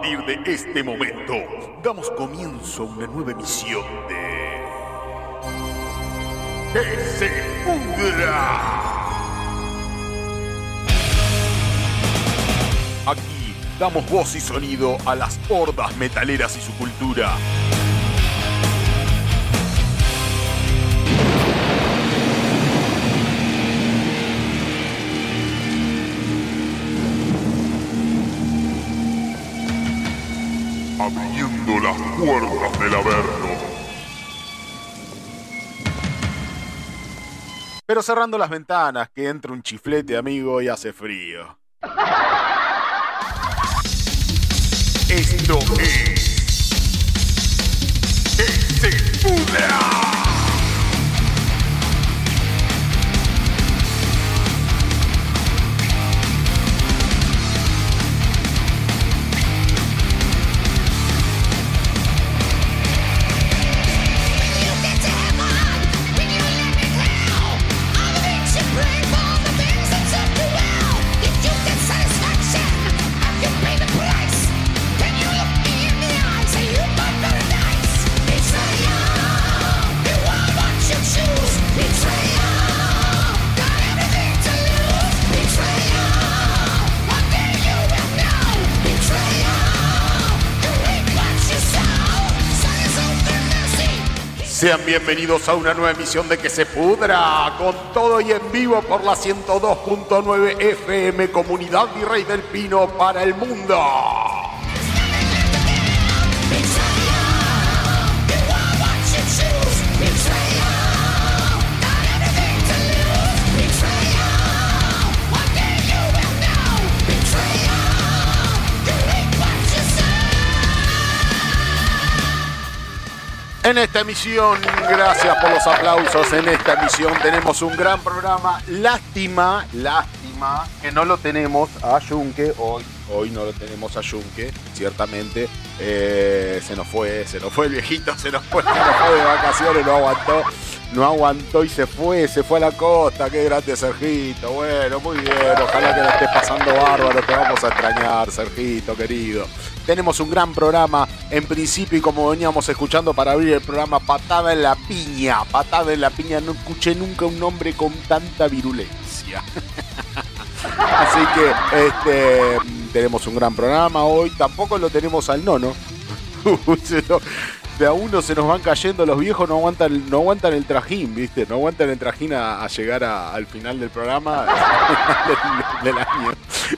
Partir de este momento, damos comienzo a una nueva emisión de. ¡Que se pudra! Aquí damos voz y sonido a las hordas metaleras y su cultura. Puertas del Averno. Pero cerrando las ventanas, que entra un chiflete, amigo, y hace frío. Esto es. Sean bienvenidos a una nueva emisión de Que se pudra, con todo y en vivo por la 102.9 FM Comunidad Virrey del Pino para el mundo. En esta emisión, gracias por los aplausos, en esta emisión tenemos un gran programa. Lástima, lástima que no lo tenemos a Junque hoy. Hoy no lo tenemos a Junque, ciertamente. Eh, se nos fue, se nos fue el viejito, se nos fue, se nos fue de vacaciones, no aguantó no aguantó y se fue, se fue a la costa. Qué grande Sergito. Bueno, muy bien. Ojalá que lo estés pasando bárbaro. Te vamos a extrañar, Sergito, querido. Tenemos un gran programa en principio y como veníamos escuchando para abrir el programa, patada en la piña. Patada en la piña. No escuché nunca un nombre con tanta virulencia. Así que este, tenemos un gran programa hoy. Tampoco lo tenemos al nono. de a uno se nos van cayendo, los viejos no aguantan, no aguantan el trajín, ¿viste? No aguantan el trajín a, llegar al final del programa del, año.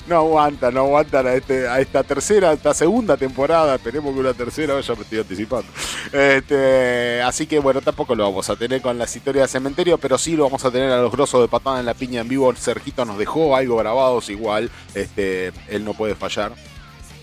No aguantan, no aguantan a, este, a esta tercera, a esta segunda temporada. Esperemos que una tercera, ya me estoy anticipando. Este, así que bueno, tampoco lo vamos a tener con las historias de cementerio, pero sí lo vamos a tener a los grosos de patada en la piña en vivo. Sergito nos dejó algo grabados igual, este, él no puede fallar.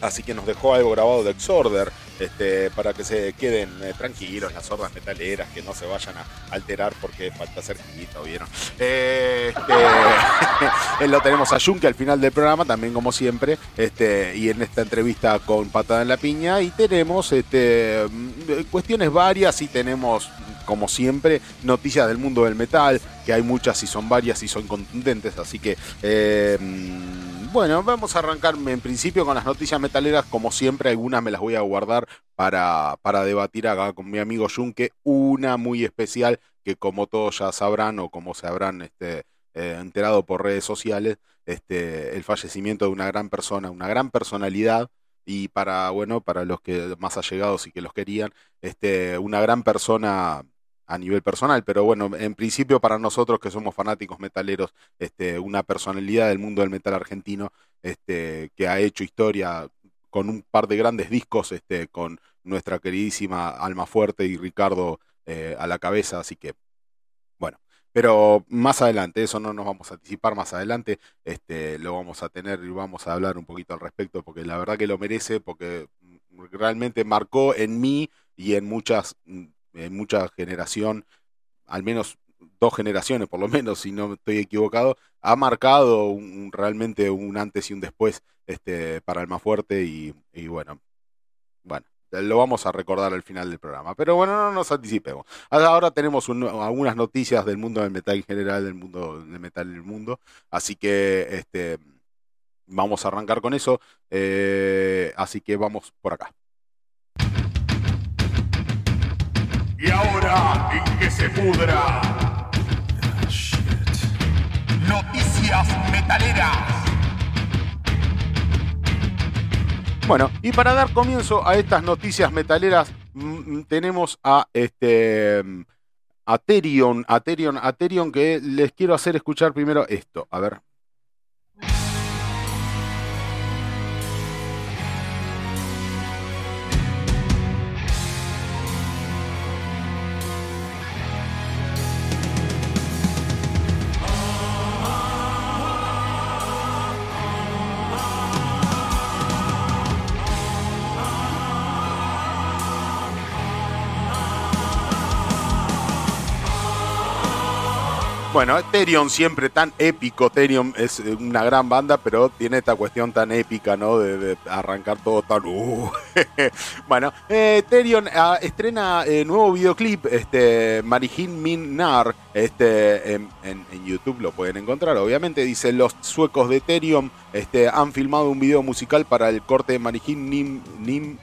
Así que nos dejó algo grabado de Exorder este, para que se queden eh, tranquilos las hordas metaleras, que no se vayan a alterar porque falta cerquita, ¿vieron? este, lo tenemos a Junke al final del programa, también como siempre, este, y en esta entrevista con Patada en la Piña, y tenemos mm, cuestiones varias y tenemos como siempre, noticias del mundo del metal, que hay muchas y son varias y son contundentes, así que eh, mm, bueno, vamos a arrancarme en principio con las noticias metaleras. Como siempre, algunas me las voy a guardar para, para debatir acá con mi amigo Junque. Una muy especial que como todos ya sabrán o como se habrán este, eh, enterado por redes sociales, este, el fallecimiento de una gran persona, una gran personalidad y para, bueno, para los que más allegados y que los querían, este, una gran persona a nivel personal, pero bueno, en principio para nosotros que somos fanáticos metaleros, este, una personalidad del mundo del metal argentino, este, que ha hecho historia con un par de grandes discos, este, con nuestra queridísima Alma Fuerte y Ricardo eh, a la cabeza, así que, bueno, pero más adelante, eso no nos vamos a anticipar, más adelante este, lo vamos a tener y vamos a hablar un poquito al respecto, porque la verdad que lo merece, porque realmente marcó en mí y en muchas mucha generación, al menos dos generaciones por lo menos, si no estoy equivocado, ha marcado un, realmente un antes y un después este, para el más fuerte y, bueno, bueno, lo vamos a recordar al final del programa. Pero bueno, no nos anticipemos. Ahora tenemos algunas noticias del mundo del metal en general, del mundo del metal en el mundo. Así que, este, vamos a arrancar con eso. Eh, así que vamos por acá. Y ahora, en que se pudra. Noticias metaleras. Bueno, y para dar comienzo a estas noticias metaleras, tenemos a este a Terion, a que les quiero hacer escuchar primero esto. A ver. Bueno, Therion siempre tan épico. Therion es una gran banda, pero tiene esta cuestión tan épica, ¿no? De, arrancar todo tan. Uh. bueno, eh, ah, estrena eh, nuevo videoclip, este, Marihin Min Nar. Este, en, YouTube lo pueden encontrar, obviamente. Dice: Los suecos de Therion este, han filmado un video musical para el corte de Marihin Nim, Nim.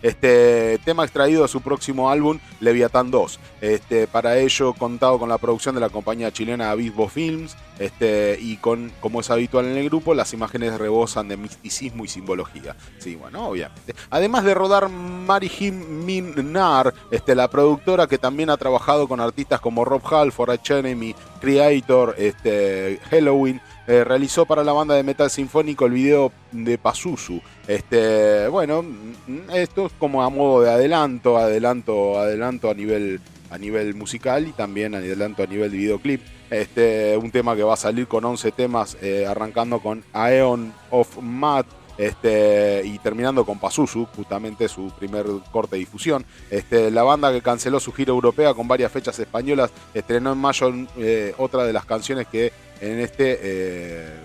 Este, tema extraído de su próximo álbum, Leviathan 2. Este, para ello, contado con la producción de la compañía chilena Abisbo Films, este, y con, como es habitual en el grupo, las imágenes rebosan de misticismo y simbología. Sí, bueno, obviamente. Además de rodar Marihim Minnar, este, la productora que también ha trabajado con artistas como Rob Halford, Enemy, Creator, este, Halloween, eh, realizó para la banda de metal sinfónico el video de Pazuzu. Este, bueno, mm, esto es como a modo de adelanto, adelanto, adelanto a nivel a nivel musical y también adelanto a nivel de videoclip. Este, un tema que va a salir con 11 temas, eh, arrancando con Aeon of Matt. Este, y terminando con Pazuzu, justamente su primer corte de difusión. Este, la banda que canceló su gira europea con varias fechas españolas estrenó en mayo eh, otra de las canciones que en este eh,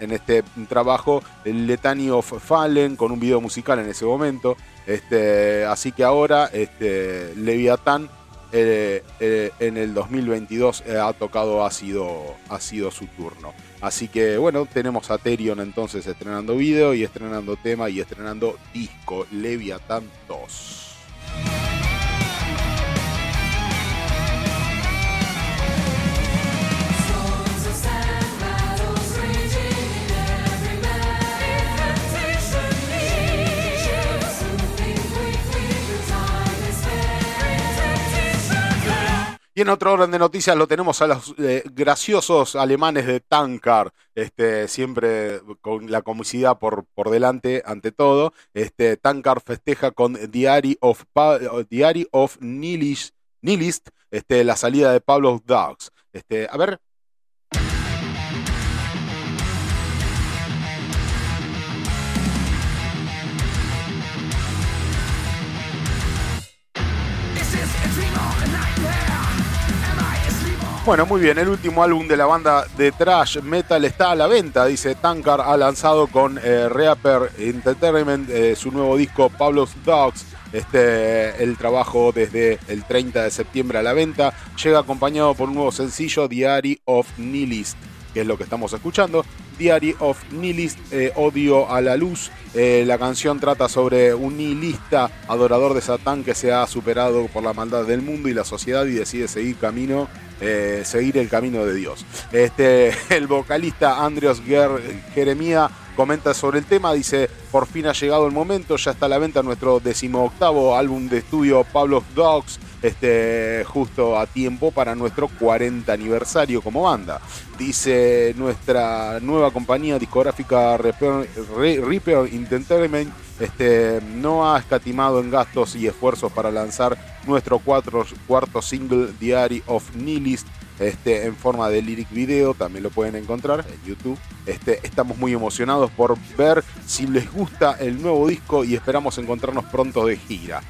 en este trabajo Letany of Fallen con un video musical en ese momento este, así que ahora este, Leviatán eh, eh, en el 2022 ha tocado, ha sido, ha sido su turno. Así que bueno, tenemos a Terion entonces estrenando video y estrenando tema y estrenando disco Leviatán 2. Y en otro orden de noticias lo tenemos a los eh, graciosos alemanes de Tankar, este, siempre con la comicidad por, por delante ante todo. Este, Tankar festeja con Diary of, Diary of Nihilist, este, la salida de Pablo Dogs. Este, a ver, Bueno, muy bien, el último álbum de la banda de Trash Metal está a la venta, dice Tankar, ha lanzado con eh, Reaper Entertainment eh, su nuevo disco Pablo's Dogs. Este, el trabajo desde el 30 de septiembre a la venta llega acompañado por un nuevo sencillo, Diary of Nihilist, que es lo que estamos escuchando. Diary of Nihilist, eh, Odio a la Luz. la canción trata sobre un nihilista adorador de Satán que se ha superado por la maldad del mundo y la sociedad y decide seguir camino eh, seguir el camino de Dios. Este, el vocalista Andreas Jeremía comenta sobre el tema, dice, por fin ha llegado el momento, ya está a la venta nuestro decimoctavo álbum de estudio Pablo Dogs, este, justo a tiempo para nuestro 40 aniversario como banda. Dice nuestra nueva compañía discográfica Repair, Entertainment este, no ha escatimado en gastos y esfuerzos para lanzar nuestro cuarto single Diary of Nihilist este, en forma de lyric video, también lo pueden encontrar en YouTube. Estamos muy emocionados por ver si les gusta el nuevo disco y esperamos encontrarnos pronto de gira.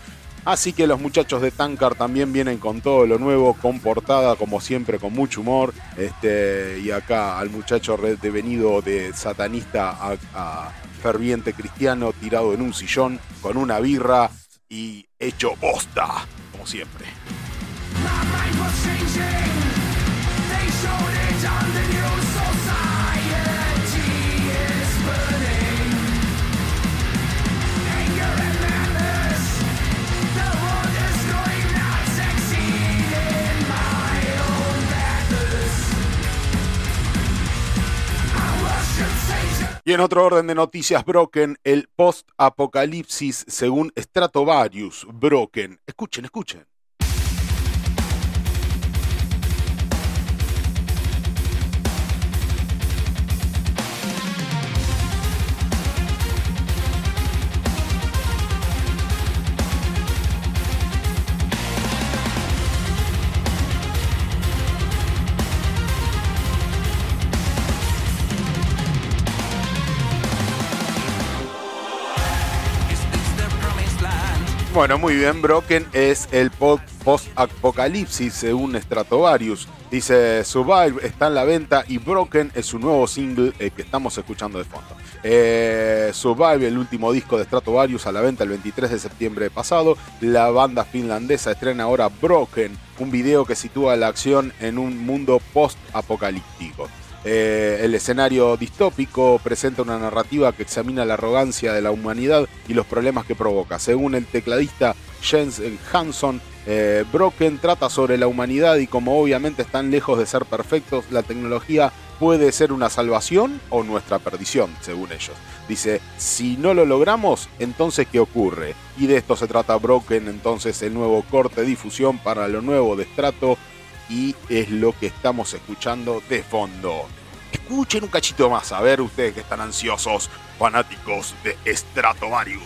Así que los muchachos de Tankar también vienen con todo lo nuevo, con portada como siempre, con mucho humor. Este, y acá al muchacho devenido de satanista a ferviente cristiano tirado en un sillón con una birra y hecho bosta, como siempre. Y en otro orden de noticias, Broken, el post-apocalipsis según Stratovarius. Broken. Escuchen, escuchen. Bueno, muy bien, Broken es el post-apocalipsis según Stratovarius. Dice Survive está en la venta y Broken es su nuevo single eh, que estamos escuchando de fondo. Eh, Survive, el último disco de Stratovarius, a la venta el 23 de septiembre pasado. La banda finlandesa estrena ahora Broken, un video que sitúa la acción en un mundo post-apocalíptico. Eh, el escenario distópico presenta una narrativa que examina la arrogancia de la humanidad y los problemas que provoca. Según el tecladista Jens Hanson, eh, Broken trata sobre la humanidad y como obviamente están lejos de ser perfectos, la tecnología puede ser una salvación o nuestra perdición, según ellos. Dice, si no lo logramos, entonces ¿qué ocurre? Y de esto se trata Broken, entonces el nuevo corte difusión para lo nuevo de Strato y es lo que estamos escuchando de fondo. Escuchen un cachito más, a ver ustedes que están ansiosos, fanáticos de Stratovarius.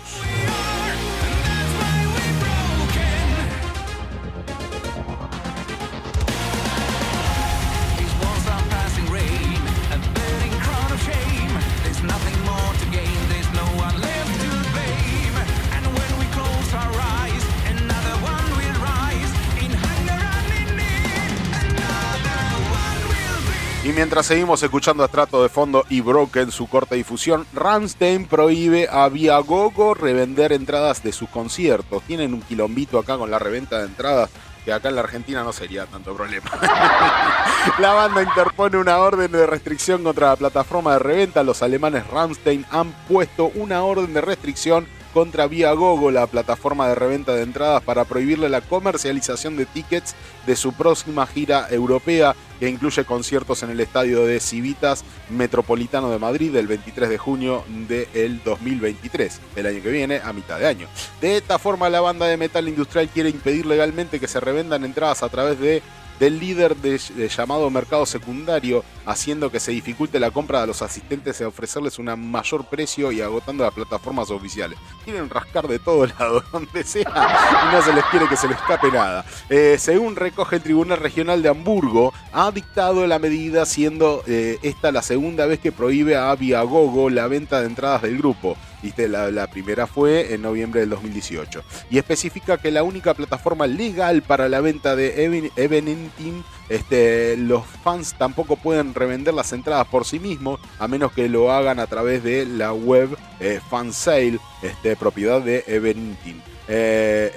Y mientras seguimos escuchando a de Fondo y Broken su corta difusión, Ramstein prohíbe a Viagogo revender entradas de sus conciertos. Tienen un quilombito acá con la reventa de entradas que acá en la Argentina no sería tanto problema. la banda interpone una orden de restricción contra la plataforma de reventa. Los alemanes Ramstein han puesto una orden de restricción contra Viagogo, la plataforma de reventa de entradas, para prohibirle la comercialización de tickets de su próxima gira europea, que incluye conciertos en el estadio de Civitas Metropolitano de Madrid el 23 de junio del 2023, el año que viene, a mitad de año. De esta forma, la banda de metal industrial quiere impedir legalmente que se revendan entradas a través de del líder de, llamado mercado secundario, haciendo que se dificulte la compra de los asistentes y ofrecerles un mayor precio y agotando las plataformas oficiales. Quieren rascar de todo lado, donde sea, y no se les quiere que se les escape nada. Eh, según recoge el Tribunal Regional de Hamburgo, ha dictado la medida siendo eh, esta la segunda vez que prohíbe a Viagogo la venta de entradas del grupo. La, primera fue en noviembre del 2018. Y especifica que la única plataforma legal para la venta de Eventing, este, los fans tampoco pueden revender las entradas por sí mismos, a menos que lo hagan a través de la web eh, Fansale, este, propiedad de Eventing. Eh.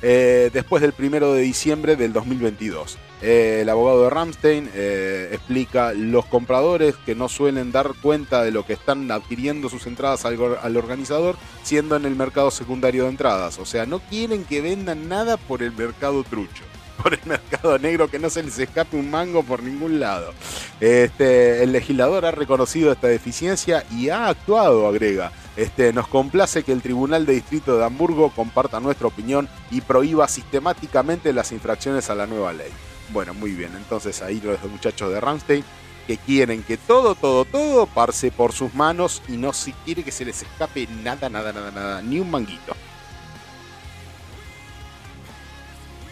Eh, después del primero de diciembre del 2022. Eh, el abogado de Ramstein eh, explica los compradores que no suelen dar cuenta de lo que están adquiriendo sus entradas al, al, organizador, siendo en el mercado secundario de entradas. O sea, no quieren que vendan nada por el mercado trucho. Por el mercado negro, que no se les escape un mango por ningún lado. Este, el legislador ha reconocido esta deficiencia y ha actuado, agrega. Este, nos complace que el Tribunal de Distrito de Hamburgo comparta nuestra opinión y prohíba sistemáticamente las infracciones a la nueva ley. Bueno, muy bien. Entonces ahí los muchachos de Ramstein que quieren que todo, todo, todo pase por sus manos y no se quiere que se les escape nada, nada, nada, nada, ni un manguito.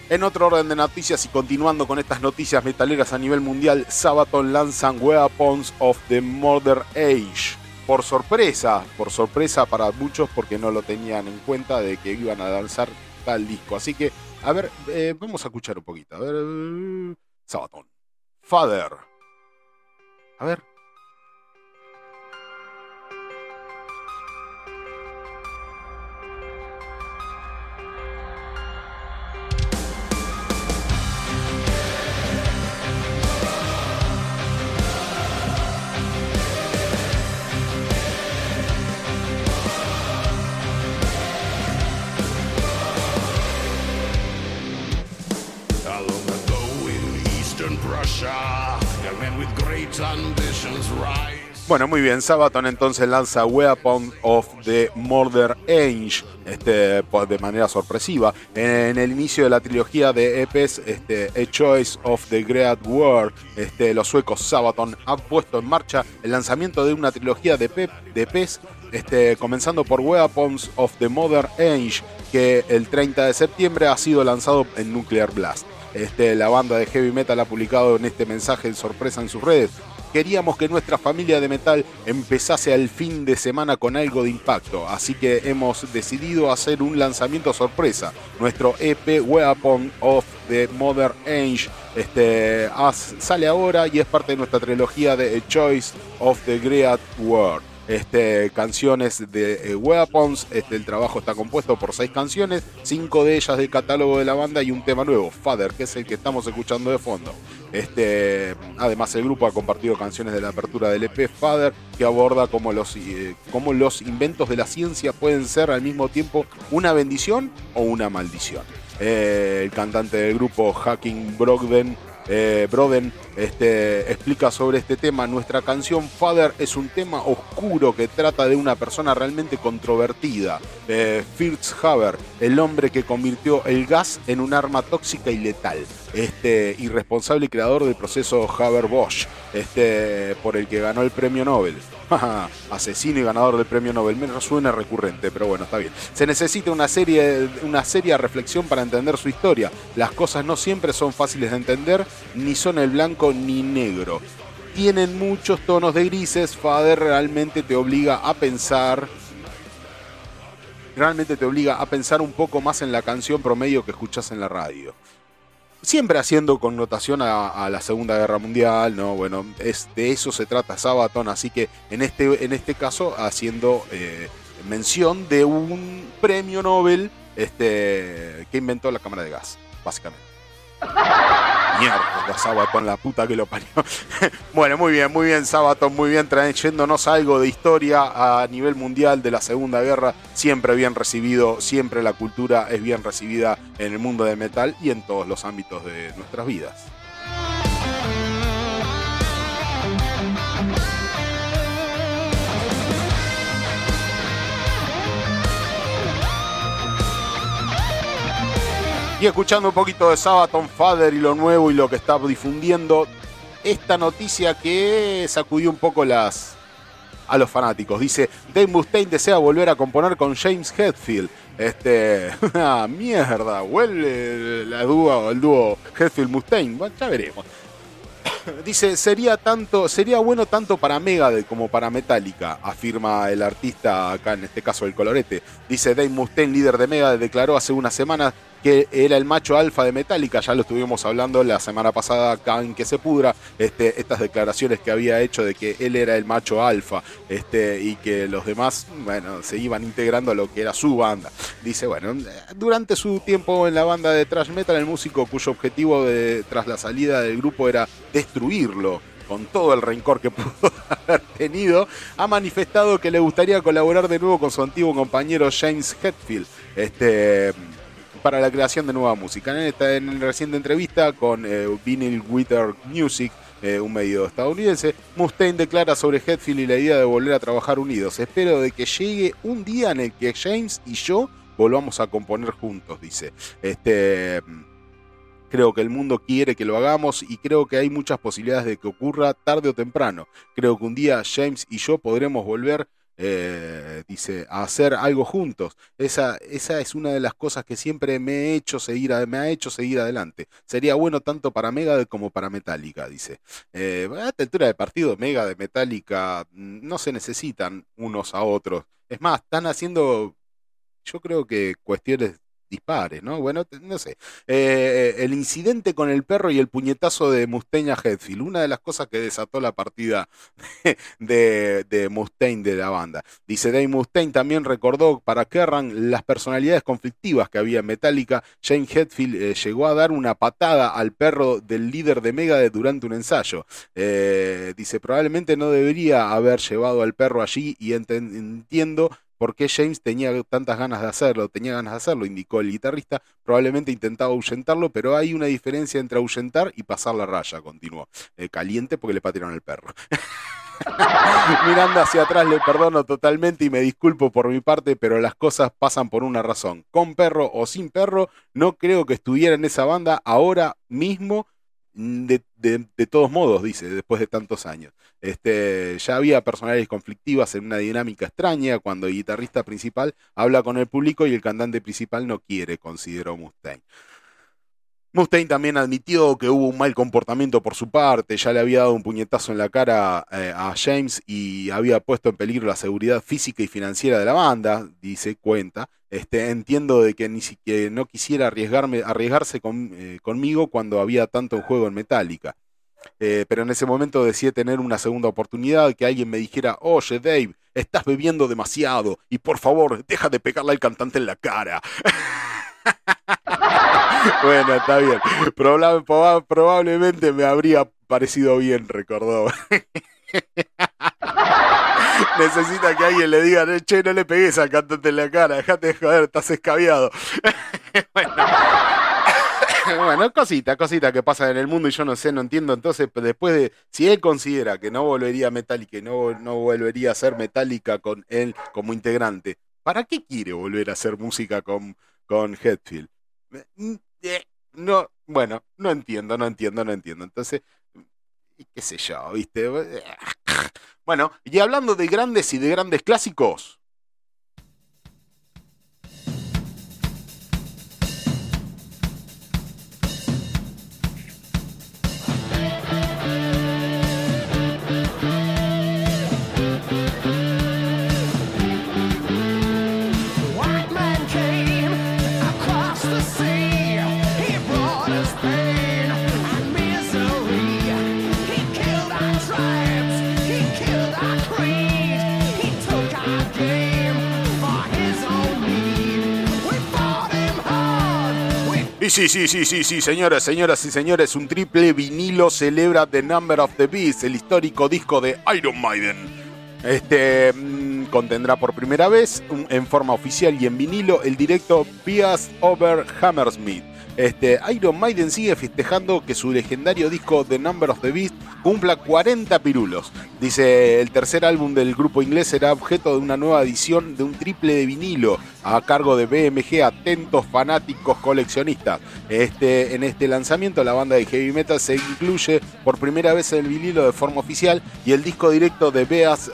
En otro orden de noticias y continuando con estas noticias metaleras a nivel mundial, Sabaton lanzan Weapons of the Modern Age. Por sorpresa, por sorpresa para muchos porque no lo tenían en cuenta de que iban a lanzar tal disco. Así que a ver, eh, vamos a escuchar un poquito. A ver. Sabatón. Father. A ver. Bueno, muy bien. Sabaton entonces lanza Weapon of the Murder Age este, de manera sorpresiva. En el inicio de la trilogía de EPs, este, A Choice of the Great War, este, los suecos Sabaton han puesto en marcha el lanzamiento de una trilogía de, Pep, de EPs, este, comenzando por Weapons of the Modern Age, que el 30 de septiembre ha sido lanzado en Nuclear Blast. Este, la banda de heavy metal ha publicado en este mensaje de sorpresa en sus redes queríamos que nuestra familia de metal empezase al fin de semana con algo de impacto, así que hemos decidido hacer un lanzamiento sorpresa. Nuestro EP Weapon of the Modern Age este, sale ahora y es parte de nuestra trilogía de A Choice of the Great World este, canciones de eh, Weapons. Este, el trabajo está compuesto por seis canciones, cinco de ellas del catálogo de la banda y un tema nuevo, Father, que es el que estamos escuchando de fondo. Este, además, el grupo ha compartido canciones de la apertura del EP Father, que aborda cómo los, eh, los inventos de la ciencia pueden ser al mismo tiempo una bendición o una maldición. Eh, el cantante del grupo, Hacking Brogden, eh, Broden este, explica sobre este tema. Nuestra canción Father es un tema oscuro que trata de una persona realmente controvertida. Eh, Fritz Haber, el hombre que convirtió el gas en un arma tóxica y letal. Este irresponsable creador del proceso Haber-Bosch, este, por el que ganó el premio Nobel. Asesino y ganador del premio Nobel. Me suena recurrente, pero bueno, está bien. Se necesita una, serie, una seria reflexión para entender su historia. Las cosas no siempre son fáciles de entender, ni son el blanco ni negro. Tienen muchos tonos de grises. Fader realmente te obliga a pensar. Realmente te obliga a pensar un poco más en la canción promedio que escuchas en la radio siempre haciendo connotación a, la Segunda Guerra Mundial, ¿no? Bueno, es, de eso se trata Sabaton, así que en este, en este caso haciendo eh, mención de un premio Nobel este, que inventó la cámara de gas, básicamente. Mierda, Sabaton, la puta que lo parió. bueno, muy bien, muy bien, Sabaton, muy bien, trayéndonos algo de historia a nivel mundial de la Segunda Guerra. Siempre bien recibido, siempre la cultura es bien recibida en el mundo del metal y en todos los ámbitos de nuestras vidas. Escuchando un poquito de Sabaton Father y lo nuevo y lo que está difundiendo, esta noticia que sacudió un poco a los fanáticos. Dice, Dave Mustaine desea volver a componer con James Hetfield. Este, una mierda, huele la dúo, el dúo Hetfield-Mustaine. ya veremos. Dice, sería, tanto, sería bueno tanto para Megadeth como para Metallica, afirma el artista acá, en este caso el colorete. Dice, Dave Mustaine, líder de Megadeth, declaró hace unas semanas que era el macho alfa de Metallica, ya lo estuvimos hablando la semana pasada acá en Que se pudra, este, estas declaraciones que había hecho de que él era el macho alfa este, y que los demás, bueno, se iban integrando a lo que era su banda. Dice, bueno, durante su tiempo en la banda de thrash metal, el músico cuyo objetivo tras la salida del grupo era destruirlo, con todo el rencor que pudo haber tenido, ha manifestado que le gustaría colaborar de nuevo con su antiguo compañero James Hetfield. Este, para la creación de nueva música. En esta en reciente entrevista con eh, Vinyl Wither Music, eh, un medio estadounidense, Mustaine declara sobre Hetfield y la idea de volver a trabajar unidos. Espero de que llegue un día en el que James y yo volvamos a componer juntos, dice. Este, creo que el mundo quiere que lo hagamos y creo que hay muchas posibilidades de que ocurra tarde o temprano. Creo que un día James y yo podremos volver eh, dice, hacer algo juntos. Esa, esa es una de las cosas que siempre me, he hecho seguir, me ha hecho seguir adelante. Sería bueno tanto para Megadeth como para Metallica, dice. Eh, a esta altura de partido, Mega de Metallica mm, no se necesitan unos a otros. Es más, están haciendo, yo creo que cuestiones dispares, ¿no? Bueno, no sé. Eh, el incidente con el perro y el puñetazo de Mustaine a Hetfield, una de las cosas que desató la partida de, de Mustaine de la banda. Dice Dave Mustaine también recordó para Kerrang las personalidades conflictivas que había en Metallica. Jane Hetfield eh, llegó a dar una patada al perro del líder de Megadeth durante un ensayo. Eh, dice, probablemente no debería haber llevado al perro allí y entiendo por qué James tenía tantas ganas de hacerlo, tenía ganas de hacerlo, indicó el guitarrista, probablemente intentaba ahuyentarlo, pero hay una diferencia entre ahuyentar y pasar la raya, continuó. Eh, caliente porque le patearon el perro. Mirando hacia atrás le perdono totalmente y me disculpo por mi parte, pero las cosas pasan por una razón. Con perro o sin perro, no creo que estuviera en esa banda ahora mismo. De, todos modos, dice, después de tantos años. Este, ya había personalidades conflictivas en una dinámica extraña cuando el guitarrista principal habla con el público y el cantante principal no quiere, consideró Mustaine. Mustaine también admitió que hubo un mal comportamiento por su parte, ya le había dado un puñetazo en la cara eh, a James y había puesto en peligro la seguridad física y financiera de la banda, dice, cuenta. Este, entiendo de que ni siquiera no quisiera arriesgarme, arriesgarse eh, conmigo cuando había tanto en juego en Metallica. Eh, pero en ese momento decidí tener una segunda oportunidad, que alguien me dijera, oye Dave, estás bebiendo demasiado y por favor, deja de pegarle al cantante en la cara. bueno, está bien. probablemente me habría parecido bien, recordó. Necesita que alguien le diga, che, no le pegues al cantante en la cara, dejate de joder, estás escabiado. bueno. bueno, cosita, cosita que pasa en el mundo y yo no sé, no entiendo. Entonces, después de, si él considera que no volvería a Metallica no, no volvería a ser Metallica con él como integrante, ¿para qué quiere volver a hacer música con, con Hetfield? Eh, no, bueno, no entiendo, no entiendo, no entiendo. Entonces, qué sé yo, ¿viste? Bueno, y hablando de grandes y de grandes clásicos, sí, sí, sí, sí, sí, señoras, señoras y señores, un triple vinilo celebra The Number of the Beast, el histórico disco de Iron Maiden. Este mm, contendrá por primera vez en forma oficial y en vinilo el directo Bias Over Hammersmith este, Iron Maiden sigue festejando que su legendario disco The Number of the Beast cumpla 40 pirulos. Dice, el tercer álbum del grupo inglés será objeto de una nueva edición de un triple de vinilo a cargo de BMG, atentos fanáticos coleccionistas. Este, en este lanzamiento la banda de heavy metal se incluye por primera vez en el vinilo de forma oficial y el disco directo de Beas,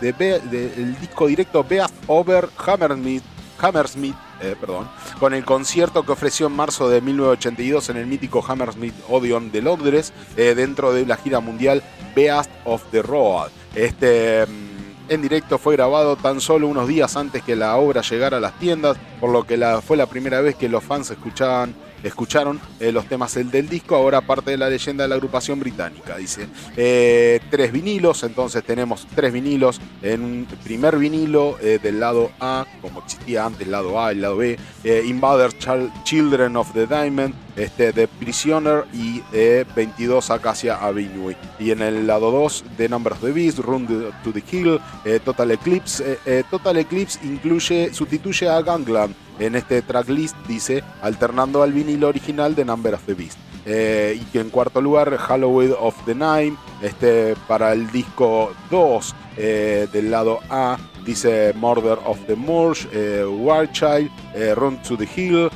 de, el disco directo Beas Over Hammersmith, Hammersmith eh, perdón, con el concierto que ofreció en marzo de 1982 en el mítico Hammersmith Odeon de Londres, eh, dentro de la gira mundial Beast of the Road. Este mm, en directo fue grabado tan solo unos días antes que la obra llegara a las tiendas, por lo que fue la primera vez que los fans escuchaban escucharon eh, los temas del disco, ahora parte de la leyenda de la agrupación británica. Dice, eh, tres vinilos, entonces tenemos tres vinilos en un primer vinilo eh, del lado A, como existía antes, lado A, el lado B, Invaders Children of the Diamond, este, The Prisoner y 22 Acacia Avenue. Y en el lado 2, The Number of the Beast, Run to the Hill, Total Eclipse. Total Eclipse incluye, sustituye a Gangland en este tracklist dice alternando al vinilo original de Number of the Beast. Eh, y que en cuarto lugar Halloween of the Nine, este, para el disco 2 eh, del lado A dice Murder of the Moors, eh, War Child, Run to the Hill,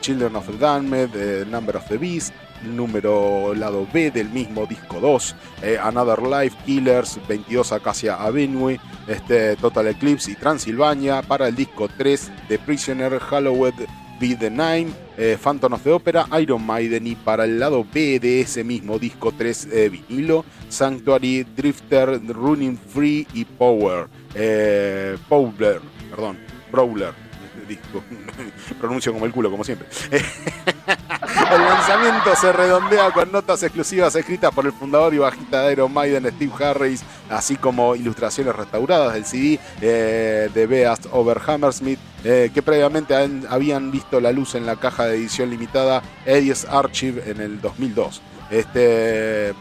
Children of the Damned, Number of the Beast, número lado B del mismo disco 2, eh, Another Life, Killers, 22 Acacia Avenue, este, Total Eclipse y Transilvania, para el disco 3 The Prisoner, Halloween Be the Nine, eh, Phantom of the Opera, Iron Maiden y para el lado B de ese mismo disco 3 eh, vinilo, Sanctuary, Drifter, Running Free y Power, eh, Powler, perdón, Brawler disco. Pronuncio como el culo, como siempre. el lanzamiento se redondea con notas exclusivas escritas por el fundador y bajista de Maiden, Steve Harris, así como ilustraciones restauradas del CD eh, de Beast Over Hammersmith, eh, que previamente habían visto la luz en la caja de edición limitada Eddie's Archive en el 2002. Este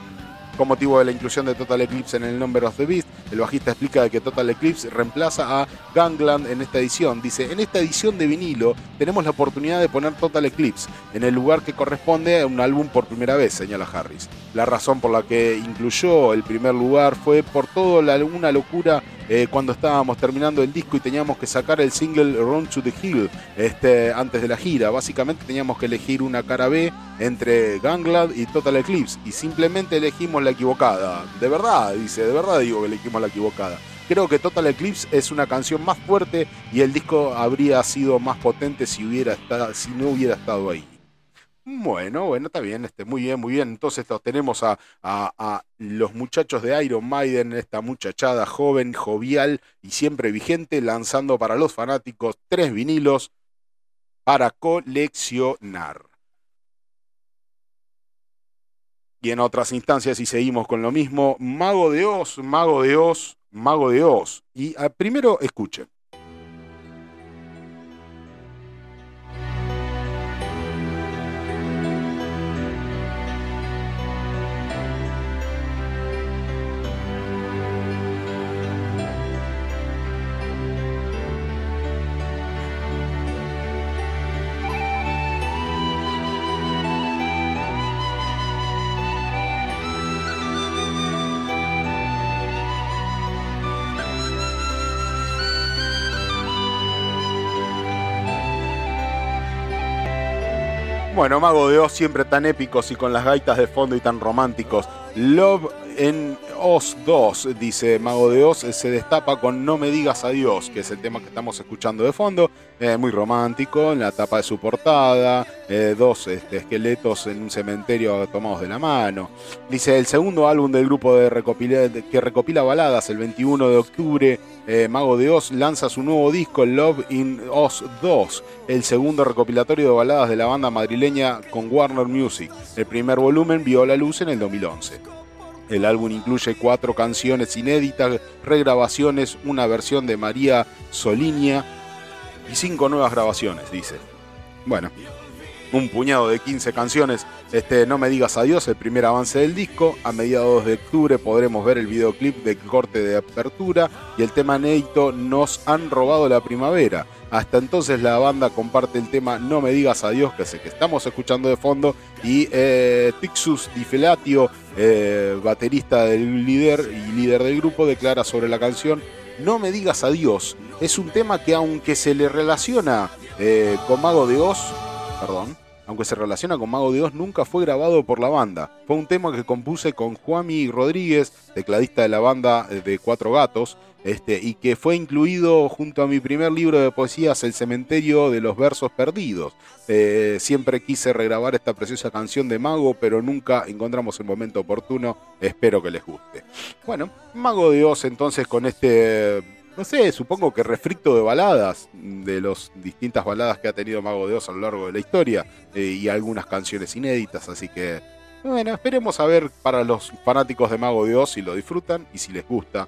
con motivo de la inclusión de Total Eclipse en el Number of the Beast, el bajista explica que Total Eclipse reemplaza a Gangland en esta edición. Dice, en esta edición de vinilo tenemos la oportunidad de poner Total Eclipse en el lugar que corresponde a un álbum por primera vez, señala Harris. La razón por la que incluyó el primer lugar fue por toda una locura eh, cuando estábamos terminando el disco y teníamos que sacar el single Run to the Hill este, antes de la gira. Básicamente teníamos que elegir una cara B entre Ganglad y Total Eclipse y simplemente elegimos la equivocada. De verdad, dice, de verdad digo que elegimos la equivocada. Creo que Total Eclipse es una canción más fuerte y el disco habría sido más potente si, hubiera estado, si no hubiera estado ahí. Bueno, bueno, está bien, este, muy bien, muy bien. Entonces tenemos a, los muchachos de Iron Maiden, esta muchachada joven, jovial y siempre vigente, lanzando para los fanáticos tres vinilos para coleccionar. Y en otras instancias, y seguimos con lo mismo, Mago de Oz, Mago de Oz, Mago de Oz. Y ah, primero escuchen. Bueno, Mago de Oz siempre tan épicos y con las gaitas de fondo y tan románticos. Love en Oz 2, dice Mago de Oz, se destapa con No me digas adiós, que es el tema que estamos escuchando de fondo. Eh, muy romántico, en la tapa de su portada, eh, dos este, esqueletos en un cementerio tomados de la mano. Dice el segundo álbum del grupo de que recopila baladas el 21 de octubre. Eh, Mago de Oz lanza su nuevo disco Love in Oz 2, el segundo recopilatorio de baladas de la banda madrileña con Warner Music. El primer volumen vio la luz en el 2011. El álbum incluye cuatro canciones inéditas, regrabaciones, una versión de María Solinia y cinco nuevas grabaciones, dice. Bueno, un puñado de 15 canciones. Este, no me digas adiós, el primer avance del disco. A mediados de octubre podremos ver el videoclip de corte de apertura y el tema Neito Nos han robado la primavera. Hasta entonces la banda comparte el tema No me digas adiós, que es el que estamos escuchando de fondo, y eh, Tixus eh, baterista del líder y líder del grupo, declara sobre la canción No me digas adiós. Es un tema que aunque se le relaciona eh, con Mago de Oz, perdón, aunque se relaciona con Mago de Oz, nunca fue grabado por la banda. Fue un tema que compuse con Juami Rodríguez, tecladista de la banda de Cuatro Gatos, este, y que fue incluido junto a mi primer libro de poesías, El Cementerio de los Versos Perdidos. Eh, siempre quise regrabar esta preciosa canción de Mago, pero nunca encontramos el momento oportuno. Espero que les guste. Bueno, Mago de Oz entonces con este no sé, supongo que refrito de baladas, de las distintas baladas que ha tenido Mago de Oz a lo largo de la historia, eh, y algunas canciones inéditas, así que, bueno, esperemos a ver para los fanáticos de Mago de Oz si lo disfrutan y si les gusta.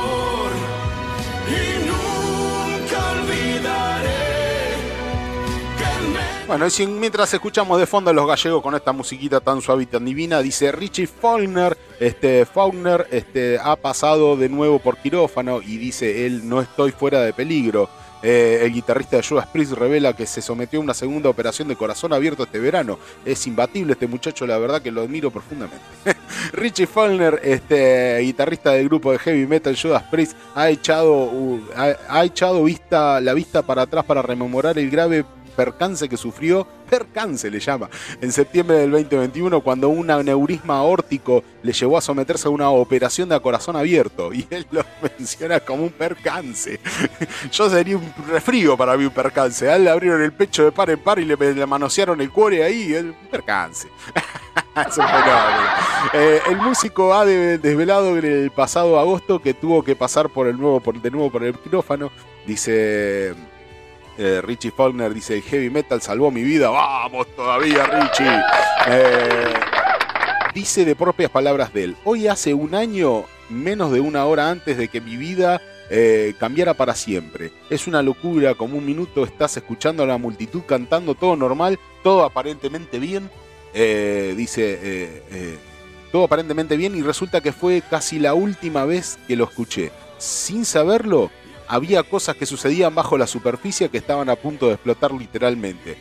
Bueno, y mientras escuchamos de fondo a los gallegos con esta musiquita tan suave y tan divina, dice Richie Faulkner, este, Faulkner este, ha pasado de nuevo por quirófano y dice él, no estoy fuera de peligro. Eh, el guitarrista de Judas Priest revela que se sometió a una segunda operación de corazón abierto este verano. Es imbatible este muchacho, la verdad que lo admiro profundamente. Richie Faulkner, este, guitarrista del grupo de heavy metal Judas Priest, ha echado, ha echado vista, la vista para atrás para rememorar el grave percance que sufrió, percance le llama, en septiembre del 2021 cuando un aneurisma aórtico le llevó a someterse a una operación de corazón abierto y él lo menciona como un percance. Yo sería un refrío para mí un percance. A él le abrieron el pecho de par en par y le, manosearon el cuore ahí, el percance. es eh, el músico ha desvelado en el pasado agosto que tuvo que pasar por el nuevo, por, de nuevo por el quirófano. Dice eh, Richie Faulkner dice, heavy metal salvó mi vida. Vamos todavía, Richie. Eh, dice de propias palabras de él, hoy hace un año, menos de una hora antes de que mi vida eh, cambiara para siempre. Es una locura, como un minuto estás escuchando a la multitud cantando todo normal, todo aparentemente bien, dice, todo aparentemente bien y resulta que fue casi la última vez que lo escuché. Sin saberlo, había cosas que sucedían bajo la superficie que estaban a punto de explotar literalmente.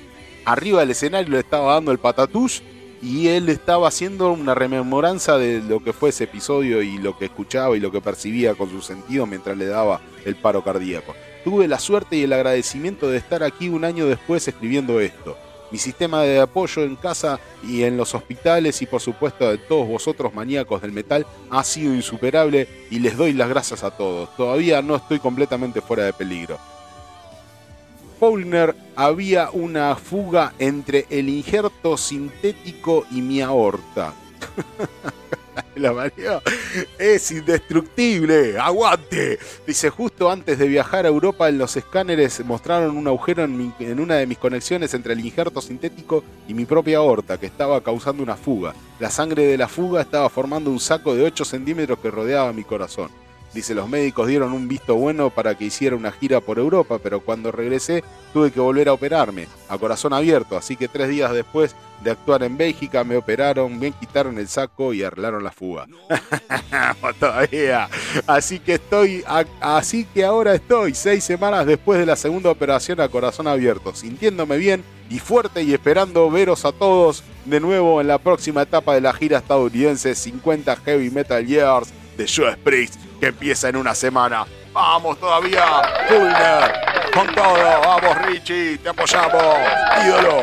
Arriba del escenario le estaba dando el patatús y él estaba haciendo una rememoranza de lo que fue ese episodio y lo que escuchaba y lo que percibía con su sentido mientras le daba el paro cardíaco. Tuve la suerte y el agradecimiento de estar aquí un año después escribiendo esto. Mi sistema de apoyo en casa y en los hospitales y por supuesto de todos vosotros maníacos del metal ha sido insuperable y les doy las gracias a todos. Todavía no estoy completamente fuera de peligro. Faulkner había una fuga entre el injerto sintético y mi aorta. La es indestructible, aguante. Dice, justo antes de viajar a Europa en los escáneres mostraron un agujero en, en, una de mis conexiones entre el injerto sintético y mi propia aorta que estaba causando una fuga. La sangre de la fuga estaba formando un saco de 8 centímetros que rodeaba mi corazón. Dice, los médicos dieron un visto bueno para que hiciera una gira por Europa, pero cuando regresé tuve que volver a operarme, a corazón abierto, así que tres días después de actuar en Bélgica me operaron, me quitaron el saco y arreglaron la fuga. Todavía. Así que estoy, así que ahora estoy seis semanas después de la segunda operación a corazón abierto, sintiéndome bien y fuerte y esperando veros a todos de nuevo en la próxima etapa de la gira estadounidense 50 Heavy Metal Years de Joe Priest que empieza en una semana. Vamos todavía, Fulner, con todo, vamos Richie, te apoyamos, ídolo.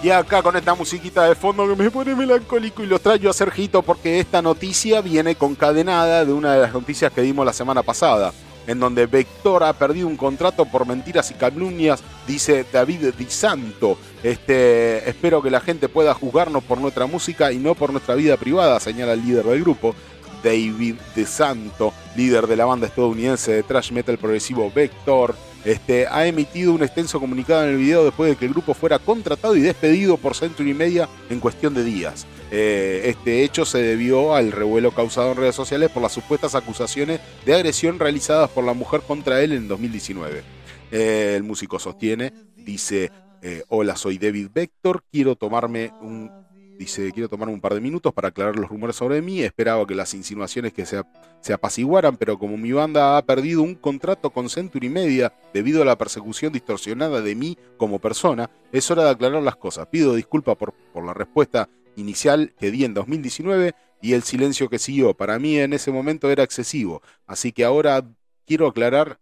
Y acá con esta musiquita de fondo que me pone melancólico y los traigo a Sergito porque esta noticia viene concadenada de una de las noticias que dimos la semana pasada, en donde Vector ha perdido un contrato por mentiras y calumnias, dice David Di Santo. Este, espero que la gente pueda juzgarnos por nuestra música y no por nuestra vida privada, señala el líder del grupo. David De Santo, líder de la banda estadounidense de thrash metal progresivo Vector, este, ha emitido un extenso comunicado en el video después de que el grupo fuera contratado y despedido por Century Media en cuestión de días. Eh, este hecho se debió al revuelo causado en redes sociales por las supuestas acusaciones de agresión realizadas por la mujer contra él en 2019. Eh, el músico sostiene, dice, eh, hola, soy David Vector, quiero tomarme un Dice, quiero tomar un par de minutos para aclarar los rumores sobre mí. Esperaba que las insinuaciones que se, se, apaciguaran, pero como mi banda ha perdido un contrato con Century Media debido a la persecución distorsionada de mí como persona, es hora de aclarar las cosas. Pido disculpas por, por la respuesta inicial que di en 2019 y el silencio que siguió. Para mí en ese momento era excesivo. Así que ahora quiero aclarar,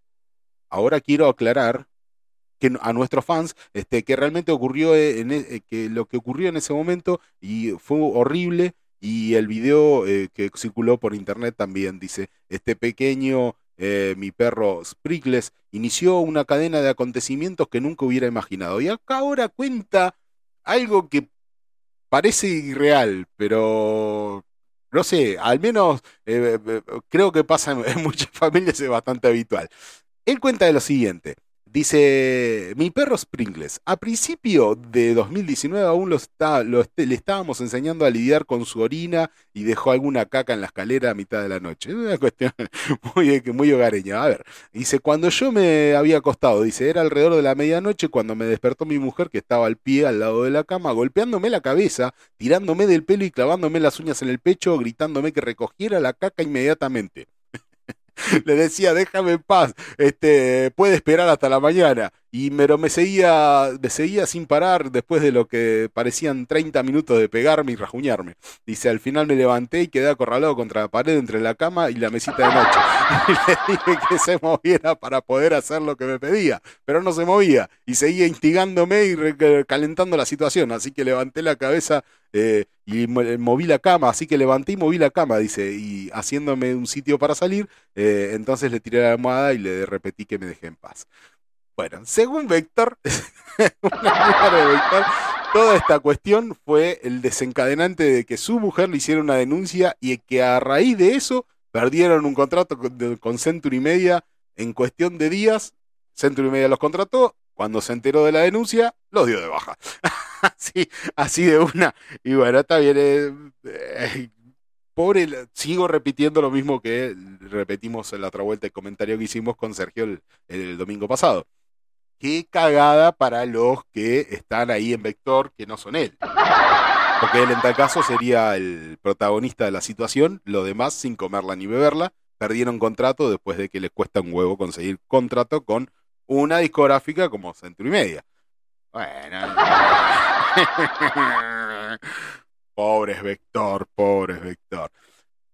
ahora quiero aclarar que a nuestros fans este, que realmente ocurrió e, en, e, que lo que ocurrió en ese momento y fue horrible y el video eh, que circuló por internet también dice este pequeño eh, mi perro Sprickles inició una cadena de acontecimientos que nunca hubiera imaginado y acá ahora cuenta algo que parece irreal pero no sé, al menos eh, creo que pasa en muchas familias es bastante habitual. Él cuenta de lo siguiente. Dice, mi perro Sprinkles, a principio de 2019 aún lo está, lo le estábamos enseñando a lidiar con su orina y dejó alguna caca en la escalera a mitad de la noche. Es una cuestión muy, muy hogareña. A ver, dice, cuando yo me había acostado, dice, era alrededor de la medianoche cuando me despertó mi mujer que estaba al pie al lado de la cama, golpeándome la cabeza, tirándome del pelo y clavándome las uñas en el pecho, gritándome que recogiera la caca inmediatamente. le decía, déjame en paz, este, puede esperar hasta la mañana. Y pero me seguía, me seguía sin parar después de lo que parecían 30 minutos de pegarme y rajuñarme. Dice, al final me levanté y quedé acorralado contra la pared entre la cama y la mesita de noche. Y le dije que se moviera para poder hacer lo que me pedía, pero no se movía y seguía instigándome y calentando la situación. Así que levanté la cabeza eh, y moví la cama, así que levanté y moví la cama, dice, y haciéndome un sitio para salir, eh, entonces le tiré la almohada y le repetí que me dejé en paz. Bueno, según Vector, toda esta cuestión fue el desencadenante de que su mujer le hiciera una denuncia y que a raíz de eso perdieron un contrato con Century Media en cuestión de días. Century Media los contrató, cuando se enteró de la denuncia, los dio de baja. así, así de una. Y bueno, está bien. Eh, eh, pobre, sigo repitiendo lo mismo que repetimos en la otra vuelta el comentario que hicimos con Sergio el, domingo pasado. Qué cagada para los que están ahí en Vector que no son él. Porque él en tal caso sería el protagonista de la situación, los demás sin comerla ni beberla, perdieron contrato después de que les cuesta un huevo conseguir contrato con una discográfica como Centro y Media. Bueno. pobres Vector, pobres Vector.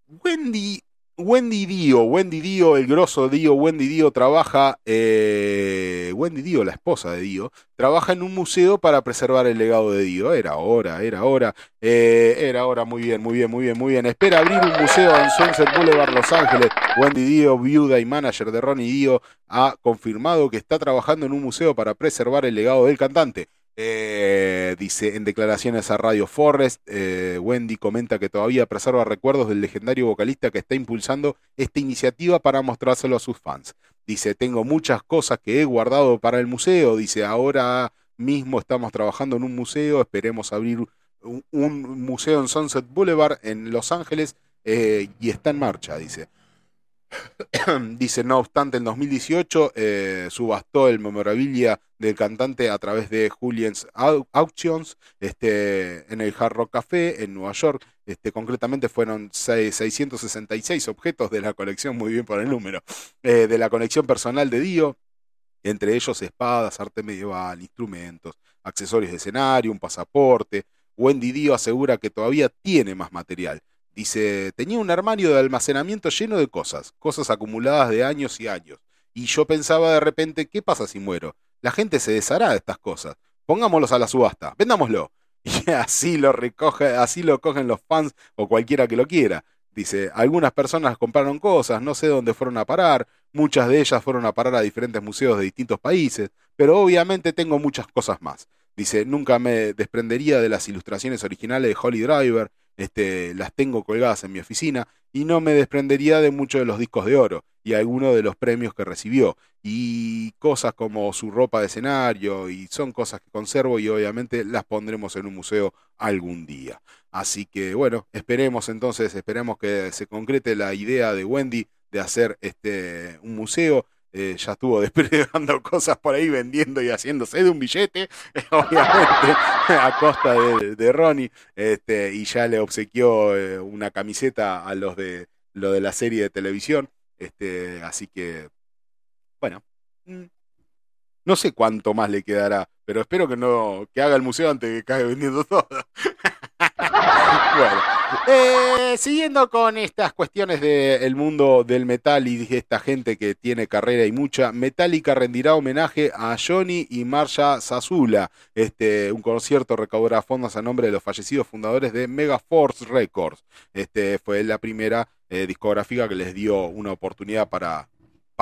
Wendy Wendy Dio, Wendy Dio, el grosso Dio, Wendy Dio trabaja, eh, Wendy Dio, la esposa de Dio, trabaja en un museo para preservar el legado de Dio. Era hora, era hora, eh, era hora, muy bien, muy bien, muy bien, muy bien. Espera abrir un museo en Sunset Boulevard, Los Ángeles. Wendy Dio, viuda y manager de Ronnie Dio, ha confirmado que está trabajando en un museo para preservar el legado del cantante. Eh, dice en declaraciones a Radio Forrest, eh, Wendy comenta que todavía preserva recuerdos del legendario vocalista que está impulsando esta iniciativa para mostrárselo a sus fans. Dice, tengo muchas cosas que he guardado para el museo. Dice, ahora mismo estamos trabajando en un museo, esperemos abrir un, museo en Sunset Boulevard en Los Ángeles eh, y está en marcha, dice. Dice, no obstante, en 2018 eh, subastó el memorabilia del cantante a través de Julian's Auctions este, en el Hard Rock Café en Nueva York. Este, concretamente fueron 666 objetos de la colección, muy bien por el número, eh, de la colección personal de Dio, entre ellos espadas, arte medieval, instrumentos, accesorios de escenario, un pasaporte. Wendy Dio asegura que todavía tiene más material Dice, tenía un armario de almacenamiento lleno de cosas, cosas acumuladas de años y años. Y yo pensaba de repente, ¿qué pasa si muero? La gente se deshará de estas cosas. Pongámoslos a la subasta, vendámoslo. Y así lo recoge, así lo cogen los fans o cualquiera que lo quiera. Dice, algunas personas compraron cosas, no sé dónde fueron a parar, muchas de ellas fueron a parar a diferentes museos de distintos países, pero obviamente tengo muchas cosas más. Dice, nunca me desprendería de las ilustraciones originales de Holly Driver, este, las tengo colgadas en mi oficina y no me desprendería de muchos de los discos de oro y algunos de los premios que recibió y cosas como su ropa de escenario y son cosas que conservo y obviamente las pondremos en un museo algún día. Así que bueno, esperemos entonces, esperemos que se concrete la idea de Wendy de hacer este un museo eh, ya estuvo desplegando cosas por ahí vendiendo y haciéndose de un billete, obviamente, a costa de, Ronnie, este, y ya le obsequió eh, una camiseta a los de lo de la serie de televisión. Este, así que, bueno, mm, no sé cuánto más le quedará, pero espero que no, que haga el museo antes de que caiga vendiendo todo. eh, siguiendo con estas cuestiones del mundo del metal y de esta gente que tiene carrera y mucha, Metallica rendirá homenaje a Johnny y Marsha Zazula. Este, un concierto recaudará fondos a nombre de los fallecidos fundadores de Megaforce Records. Este, fue la primera eh, discográfica que les dio una oportunidad para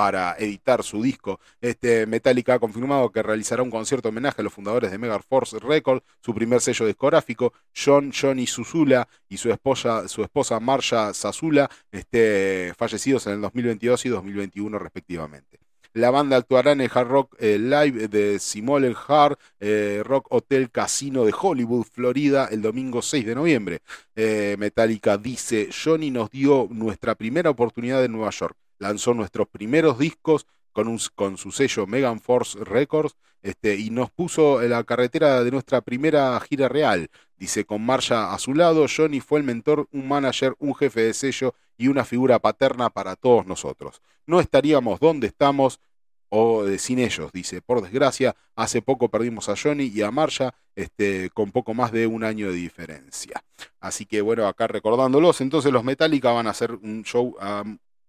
para editar su disco. Este, Metallica ha confirmado que realizará un concierto homenaje a los fundadores de Megaforce Records, su primer sello discográfico, John Johnny Susula y su esposa, su esposa Marsha Sazula, este, fallecidos en el 2022 y 2021 respectivamente. La banda actuará en el Hard Rock eh, Live de Simole Hard eh, Rock Hotel Casino de Hollywood, Florida, el domingo 6 de noviembre. Eh, Metallica dice, Johnny nos dio nuestra primera oportunidad en Nueva York lanzó nuestros primeros discos con, su sello Megan Force Records este, y nos puso en la carretera de nuestra primera gira real. Dice, con Marsha a su lado, Johnny fue el mentor, un manager, un jefe de sello y una figura paterna para todos nosotros. No estaríamos donde estamos o sin ellos, dice. Por desgracia, hace poco perdimos a Johnny y a Marsha este, con poco más de un año de diferencia. Así que bueno, acá recordándolos, entonces los Metallica van a hacer un show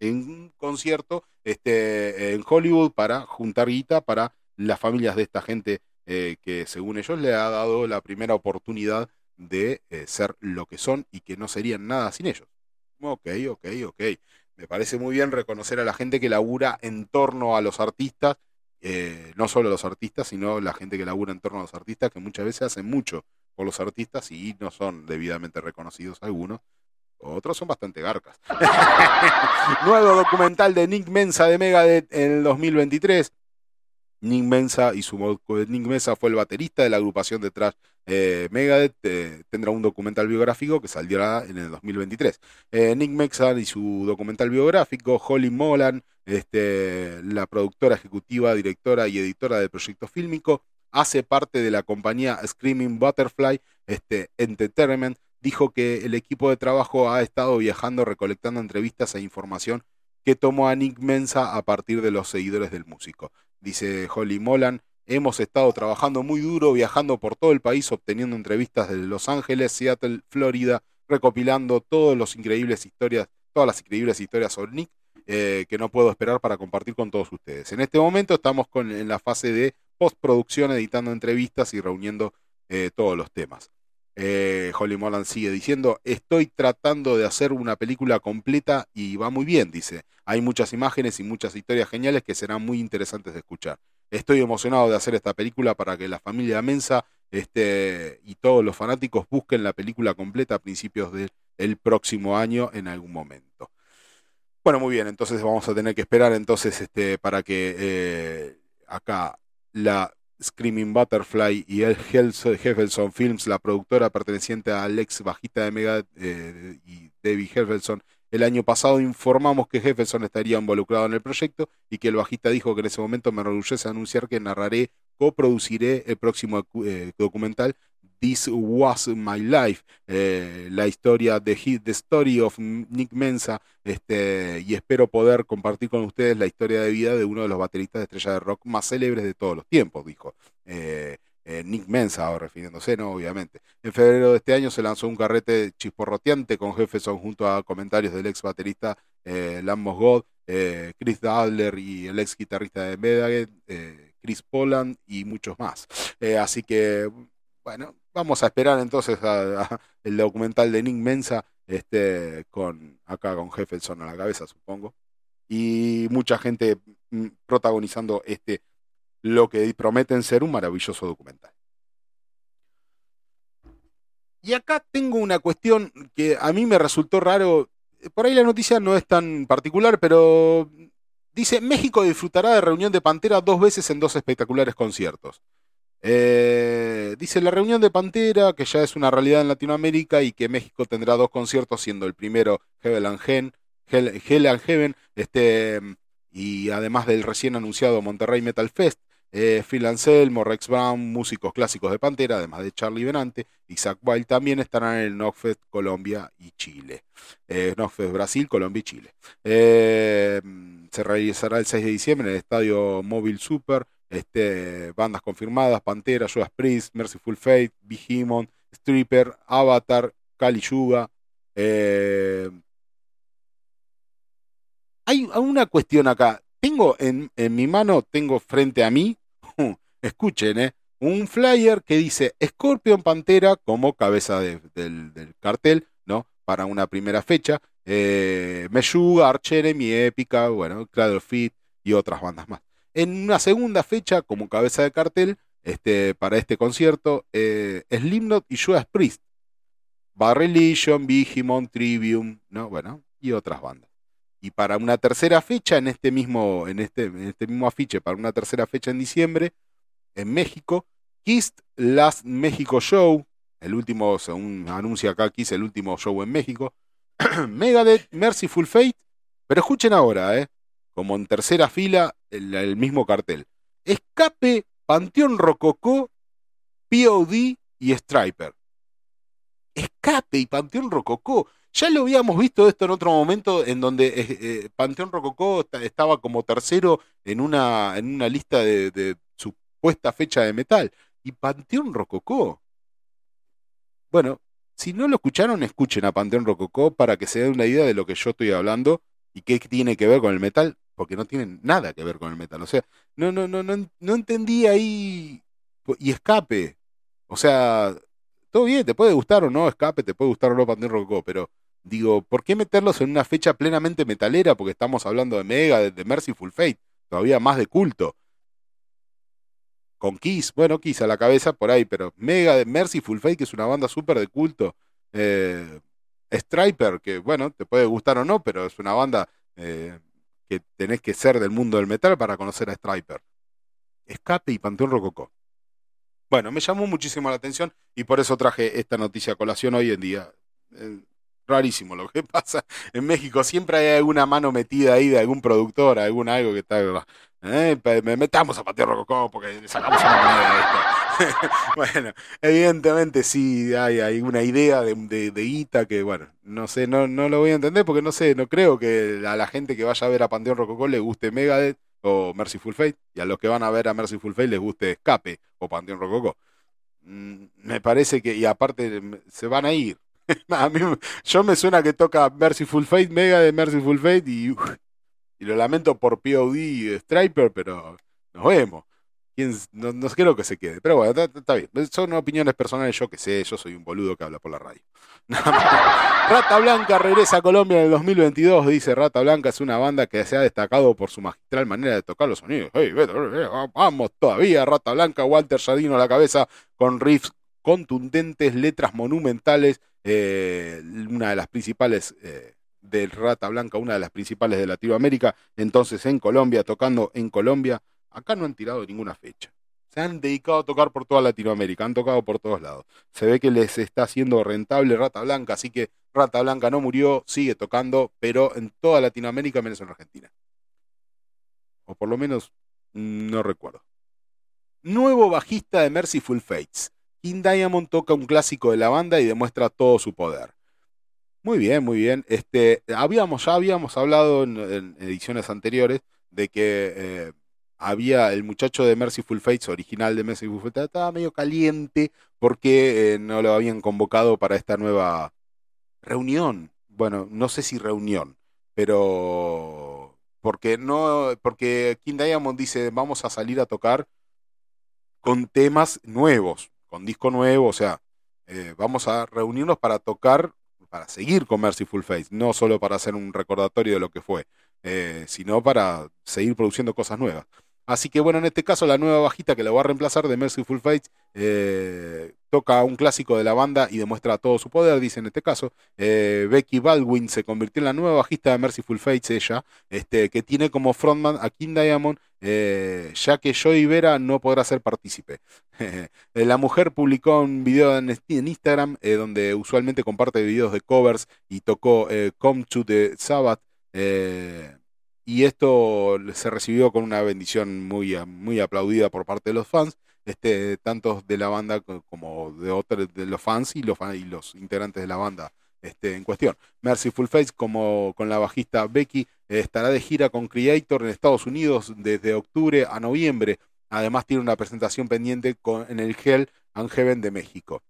en un concierto este, en Hollywood para juntar guita para las familias de esta gente eh, que según ellos le ha dado la primera oportunidad de eh, ser lo que son y que no serían nada sin ellos. Ok, ok, ok. Me parece muy bien reconocer a la gente que labura en torno a los artistas, eh, no solo los artistas, sino la gente que labura en torno a los artistas, que muchas veces hacen mucho por los artistas y no son debidamente reconocidos algunos. Otros son bastante garcas. Nuevo documental de Nick Mensa de Megadeth en el 2023. Nick Mensa, y su, Nick Mensa fue el baterista de la agrupación detrás eh, Megadeth, eh, tendrá un documental biográfico que saldrá en el 2023. Eh, Nick Mensa y su documental biográfico, Holly Molan, este, la productora ejecutiva, directora y editora del proyecto fílmico, hace parte de la compañía Screaming Butterfly este, Entertainment, dijo que el equipo de trabajo ha estado viajando recolectando entrevistas e información que tomó a Nick Mensa a partir de los seguidores del músico. Dice Holly Molan, hemos estado trabajando muy duro, viajando por todo el país, obteniendo entrevistas de Los Ángeles, Seattle, Florida, recopilando todas las increíbles historias, todas las increíbles historias sobre Nick eh, que no puedo esperar para compartir con todos ustedes. En este momento estamos en la fase de postproducción, editando entrevistas y reuniendo eh, todos los temas. Eh, Holly Molan sigue diciendo, estoy tratando de hacer una película completa y va muy bien, dice. Hay muchas imágenes y muchas historias geniales que serán muy interesantes de escuchar. Estoy emocionado de hacer esta película para que la familia Mensa este, y todos los fanáticos busquen la película completa a principios del próximo año en algún momento. Bueno, muy bien, entonces vamos a tener que esperar entonces este, para que eh, acá la Screaming Butterfly y el Heffelson Films, la productora perteneciente al ex bajista de Mega eh, y David Heffelson, el año pasado informamos que Heffelson estaría involucrado en el proyecto y que el bajista dijo que en ese momento me enorgullece anunciar que narraré, coproduciré el próximo eh, documental This Was My Life, eh, la historia de The Story of Nick Mensa, este, y espero poder compartir con ustedes la historia de vida de uno de los bateristas de estrella de rock más célebres de todos los tiempos, dijo. Eh, eh, Nick Mensa, refiriéndose, ¿no? Obviamente. En febrero de este año se lanzó un carrete chisporroteante con Jefferson junto a comentarios del ex baterista Lambos God, Chris Adler y el ex guitarrista de Megadeth, Chris Poland y muchos más. así que, bueno, vamos a esperar entonces el documental de Nick Mensa, este, con acá con Jefferson a la cabeza, supongo. Y mucha gente mm, protagonizando este, lo que prometen ser un maravilloso documental. Y acá tengo una cuestión que a mí me resultó raro. Por ahí la noticia no es tan particular, pero dice, México disfrutará de reunión de Pantera dos veces en dos espectaculares conciertos. Eh, dice la reunión de Pantera, que ya es una realidad en Latinoamérica y que México tendrá dos conciertos, siendo el primero Hell and Heaven, este, y además del recién anunciado Monterrey Metal Fest. Eh, Phil Anselmo, Rex Brown, músicos clásicos de Pantera, además de Charlie Benante y Zach Wild, también estarán en el Knockfest Colombia y Chile. Eh, Brasil, Colombia y Chile. Eh, se realizará el 6 de diciembre en el Estadio Móvil Super este, bandas confirmadas, Pantera, Judas Priest, Merciful Fate, Behemoth, Stripper, Avatar, Kali Yuga. Eh, hay una cuestión acá. Tengo en, mi mano, tengo frente a mí, escuchen, eh, un flyer que dice Scorpion Pantera como cabeza del, cartel, ¿no? Para una primera fecha. Eh, Meshuga, Archer, Mi Épica, bueno, Cradle Fit y otras bandas más. En una segunda fecha, como cabeza de cartel, este, para este concierto, eh, Slipknot y Judas Priest. Bar Religion, Vigimon, Trivium, ¿no? Bueno, y otras bandas. Y para una tercera fecha, en este mismo, en este, en este mismo afiche, para una tercera fecha en diciembre, en México, Kiss Last México Show, el último, según anuncia acá Kiss, el último show en México, Megadeth, Mercyful Fate, pero escuchen ahora, ¿eh? Como en tercera fila, el, mismo cartel. Escape, Panteón Rococó, POD y Striper. Escape y Panteón Rococó. Ya lo habíamos visto esto en otro momento en donde eh, eh, Panteón Rococó estaba como tercero en una, en una lista de, de supuesta fecha de metal. Y Panteón Rococó. Bueno, si no lo escucharon, escuchen a Panteón Rococó para que se den una idea de lo que yo estoy hablando y qué tiene que ver con el metal porque no tienen nada que ver con el metal. O sea, no, no, no, no, no entendí ahí. Y escape. O sea, todo bien, te puede gustar o no escape, te puede gustar o no Panteón Rococó, pero digo, ¿por qué meterlos en una fecha plenamente metalera? Porque estamos hablando de Mega, de, Mercyful Fate, todavía más de culto. Con Kiss, bueno, Kiss a la cabeza por ahí, pero Mega de Mercyful Fate, que es una banda súper de culto. Eh, Striper, que bueno, te puede gustar o no, pero es una banda eh, que tenés que ser del mundo del metal para conocer a Striper. Escape y Panteón Rococó. Bueno, me llamó muchísimo la atención y por eso traje esta noticia a colación hoy en día. Eh, rarísimo lo que pasa en México. Siempre hay alguna mano metida ahí de algún productor, algún algo que está. Eh, me metamos a Panteón Rococó porque sacamos una moneda de esto. bueno, evidentemente sí hay, hay una idea de, de, Ita que, bueno, no sé, no, no lo voy a entender porque no sé, no creo que a la gente que vaya a ver a Panteón Rococó le guste Megadeth o Mercyful Fate, y a los que van a ver a Mercyful Fate les guste Escape o Panteón Rococó. Mm, me parece que, y aparte, se van a ir. a mí, yo me suena que toca Mercyful Fate, Mega de Mercyful Fate, y, y lo lamento por POD y Striper, pero nos vemos no, no, creo que se quede. Pero bueno, está, bien. Son opiniones personales, yo que sé, yo soy un boludo que habla por la radio. Rata Blanca regresa a Colombia en el 2022, dice Rata Blanca, es una banda que se ha destacado por su magistral manera de tocar los sonidos. vamos todavía, Rata Blanca, Walter Jardino a la cabeza, con riffs contundentes, letras monumentales, eh, una de las principales... Eh, de Rata Blanca, una de las principales de Latinoamérica, entonces en Colombia, tocando en Colombia, Acá no han tirado ninguna fecha. Se han dedicado a tocar por toda Latinoamérica, han tocado por todos lados. Se ve que les está haciendo rentable Rata Blanca, así que Rata Blanca no murió, sigue tocando, pero en toda Latinoamérica menos en Argentina. O por lo menos mm, no recuerdo. Nuevo bajista de Mercyful Fates. King Diamond toca un clásico de la banda y demuestra todo su poder. Muy bien, muy bien. Este, habíamos, ya habíamos hablado en, ediciones anteriores de que eh, había el muchacho de Mercyful Fates, original de Mercyful Fates, estaba medio caliente porque eh, no lo habían convocado para esta nueva reunión. Bueno, no sé si reunión, pero porque no, porque King Diamond dice vamos a salir a tocar con temas nuevos, con disco nuevo, o sea, eh, vamos a reunirnos para tocar, para seguir con Mercyful Fates, no solo para hacer un recordatorio de lo que fue, eh, sino para seguir produciendo cosas nuevas. Así que bueno, en este caso la nueva bajita que la va a reemplazar de Mercyful Fates eh, toca un clásico de la banda y demuestra todo su poder, dice en este caso. Eh, Becky Baldwin se convirtió en la nueva bajista de Mercyful Fates, ella, este, que tiene como frontman a King Diamond, eh, ya que Joey Vera no podrá ser partícipe. la mujer publicó un video en, Instagram donde usualmente comparte videos de covers y tocó Come to the Sabbath y esto se recibió con una bendición muy, muy aplaudida por parte de los fans, este, tanto de la banda como de otros de los fans y los, integrantes de la banda este, en cuestión. Mercyful Face, como con la bajista Becky, estará de gira con Creator en Estados Unidos desde octubre a noviembre. Además tiene una presentación pendiente en el Hell and de México.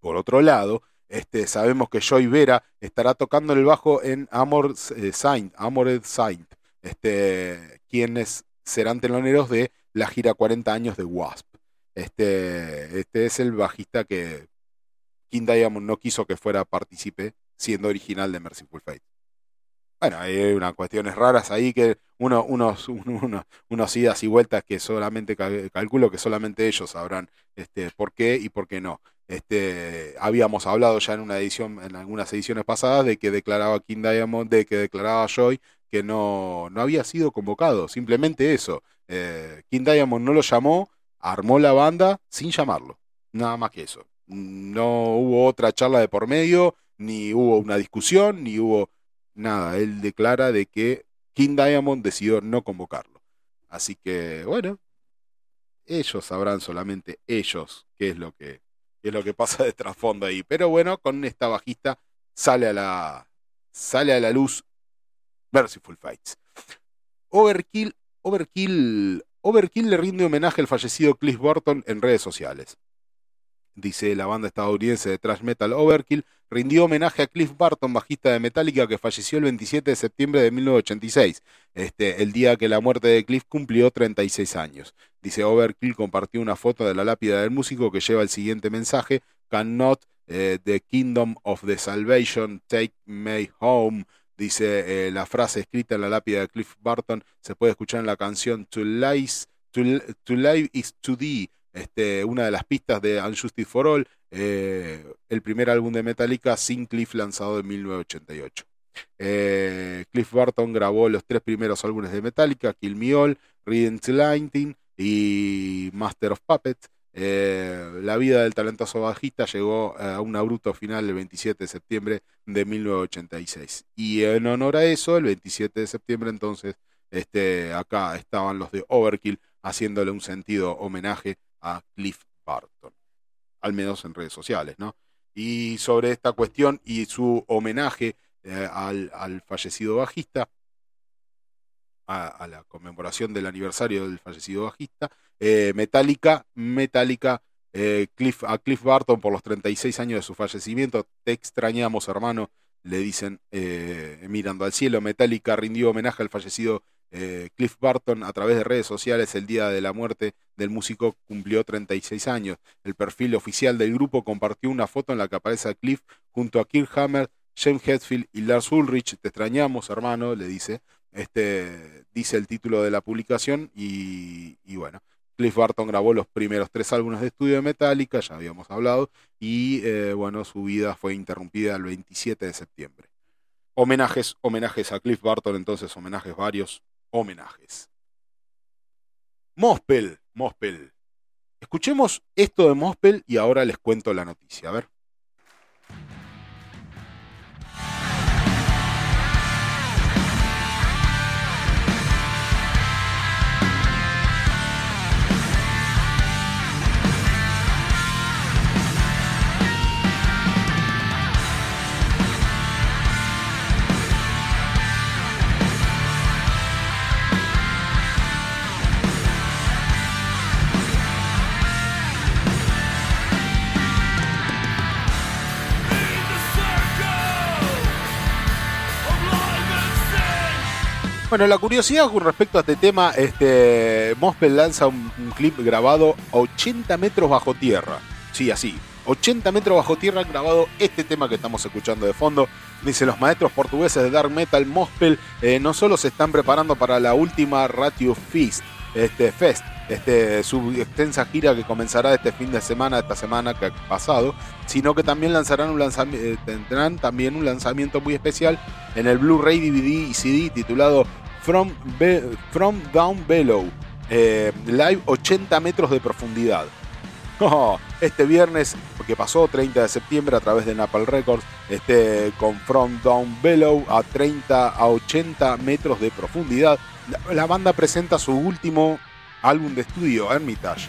Por otro lado, este, sabemos que Joy Vera estará tocando el bajo en Amor eh, Saint, Amored Saint, este, quienes serán teloneros de la gira 40 años de Wasp. Este, este es el bajista que King Diamond no quiso que fuera partícipe, siendo original de Merciful Fate. Bueno, hay unas cuestiones raras ahí que uno, unos, unos, unos idas y vueltas que solamente calculo que solamente ellos sabrán este, por qué y por qué no. Este, habíamos hablado ya en una edición, en algunas ediciones pasadas, de que declaraba King Diamond, de que declaraba Joy que no, no había sido convocado, simplemente eso. Eh, King Diamond no lo llamó, armó la banda sin llamarlo, nada más que eso. No hubo otra charla de por medio, ni hubo una discusión, ni hubo nada. Él declara de que King Diamond decidió no convocarlo. Así que, bueno, ellos sabrán solamente ellos qué es lo que es lo que pasa de trasfondo ahí. Pero bueno, con esta bajista sale a la, sale a la luz Merciful Fights. Overkill, Overkill, Overkill le rinde homenaje al fallecido Cliff Burton en redes sociales dice la banda estadounidense de thrash metal Overkill, rindió homenaje a Cliff Barton, bajista de Metallica, que falleció el 27 de septiembre de 1986, este, el día que la muerte de Cliff cumplió 36 años. Dice Overkill compartió una foto de la lápida del músico que lleva el siguiente mensaje, Cannot eh, the Kingdom of the Salvation take me home. Dice eh, la frase escrita en la lápida de Cliff Barton, se puede escuchar en la canción To, Lies, to, Live is to Thee este, una de las pistas de Unjustice for All, eh, el primer álbum de Metallica sin Cliff lanzado en 1988. Eh, Cliff Burton grabó los tres primeros álbumes de Metallica, Kill Me All, Rhythm Lightning, y Master of Puppets. Eh, la vida del talentoso bajista llegó a un abrupto final el 27 de septiembre de 1986. Y en honor a eso, el 27 de septiembre entonces, este, acá estaban los de Overkill haciéndole un sentido homenaje a Cliff Barton, al menos en redes sociales, ¿no? Y sobre esta cuestión y su homenaje eh, al, fallecido bajista, a, la conmemoración del aniversario del fallecido bajista, eh, Metallica, Metallica, eh, Cliff, a Cliff Barton por los 36 años de su fallecimiento, te extrañamos hermano, le dicen mirando al cielo, Metallica rindió homenaje al fallecido eh, Cliff Barton a través de redes sociales el día de la muerte del músico cumplió 36 años. El perfil oficial del grupo compartió una foto en la que aparece Cliff junto a Kirk Hammer, James Hetfield y Lars Ulrich. Te extrañamos, hermano, le dice. Este, dice el título de la publicación y, bueno. Cliff Barton grabó los primeros tres álbumes de estudio de Metallica, ya habíamos hablado, y eh, bueno, su vida fue interrumpida el 27 de septiembre. Homenajes, homenajes a Cliff Barton, entonces homenajes varios, homenajes. Mospel, Mospel. Escuchemos esto de Mospel y ahora les cuento la noticia. A ver. Bueno, la curiosidad con respecto a este tema, este, Mospel lanza un, clip grabado a 80 metros bajo tierra. Sí, así. 80 metros bajo tierra grabado este tema que estamos escuchando de fondo. Dice los maestros portugueses de Dark Metal Mospel eh, no solo se están preparando para la última Ratio Feast, este Fest, este, su extensa gira que comenzará este fin de semana, esta semana que ha pasado, sino que también lanzarán un lanzamiento, eh, tendrán también un lanzamiento muy especial en el Blu-ray DVD y CD titulado From, Down Below, eh, live 80 metros de profundidad. Este viernes, que pasó 30 de septiembre a través de Napal Records, este, con From Down Below a 30 a 80 metros de profundidad, la, banda presenta su último álbum de estudio, Hermitage.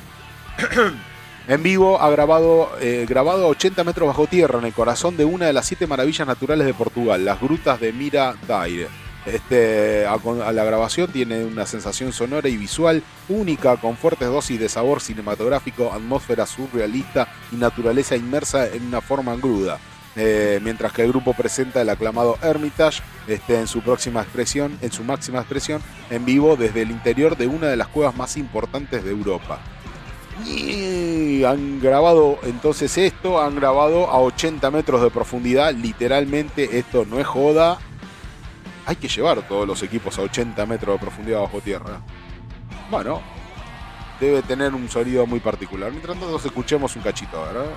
en vivo ha grabado, eh, grabado a 80 metros bajo tierra en el corazón de una de las siete maravillas naturales de Portugal, las grutas de Mira Daire. Este, a, la grabación tiene una sensación sonora y visual única, con fuertes dosis de sabor cinematográfico, atmósfera surrealista y naturaleza inmersa en una forma engruda. Eh, mientras que el grupo presenta el aclamado Hermitage este, en su próxima expresión, en su máxima expresión, en vivo desde el interior de una de las cuevas más importantes de Europa. Han grabado entonces esto, han grabado a 80 metros de profundidad, literalmente esto no es joda, hay que llevar todos los equipos a 80 metros de profundidad bajo tierra. Bueno, debe tener un sonido muy particular. Mientras tanto, escuchemos un cachito, ¿verdad?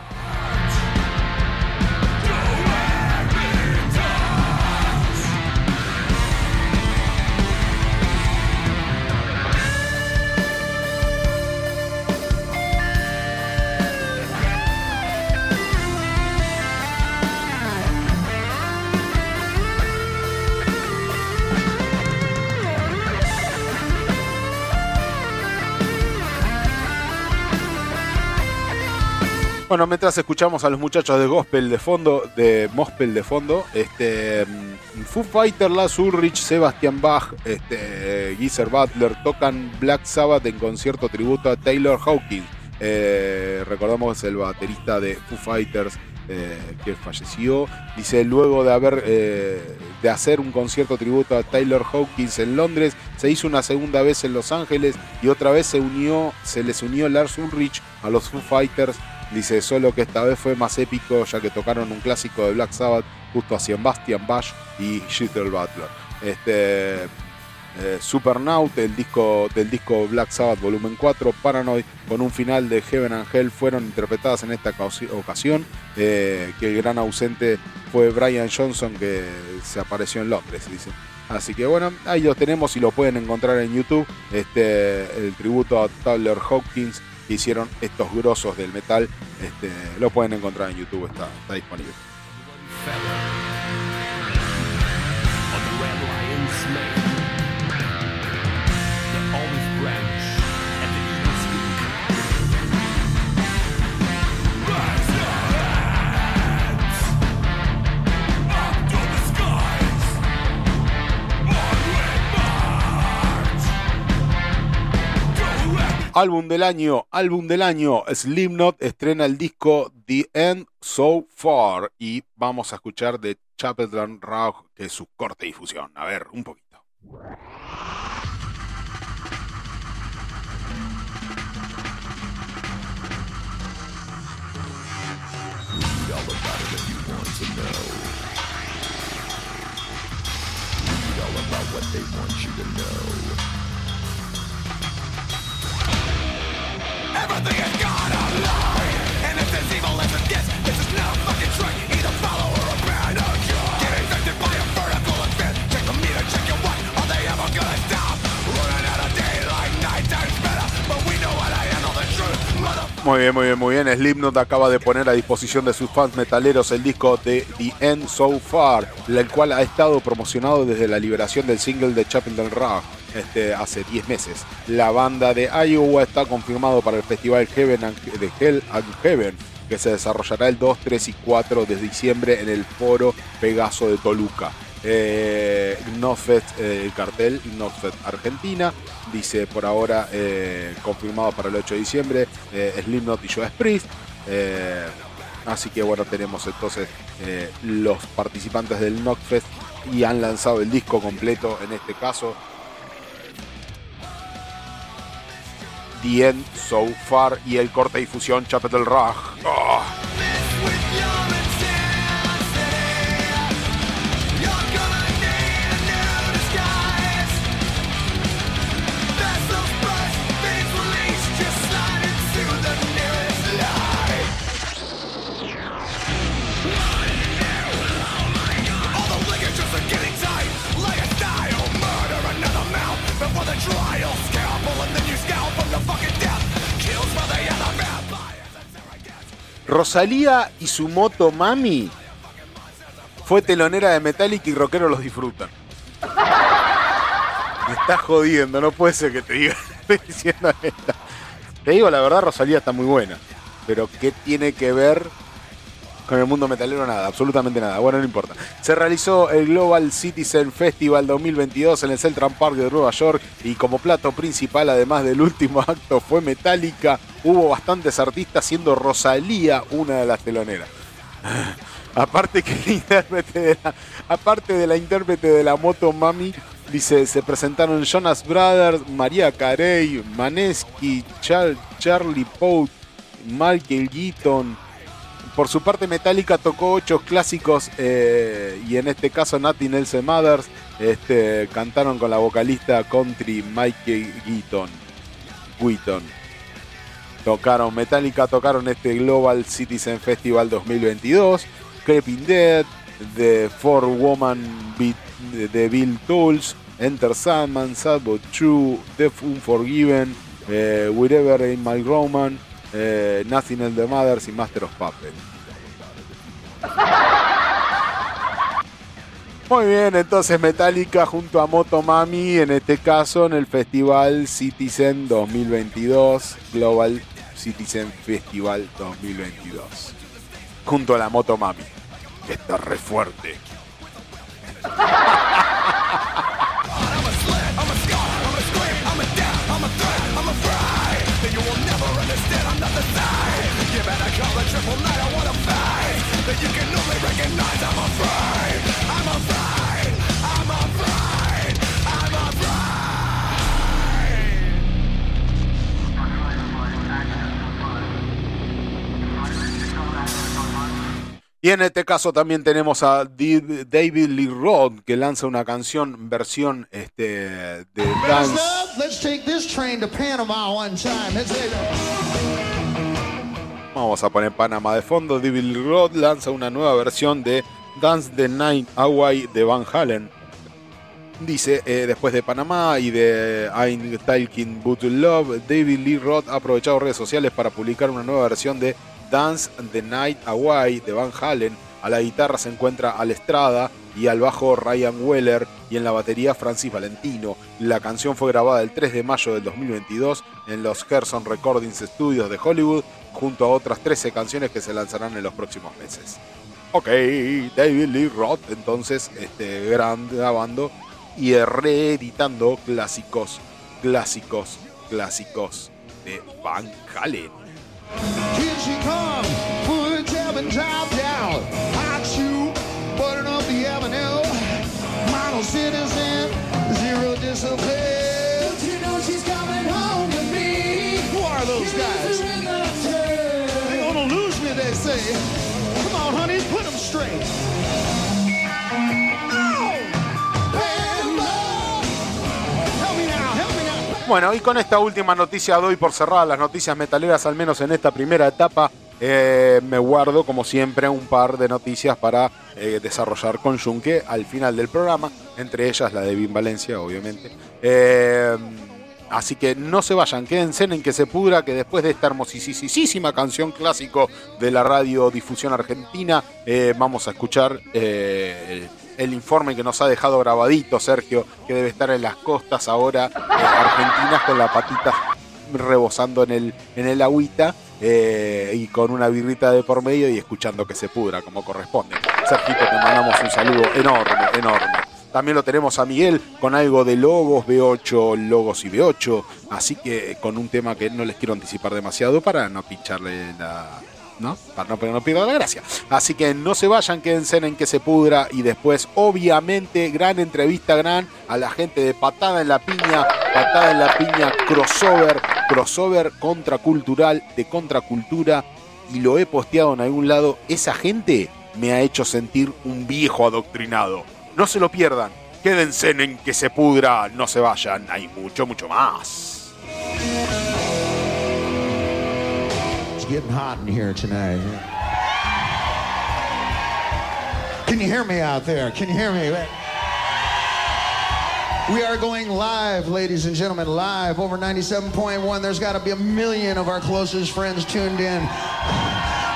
Bueno, mientras escuchamos a los muchachos de Gospel de fondo, de Mospel de fondo, este, mm, Foo Fighter, Lars Ulrich, Sebastian Bach, este, Geezer Butler tocan Black Sabbath en concierto tributo a Taylor Hawkins. Eh, recordamos el baterista de Foo Fighters eh, que falleció. Dice, luego de, haber, eh, de hacer un concierto tributo a Taylor Hawkins en Londres, se hizo una segunda vez en Los Ángeles y otra vez se unió, se les unió Lars Ulrich a los Foo Fighters Dice, solo que esta vez fue más épico ya que tocaron un clásico de Black Sabbath justo a Sebastian Bash y Sheetal Butler. Este, eh, Supernaut, el disco del disco Black Sabbath Volumen 4, Paranoid, con un final de Heaven and Hell, fueron interpretadas en esta ocasión, eh, que el gran ausente fue Brian Johnson, que se apareció en Londres, dice. Así que bueno, ahí lo tenemos y lo pueden encontrar en YouTube. Este, el tributo a Tyler Hawkins que hicieron estos grosos del metal. Este, lo pueden encontrar en YouTube, está, está disponible. Álbum del año, álbum del año. Slipknot estrena el disco The End So Far y vamos a escuchar de Chapel Rock, que es su corte difusión. A ver, un poquito. Muy bien, muy bien, muy bien. Slipknot acaba de poner a disposición de sus fans metaleros el disco de The End So Far, el cual ha estado promocionado desde la liberación del single de Chapel del Rock este, hace 10 meses. La banda de Iowa está confirmado para el festival Heaven de Hell and Heaven, que se desarrollará el 2, 3 y 4 de diciembre en el foro Pegaso de Toluca. Eh, eh el cartel Gnofest Argentina, dice por ahora eh, confirmado para el 8 de diciembre, eh, Slipknot y Joe Priest. Así que bueno, tenemos entonces los participantes del Knockfest y han lanzado el disco completo en este caso The End So Far y el corte difusión Chapel Raj. Oh. Rosalía y su moto Mami fue telonera de Metallica y rockeros los disfrutan. Me estás jodiendo, no puede ser que te diga, diciendo esto. Te digo la verdad, Rosalía está muy buena. Pero ¿qué tiene que ver con el mundo metalero nada, absolutamente nada. Bueno, no importa. Se realizó el Global Citizen Festival 2022 en el Central Park de Nueva York y como plato principal, además del último acto, fue Metallica. Hubo bastantes artistas, siendo Rosalía una de las teloneras. aparte que intérprete aparte de la intérprete de la moto Mami, dice, se presentaron Jonas Brothers, María Carey, Manesky, Charlie Pout, Michael Keaton, por su parte, Metallica tocó ocho clásicos eh, y en este caso Nati Nelson Mothers este, cantaron con la vocalista country Mike Wheaton. Wheaton. Tocaron Metallica, tocaron este Global Citizen Festival 2022, Creeping Dead, The Four Woman Beat de Bill Tools, Enter Sandman, Sad But True, The Unforgiven, eh, Wherever in My Roman, eh, Nothing the Mothers y Master of Puppets. Muy bien, entonces Metallica junto a Motomami, en este caso en el Festival Citizen 2022, Global Citizen Festival 2022. Junto a la Motomami, que está re fuerte. Y en este caso también tenemos a David Lee Roth que lanza una canción versión este, de dance. Let's take this train to Panama one time. Vamos a poner Panamá de fondo. David Lee Roth lanza una nueva versión de Dance the Night Away de Van Halen. Dice, eh, después de Panamá y de I'm Talking But Love, David Lee Roth ha aprovechado redes sociales para publicar una nueva versión de Dance the Night Away de Van Halen. A la guitarra se encuentra Al Estrada y al bajo Ryan Weller y en la batería Francis Valentino. La canción fue grabada el 3 de mayo del 2022 en los Gerson Recordings Studios de Hollywood junto a otras 13 canciones que se lanzarán en los próximos meses. Ok, David Lee Roth entonces este, grabando y reeditando clásicos, clásicos, clásicos de Van Halen. Here she comes, full jab and drop down. Hot shoe, button up the avenue. Model citizen, zero discipline. Don't you know she's coming home to me? Who are those guys? They say. Come on, honey, put them straight. Bueno, y con esta última noticia doy por cerrada las noticias metaleras, al menos en esta primera etapa. Eh, me guardo, como siempre, un par de noticias para eh, desarrollar con Junque al final del programa, entre ellas la de Vin Valencia, obviamente. Eh, así que no se vayan, quédense en que se pudra, que después de esta hermosísima canción clásico de la radiodifusión argentina, vamos a escuchar el informe que nos ha dejado grabadito Sergio, que debe estar en las costas ahora eh, argentinas con la patita rebosando en el, en el agüita eh, y con una birrita de por medio y escuchando que se pudra como corresponde. Sergio, te mandamos un saludo enorme, enorme. También lo tenemos a Miguel con algo de logos B8, logos y B8, así que con un tema que no les quiero anticipar demasiado para no pincharle la, ¿no? Para no, no pierda la gracia. Así que no se vayan, quédense en que se pudra y después, obviamente, gran entrevista, gran a la gente de Patada en la Piña, Patada en la Piña, crossover, crossover contracultural, de contracultura, y lo he posteado en algún lado. Esa gente me ha hecho sentir un viejo adoctrinado. No se lo pierdan, quédense en que se pudra, no se vayan, hay mucho, mucho más. getting hot in here tonight. Can you hear me out there? Can you hear me? We are going live, ladies and gentlemen, live over 97.1. There's got to be a million of our closest friends tuned in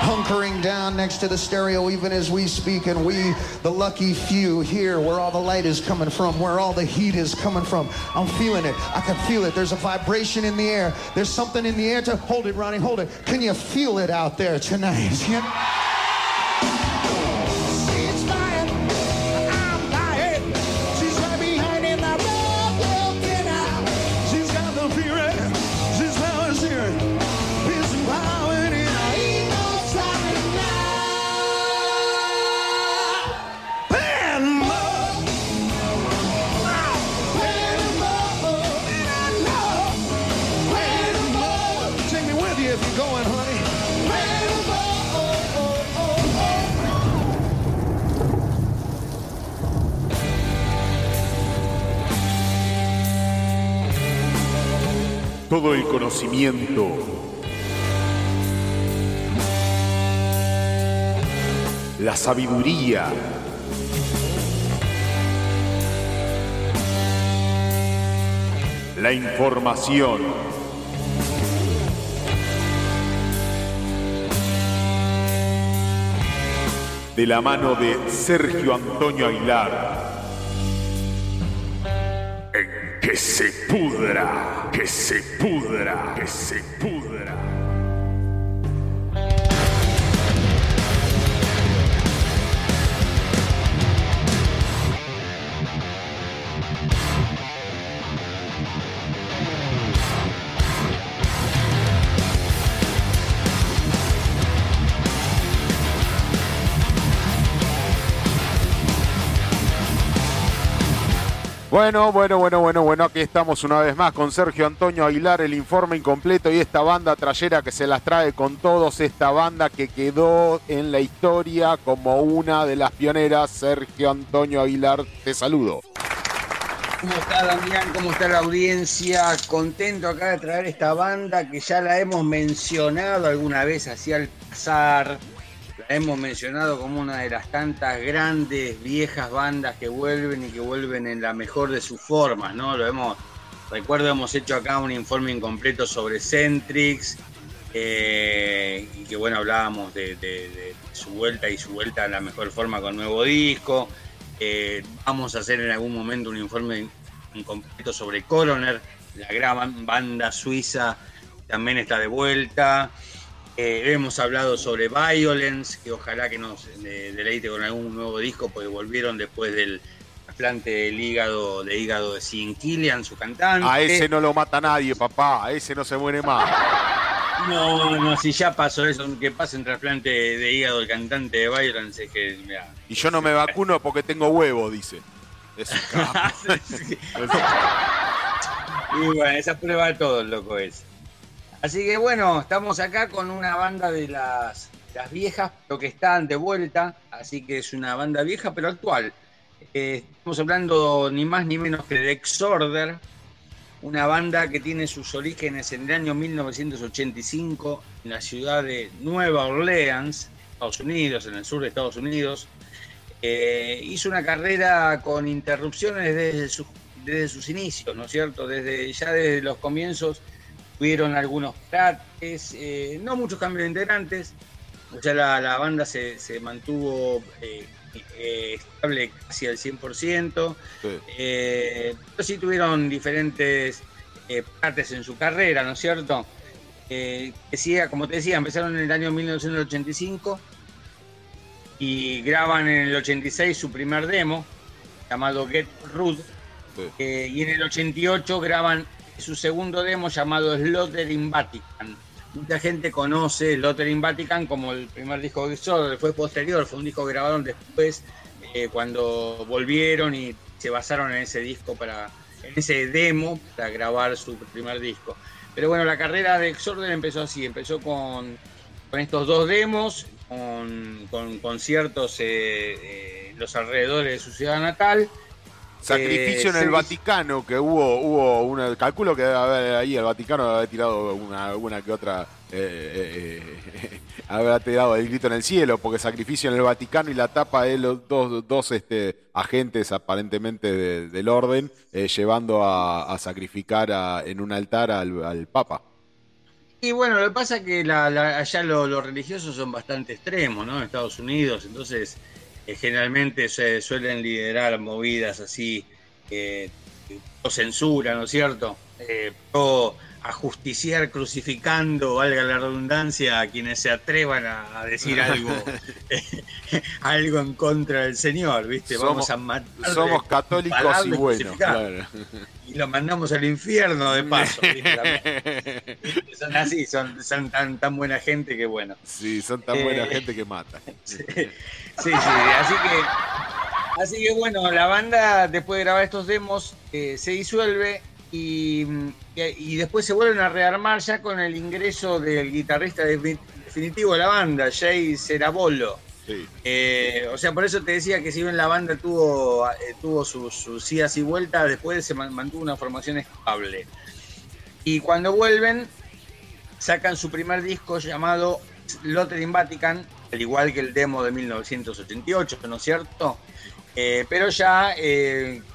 hunkering down next to the stereo even as we speak and we the lucky few here where all the light is coming from where all the heat is coming from. I'm feeling it. I can feel it. There's a vibration in the air. There's something in the air to hold it ronnie hold it. Can you feel it out there tonight todo el conocimiento. La sabiduría. La información. De la mano de Sergio Antonio Aguilar que se pudra, que se pudra, que se pudra. Bueno, bueno, bueno, bueno, bueno, aquí estamos una vez más con Sergio Antonio Aguilar, el informe incompleto y esta banda trayera que se las trae con todos, esta banda que quedó en la historia como una de las pioneras. Sergio Antonio Aguilar, te saludo. ¿Cómo está Damián? ¿Cómo está la audiencia? Contento acá de traer esta banda que ya la hemos mencionado alguna vez así al pasar hemos mencionado como una de las tantas grandes viejas bandas que vuelven y que vuelven en la mejor de sus formas, ¿no? Lo hemos, recuerdo, hemos hecho acá un informe incompleto sobre Centrix, eh, y que bueno, hablábamos de, su vuelta y su vuelta a la mejor forma con nuevo disco. Eh, vamos a hacer en algún momento un informe incompleto sobre Coroner, la gran banda suiza también está de vuelta. Eh, hemos hablado sobre Violence, que ojalá que nos deleite con algún nuevo disco, porque volvieron después del trasplante del hígado, de hígado de Sin Killian, su cantante. A ese no lo mata nadie, papá, a ese no se muere más. No, no, si ya pasó eso, que pase un trasplante de hígado el cantante de Violence, es que. y yo no me vacuno porque tengo huevo, dice. Es y bueno, esa prueba de todo, loco es. Así que bueno, estamos acá con una banda de las, las viejas, pero que están de vuelta. Así que es una banda vieja, pero actual. Eh, estamos hablando ni más ni menos que de Exorder, una banda que tiene sus orígenes en el año 1985 en la ciudad de Nueva Orleans, Estados Unidos, en el sur de Estados Unidos. Eh, hizo una carrera con interrupciones desde, desde sus inicios, ¿no es cierto? Desde, ya desde los comienzos Tuvieron algunos trates, eh, no muchos cambios de integrantes, o sea, la, banda se, mantuvo eh, eh, estable casi al 100%, pero sí tuvieron diferentes partes en su carrera, ¿no es cierto? decía, como te decía, empezaron en el año 1985 y graban en el 86 su primer demo, llamado Get Rude, y en el 88 graban su segundo demo llamado Slaughter in Vatican. Mucha gente conoce Slaughter in Vatican como el primer disco de Exodus, fue posterior, fue un disco que grabaron después eh, cuando volvieron y se basaron en ese disco para, en ese demo para grabar su primer disco. Pero bueno, la carrera de Exorder empezó así, empezó con, con estos dos demos, con, conciertos eh, en los alrededores de su ciudad natal, Sacrificio en el Vaticano, que hubo, hubo una, calculo que ahí el Vaticano había tirado una, que otra, eh, eh, eh tirado el grito en el cielo, porque sacrificio en el Vaticano y la tapa de los dos, dos este, agentes aparentemente del orden, eh, llevando a, sacrificar en un altar al, Papa. Y bueno, lo que pasa es que allá los religiosos son bastante extremos, ¿no? En Estados Unidos, entonces generalmente se suelen liderar movidas así, eh, censura, ¿no es cierto? Eh, ajusticiar crucificando, valga la redundancia, a quienes se atrevan a, decir algo, algo en contra del Señor, ¿viste? Vamos somos, a Somos católicos y buenos, Y lo mandamos al infierno de paso, Son así, son, tan, tan buena gente que bueno. Sí, son tan buena eh, gente que mata. sí, sí, así que... Así que bueno, la banda después de grabar estos demos eh, se disuelve y, después se vuelven a rearmar ya con el ingreso del guitarrista definitivo de la banda, Jay Cerabolo. Eh, o sea, por eso te decía que si bien la banda tuvo, eh, tuvo sus, sus, idas y vueltas, después se mantuvo una formación estable. Y cuando vuelven, sacan su primer disco llamado Lottery in Vatican, al igual que el demo de 1988, ¿no es cierto? Eh, pero ya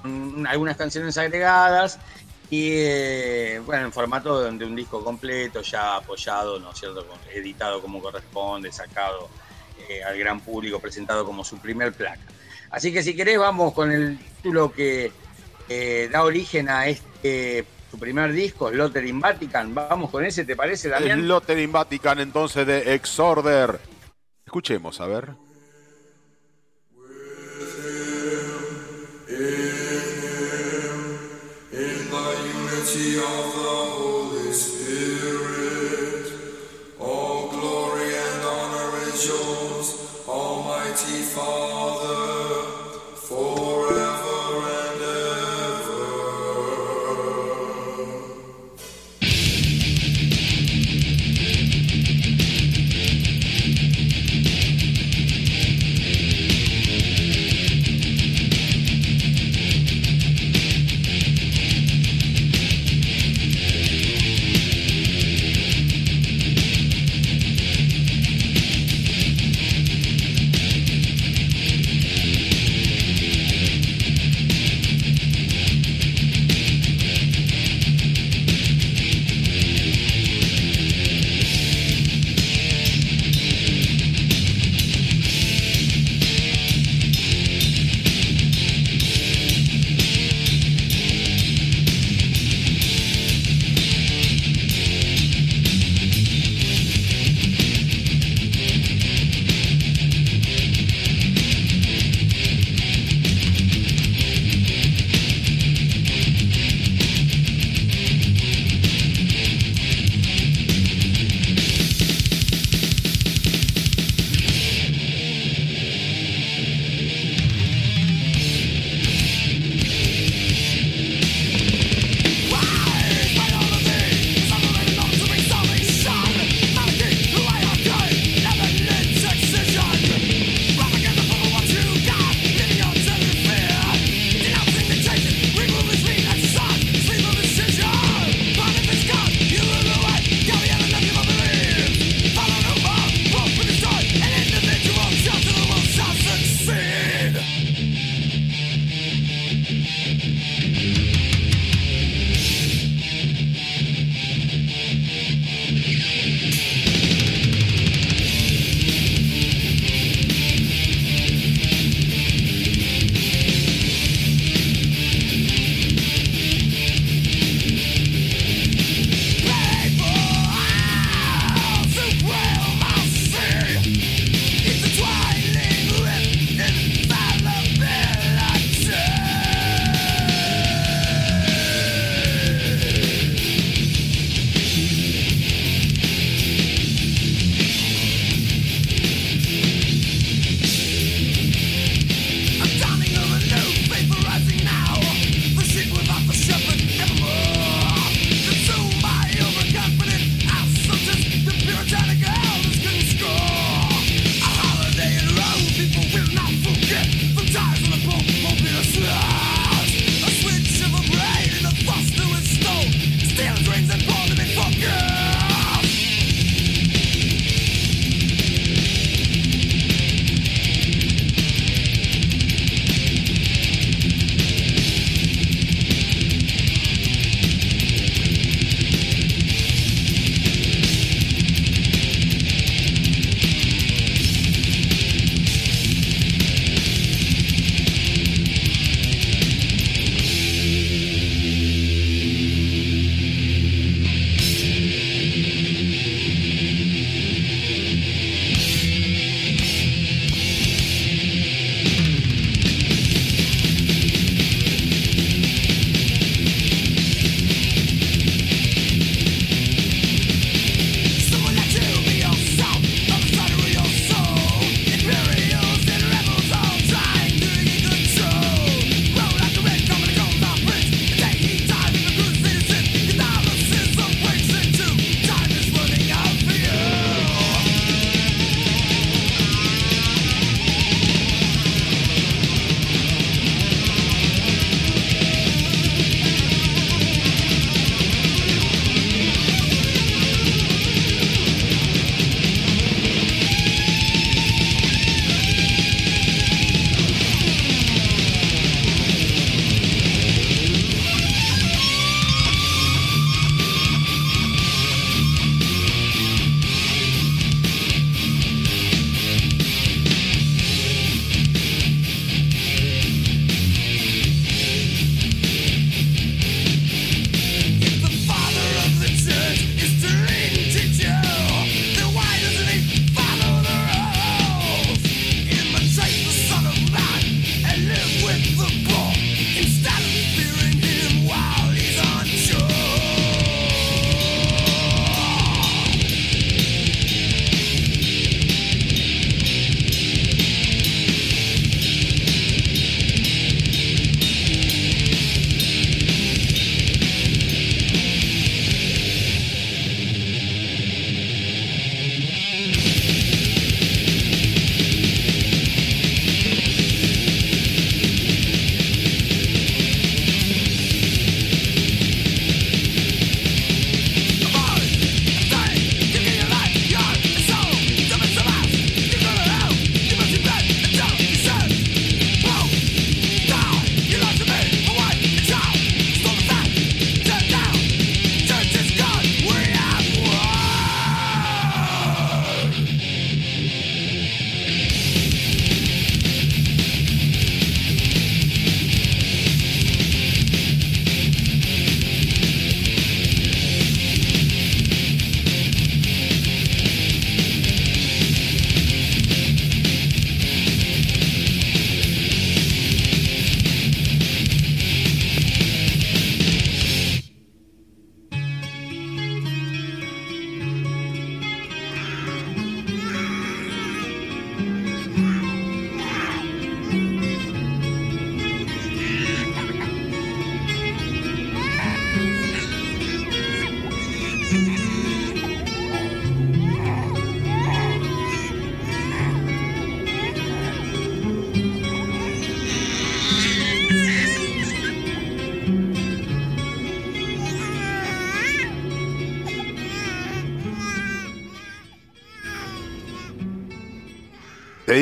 con algunas canciones agregadas y eh, bueno, en formato de, un disco completo, ya apoyado, ¿no es cierto? Editado como corresponde, sacado eh, al gran público, presentado como su primer placa. Así que si querés, vamos con el título que eh, da origen a este su primer disco, Lotter in Vatican. Vamos con ese, ¿te parece, Damián? Lotter in Vatican, entonces, de Exorder. Escuchemos, a ver. Unity of the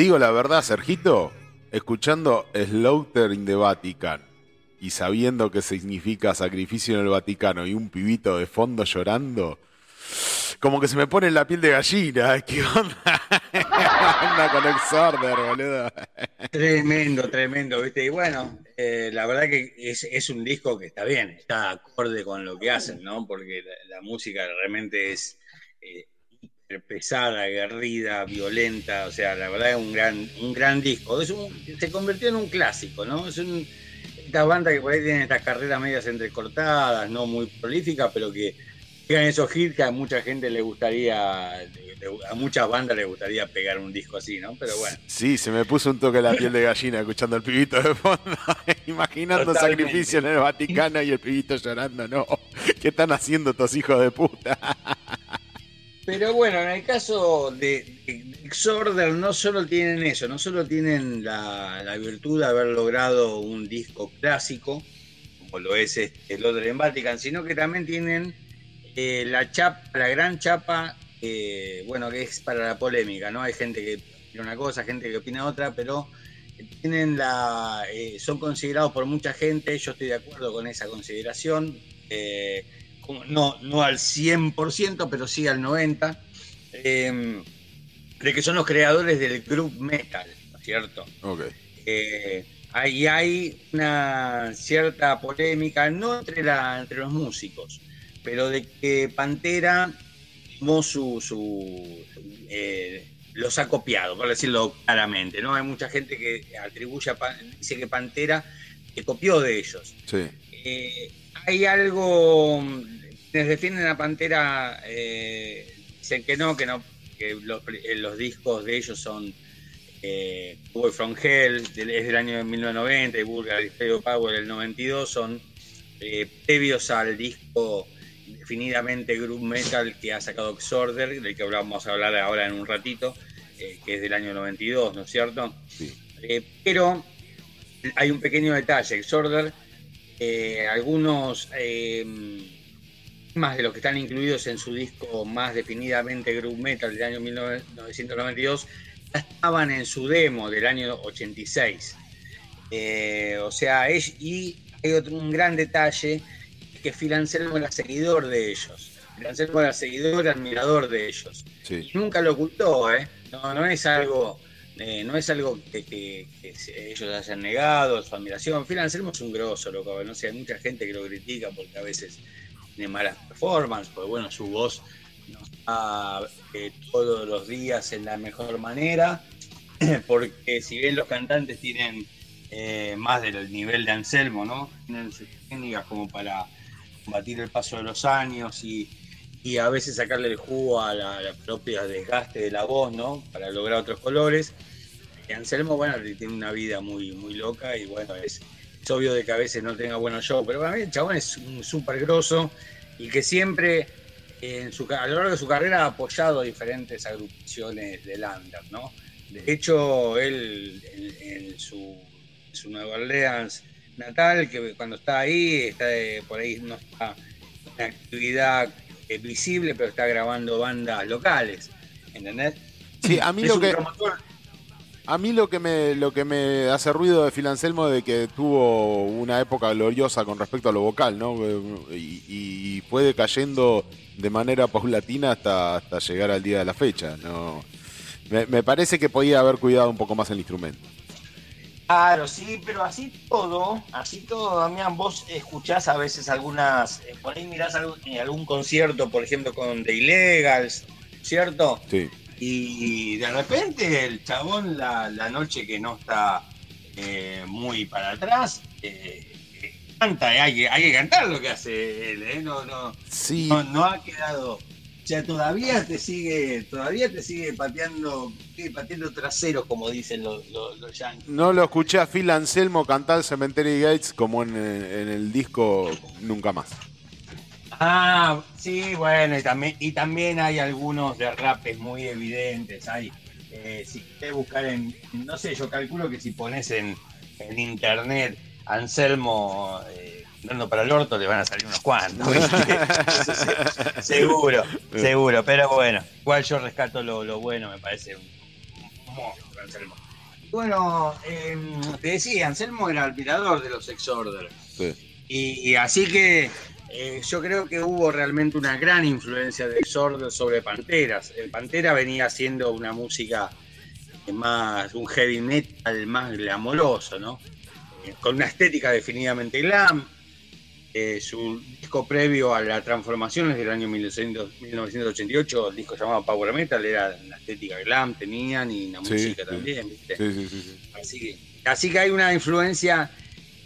digo la verdad, Sergito, escuchando Slaughter in the Vatican y sabiendo que significa sacrificio en el Vaticano y un pibito de fondo llorando, como que se me pone la piel de gallina. ¿Qué onda? onda con Exorder, boludo. Tremendo, tremendo, ¿viste? Y bueno, eh, la verdad que es, un disco que está bien, está acorde con lo que hacen, ¿no? Porque la, música realmente es eh, pesada, aguerrida, violenta, o sea, la verdad es un gran, un gran disco. Es se convirtió en un clásico, ¿no? Es un, esta banda que por ahí tiene estas carreras medias entrecortadas, no muy prolíficas, pero que llegan esos hits que a mucha gente le gustaría, a muchas bandas le gustaría pegar un disco así, ¿no? Pero bueno. Sí, se me puso un toque la piel de gallina escuchando al pibito de fondo, imaginando sacrificio en el Vaticano y el pibito llorando, no, ¿qué están haciendo estos hijos de puta? Pero bueno, en el caso de, Exorder no solo tienen eso, no solo tienen la, virtud de haber logrado un disco clásico, como lo es este, el otro en Vatican, sino que también tienen eh, la chapa, la gran chapa, eh, bueno, que es para la polémica, ¿no? Hay gente que opina una cosa, gente que opina otra, pero tienen la, eh, son considerados por mucha gente, yo estoy de acuerdo con esa consideración no, no al 100%, pero sí al 90%, em, de que son los creadores del group metal, ¿cierto? Eh, ahí hay una cierta polémica, no entre, la, entre los músicos, pero de que Pantera su, eh, los ha copiado, por decirlo claramente, ¿no? Hay mucha gente que atribuye, dice que Pantera que copió de ellos. Sí. Eh, hay algo, quienes defienden a Pantera eh, dicen que no, que no, que eh, los, discos de ellos son eh, Boy From Hell, es del año 1990, y Bulgar y Power del 92, son eh, previos al disco definidamente group metal que ha sacado Exorder, del que vamos a hablar ahora en un ratito, que es del año 92, ¿no es cierto? Sí. pero hay un pequeño detalle, Exorder algunos más de los que están incluidos en su disco más definidamente group metal del año 1992 estaban en su demo del año 86. Eh, o sea, y hay otro, un gran detalle que Phil Anselmo era seguidor de ellos. Phil Anselmo era seguidor, admirador de ellos. nunca lo ocultó, ¿eh? No, no es algo eh, no es algo que, ellos hayan negado, su admiración. Phil Anselmo es un grosso, loco. No sé, hay mucha gente que lo critica porque a veces tiene malas performances, porque bueno, su voz no está eh, todos los días en la mejor manera, porque si bien los cantantes tienen eh, más del nivel de Anselmo, ¿no? Tienen técnicas como para combatir el paso de los años y, a veces sacarle el jugo a la, la propia desgaste de la voz, ¿no? Para lograr otros colores. Anselmo, bueno, tiene una vida muy, muy loca y bueno, es, obvio de que a veces no tenga buenos shows, pero para mí el chabón es un súper grosso y que siempre en su, a lo largo de su carrera ha apoyado a diferentes agrupaciones de Lander, ¿no? De hecho, él en, su, Nueva Orleans natal, que cuando está ahí, está por ahí no está en actividad visible, pero está grabando bandas locales, ¿entendés? Sí, a mí lo que... A mí lo que me lo que me hace ruido de Phil Anselmo de que tuvo una época gloriosa con respecto a lo vocal, ¿no? Y, fue decayendo de manera paulatina hasta, hasta llegar al día de la fecha, ¿no? Me, parece que podía haber cuidado un poco más el instrumento. Claro, sí, pero así todo, así todo, Damián, vos escuchás a veces algunas, eh, por ahí mirás algún, algún concierto, por ejemplo, con The Illegals, ¿cierto? Sí y de repente el chabón, la, noche que no está eh, muy para atrás, eh, canta, hay que, hay que cantar lo que hace él, ¿eh? no, no, no, ha quedado. O sea, todavía te sigue, todavía te sigue pateando, pateando traseros, como dicen los, los, yankees. No lo escuché a Phil Anselmo cantar Cemetery Gates como en, en el disco Nunca Más. Ah, sí, bueno, y también, y también hay algunos derrapes muy evidentes. Hay, eh, si quieres buscar en, no sé, yo calculo que si pones en, internet Anselmo eh, dando para el orto, le van a salir unos cuantos. seguro, seguro, pero bueno, igual yo rescato lo, bueno, me parece un, monstruo Anselmo. Bueno, em, te decía, Anselmo era admirador de los Exorders. Y, así que eh, yo creo que hubo realmente una gran influencia de Exorder sobre Panteras. El Pantera venía haciendo una música más, un heavy metal más glamoroso, ¿no? Eh, con una estética definidamente glam. Eh, su disco previo a las transformaciones del año 1988, el disco llamado Power Metal, era una estética glam, tenían y una música también, ¿viste? Sí, sí, así, que, así que hay una influencia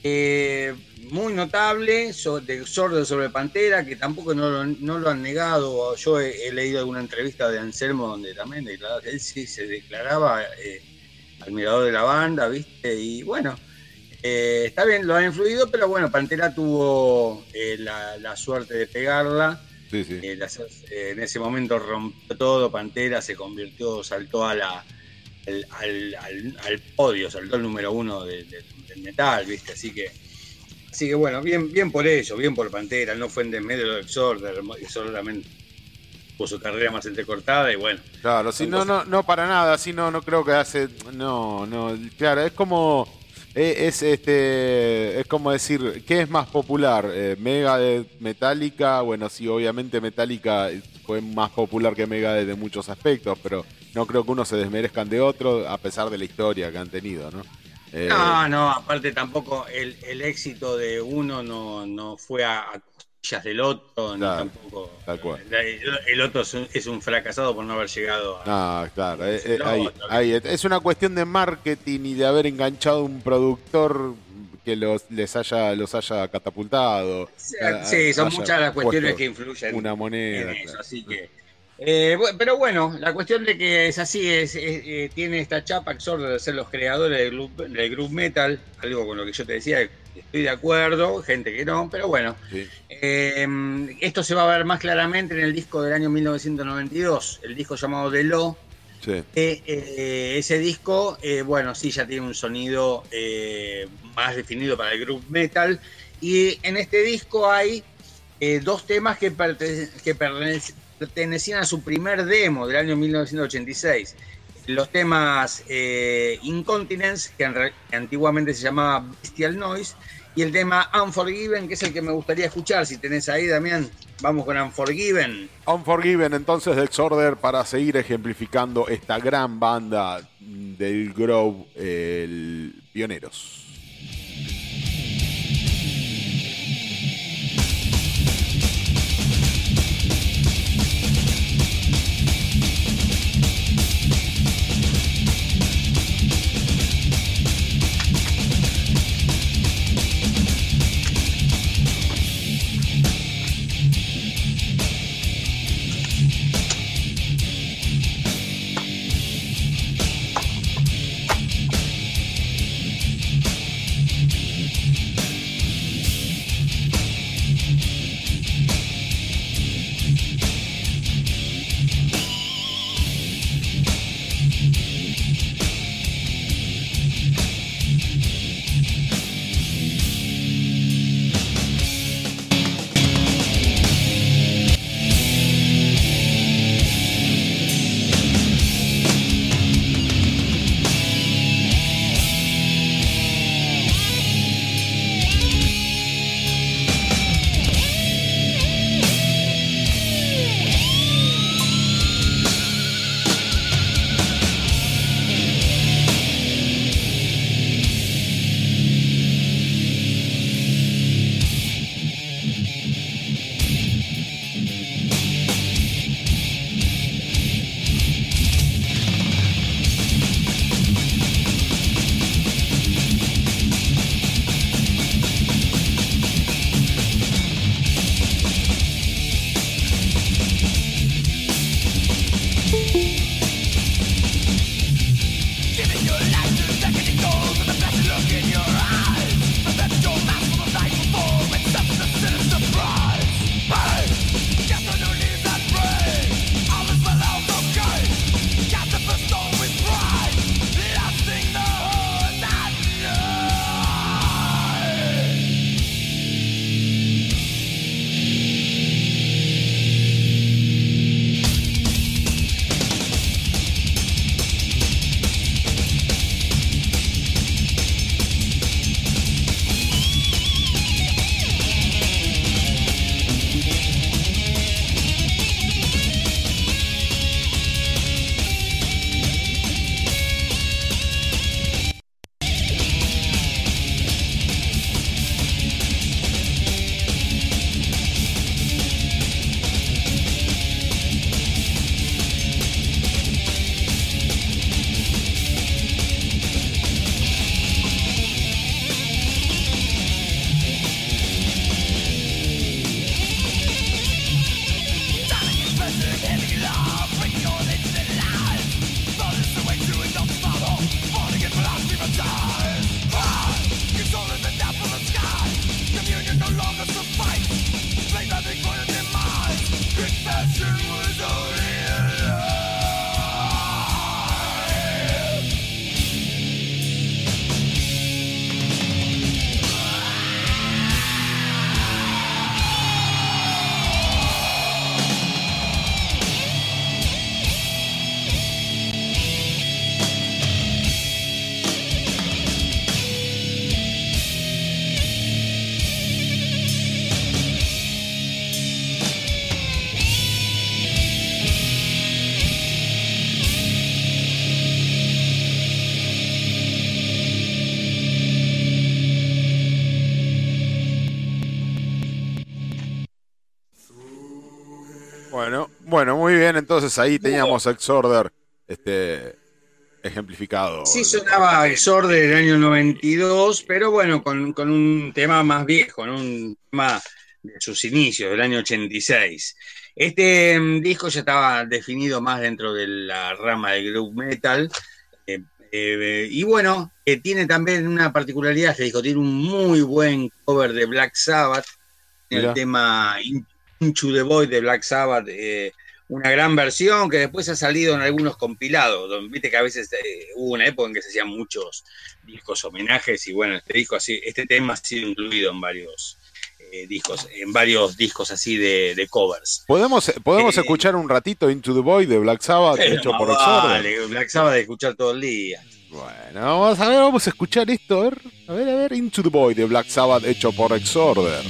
eh, muy notable de Sordo sobre Pantera, que tampoco no lo, han negado. Yo he, leído alguna entrevista de Anselmo donde también declaraba, él sí se declaraba eh, admirador de la banda, ¿viste? Y bueno, eh, está bien, lo ha influido, pero bueno, Pantera tuvo eh, la, suerte de pegarla. en ese momento rompió todo, Pantera se convirtió, saltó a la, al, podio, saltó el número uno del metal, ¿viste? Así que Así que bueno, bien, bien por eso, bien por Pantera, no fue en desmedro de Exorder, solamente por su carrera más entrecortada y bueno. Claro, si no, no, no para nada, si no, no creo que hace, no, no, claro, es como, e, es, este, es como decir, ¿qué es más popular? Eh, Mega de Metallica, bueno, sí, obviamente Metallica fue más popular que Mega de muchos aspectos, pero no creo que uno se desmerezcan de otro a pesar de la historia que han tenido, ¿no? Eh, no, no, aparte tampoco el, el éxito de uno no, no fue a, costillas del otro, ni tampoco. Tal cual. El, otro es un, fracasado por no haber llegado a. Ah, claro. Eh, eh, es una cuestión de marketing y de haber enganchado un productor que los les haya los haya catapultado. Sí, son muchas las cuestiones que influyen una moneda, en eso, así que eh, pero bueno, la cuestión de que es así, es, eh, tiene esta chapa que de ser los creadores del, del group metal, algo con lo que yo te decía, estoy de acuerdo, gente que no, pero bueno. Eh, esto se va a ver más claramente en el disco del año 1992, el disco llamado The Law. ese disco, bueno, sí, ya tiene un sonido más definido para el group metal. Y en este disco hay dos temas que, que pertenecen pertenecían a su primer demo del año 1986. Los temas eh, Incontinence, que, antiguamente se llamaba Bestial Noise, y el tema Unforgiven, que es el que me gustaría escuchar. Si tenés ahí, Damián, vamos con Unforgiven. Unforgiven, entonces, de Exorder, para seguir ejemplificando esta gran banda del Grove, el Pioneros. Bueno, muy bien. Entonces ahí teníamos Exorder este, ejemplificado. Sí, sonaba Exorder del año 92, pero bueno, con, con un tema más viejo, ¿no? un tema de sus inicios, del año 86. Este mm, disco ya estaba definido más dentro de la rama del group metal. eh, eh, y bueno, eh, tiene también una particularidad este disco, tiene un muy buen cover de Black Sabbath, el tema In- Into the Void de Black Sabbath, eh, una gran versión que después ha salido en algunos compilados, donde viste que a veces eh, hubo una época en que se hacían muchos discos homenajes y bueno, este disco así, este tema ha sido incluido en varios eh, discos, en varios discos así de, de covers. ¿Podemos, podemos Eh, escuchar un ratito Into the Void de Black Sabbath hecho por vale, Black Sabbath de escuchar todo el día. Bueno, vamos a ver, vamos a escuchar esto. A ver, a ver, a ver. Into the Void de Black Sabbath hecho por Exorder.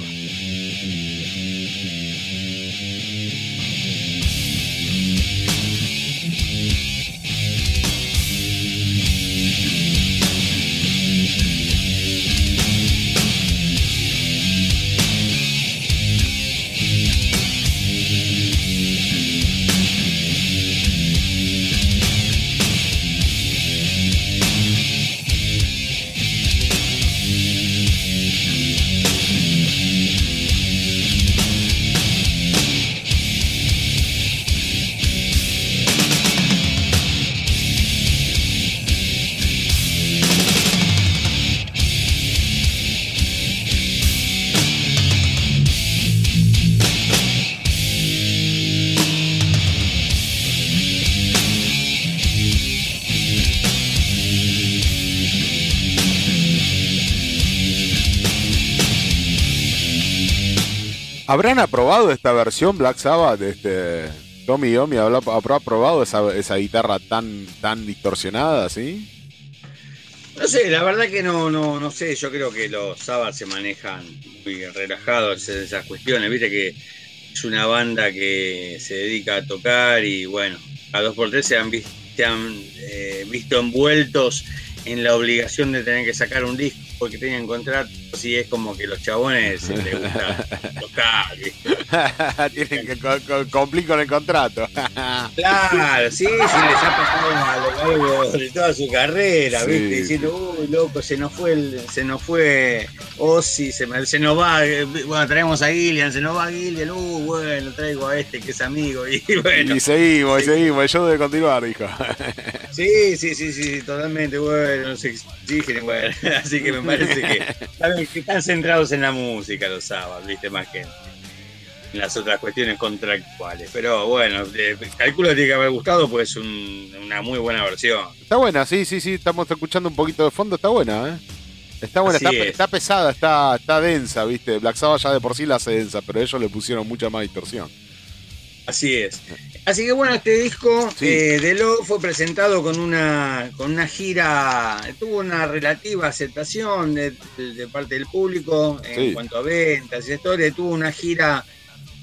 ¿Habrán aprobado esta versión Black Sabbath? Este, Tommy Yomi habrá, aprobado esa, esa guitarra tan, tan distorsionada, ¿sí? No sé, la verdad que no, no, no sé, yo creo que los Sabbath se manejan muy relajados en esas cuestiones, viste que es una banda que se dedica a tocar y bueno, a dos por tres se han, se han eh, visto envueltos en la obligación de tener que sacar un disco porque tienen contrato, así es como que los chabones les gusta tocar, ¿viste? Tienen que co- co- cumplir con el contrato. Claro, sí, sí, les ha pasado a lo largo de toda su carrera, Sí, ¿viste? Diciendo, uy, loco, se nos fue el, se nos fue Ozzy, se, me- se nos va, bueno, traemos a Gillian, se nos va Gillian, uh, bueno, traigo a este que es amigo, y bueno, y seguimos, y seguimos. El show debe continuar, dijo. sí, sí, sí, sí, totalmente, bueno, nos exigen, bueno, así que me parece que, saben que están centrados en la música los sábados, ¿viste? Más que en las otras cuestiones contractuales, pero bueno, eh, calculo que tiene que haber gustado, pues es un- una muy buena versión. Está buena, sí, sí, sí. Estamos escuchando un poquito de fondo. Está buena, ¿eh? Está buena, Así está, es. está pesada, está, está densa, ¿viste? Black Sabbath ya de por sí la hace densa, pero ellos le pusieron mucha más distorsión. Así es. Así que bueno, este disco Sí. eh, de Lo fue presentado con una, con una gira, tuvo una relativa aceptación de, de- de parte del público en Sí. cuanto a ventas y historia, tuvo una gira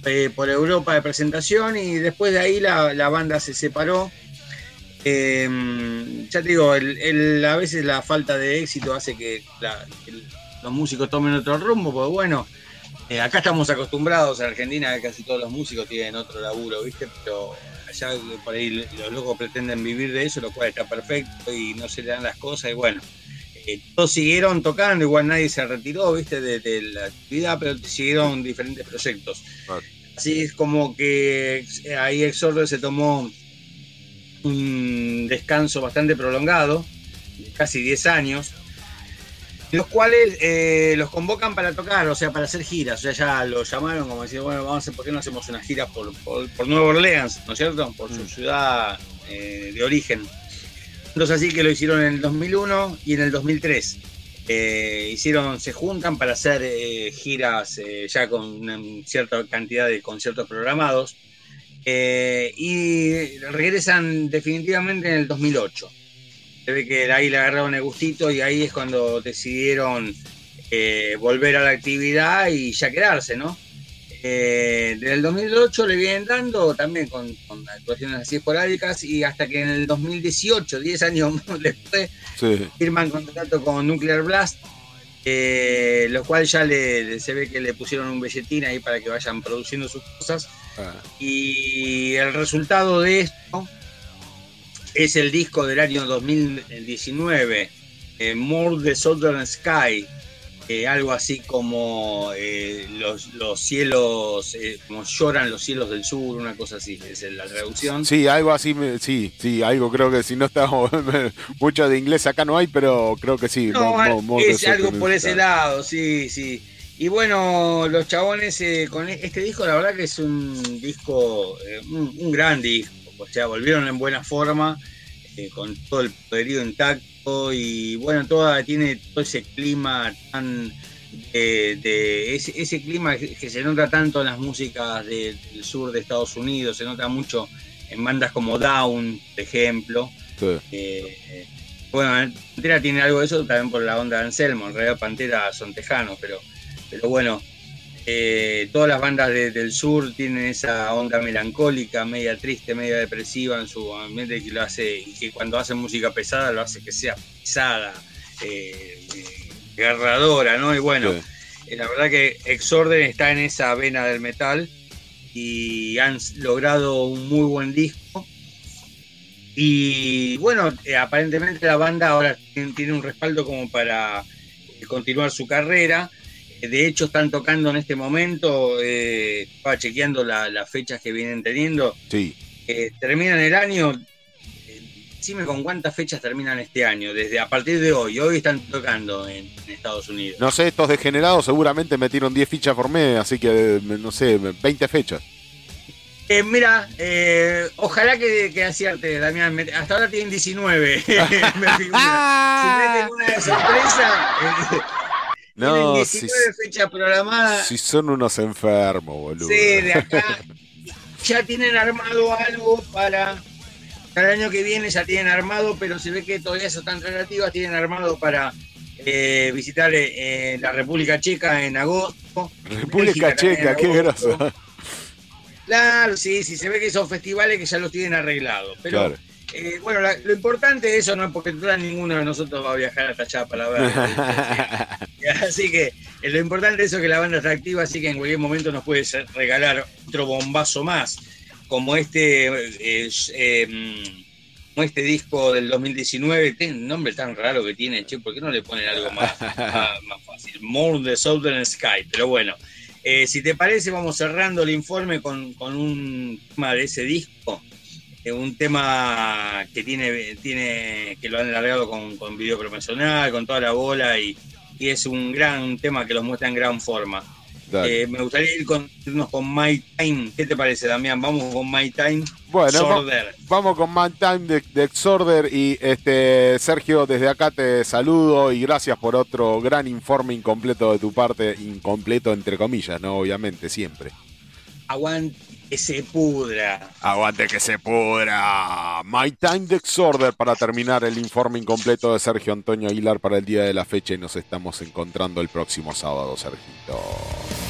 eh, por Europa de presentación y después de ahí la, la banda se separó. Eh, ya te digo, el- el- a veces la falta de éxito hace que, la- que los músicos tomen otro rumbo, porque bueno, eh, acá estamos acostumbrados en Argentina que casi todos los músicos tienen otro laburo, ¿viste? Pero allá por ahí los locos pretenden vivir de eso, lo cual está perfecto y no se le dan las cosas y bueno. eh, todos siguieron tocando, igual nadie se retiró, viste, de, de la actividad, pero siguieron diferentes proyectos. Claro. Así es como que eh, ahí Exorder se tomó un descanso bastante prolongado, casi 10 años, los cuales eh, los convocan para tocar, o sea, para hacer giras. O sea, ya lo llamaron como decir, bueno, vamos a hacer, ¿por qué no hacemos una gira por, por, por Nueva Orleans, ¿no es cierto? Por su Mm. ciudad eh, de origen. Entonces así que lo hicieron en el 2001 y en el 2003. Eh, hicieron, se juntan para hacer eh, giras eh, ya con una cierta cantidad de conciertos programados. Eh, y regresan definitivamente en el 2008. Se ve que ahí le agarraron el gustito y ahí es cuando decidieron eh, volver a la actividad y ya quedarse, ¿no? Eh, desde el 2008 le vienen dando también con, con actuaciones así esporádicas y hasta que en el 2018, 10 años después, Sí. firman contrato con Nuclear Blast eh, lo cual ya le, se ve que le pusieron un billetín ahí para que vayan produciendo sus cosas. Ah. Y el resultado de esto es el disco del año 2019, eh, More the Southern Sky, eh, algo así como eh, los, los, cielos, eh, como lloran los cielos del sur, una cosa así, es la traducción. Sí, algo así, sí, sí, algo creo que si no estamos mucho de inglés acá no hay, pero creo que sí. No, es algo por ese lado, sí, sí. Y bueno, los chabones con e, este disco, la verdad que es un disco, un, gran disco, o sea, volvieron en buena forma, con todo el poderío intacto y bueno, toda, tiene todo ese clima tan de, ese, clima que se nota tanto en las músicas del sur de Estados Unidos, se nota mucho en bandas como Down, por ejemplo. Eh, bueno, Pantera tiene algo de eso también por la onda de Anselmo, en realidad Pantera son tejanos, pero, pero bueno, eh, todas las bandas del sur tienen esa onda melancólica, media triste, media depresiva en su ambiente que lo hace, y que cuando hacen música pesada lo hace que sea pesada, eh, agarradora, ¿no? Y bueno, eh, la verdad que Exorden está en esa vena del metal y han logrado un muy buen disco. Y bueno, aparentemente la banda ahora tiene un respaldo como para continuar su carrera de hecho están tocando en este momento, eh, estaba chequeando las fechas que vienen teniendo. Sí. Eh, terminan el año, eh, dime con cuántas fechas terminan este año, desde a partir de hoy. Hoy están tocando en, Estados Unidos. No sé, estos degenerados seguramente metieron 10 fichas por mes, así que no sé, 20 fechas. Eh, mira, ojalá que, que, acierte, Damián. Hasta ahora tienen 19. me si meten una de sorpresa, no, 19 si, fechas programadas. Si son unos enfermos, boludo. Sí, de acá. ya tienen armado algo para. Para el año que viene ya tienen armado, pero se ve que todavía eso tan relativas. Tienen armado para eh, visitar eh, la República Checa en agosto. República Checa, qué groso. Claro, sí, sí, se ve que son festivales que ya los tienen arreglados. Pero claro. Eh, bueno, lo importante de eso no es porque ninguno de nosotros va a viajar hasta allá para ver. así que eh, lo importante de eso es que la banda está activa, así que en cualquier momento nos puede regalar otro bombazo más, como este, eh, em, como este disco del 2019. Tiene un nombre tan raro que tiene, che, ¿por qué no le ponen algo más, más, fácil? More the Southern Sky, pero bueno. si te parece, vamos cerrando el informe con, con un tema de ese disco un tema que tiene, tiene que lo han alargado con, con video promocional, con toda la bola y, es un gran tema que los muestra en gran forma. Eh, me gustaría ir con, irnos con My Time. ¿Qué te parece, Damián? Vamos con My Time. Bueno, vamos con My Time de, de, Exorder. Y este Sergio, desde acá te saludo y gracias por otro gran informe incompleto de tu parte. Incompleto, entre comillas, ¿no? Obviamente, siempre. Aguante que se pudra. Aguante que se pudra. My Time Exorder para terminar el informe incompleto de Sergio Antonio Aguilar para el día de la fecha y nos estamos encontrando el próximo sábado, Sergito.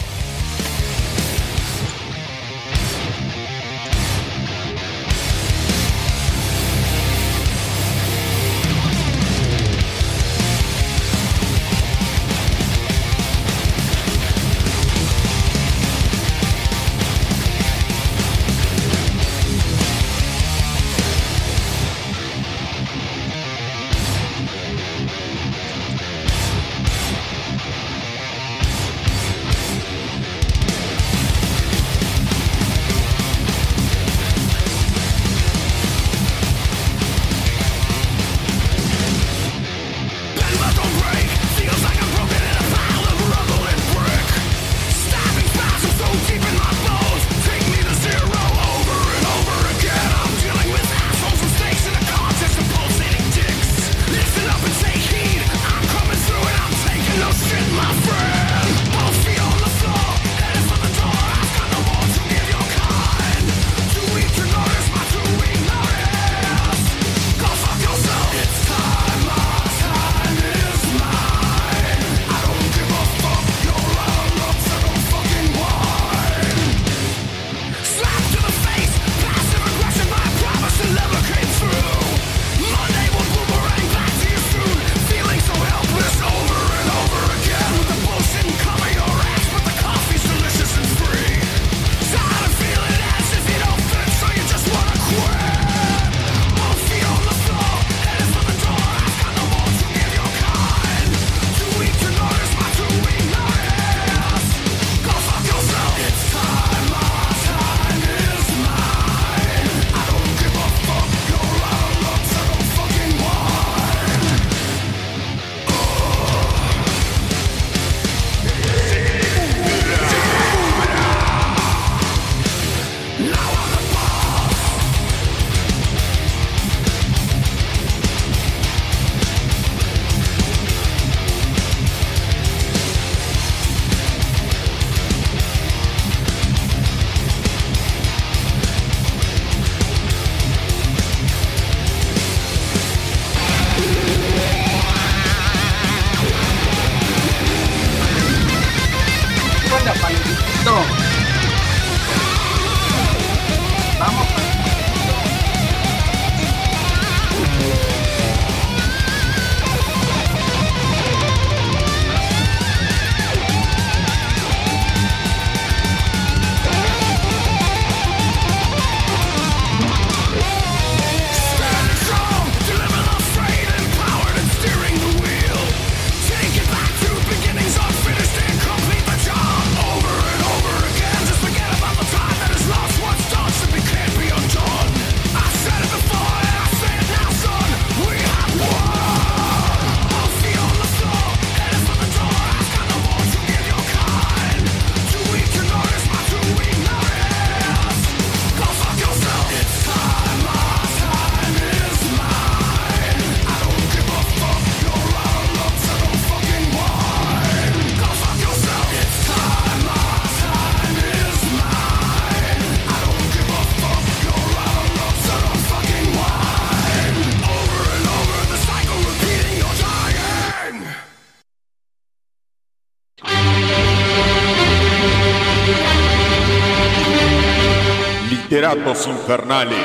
Literatos Infernales.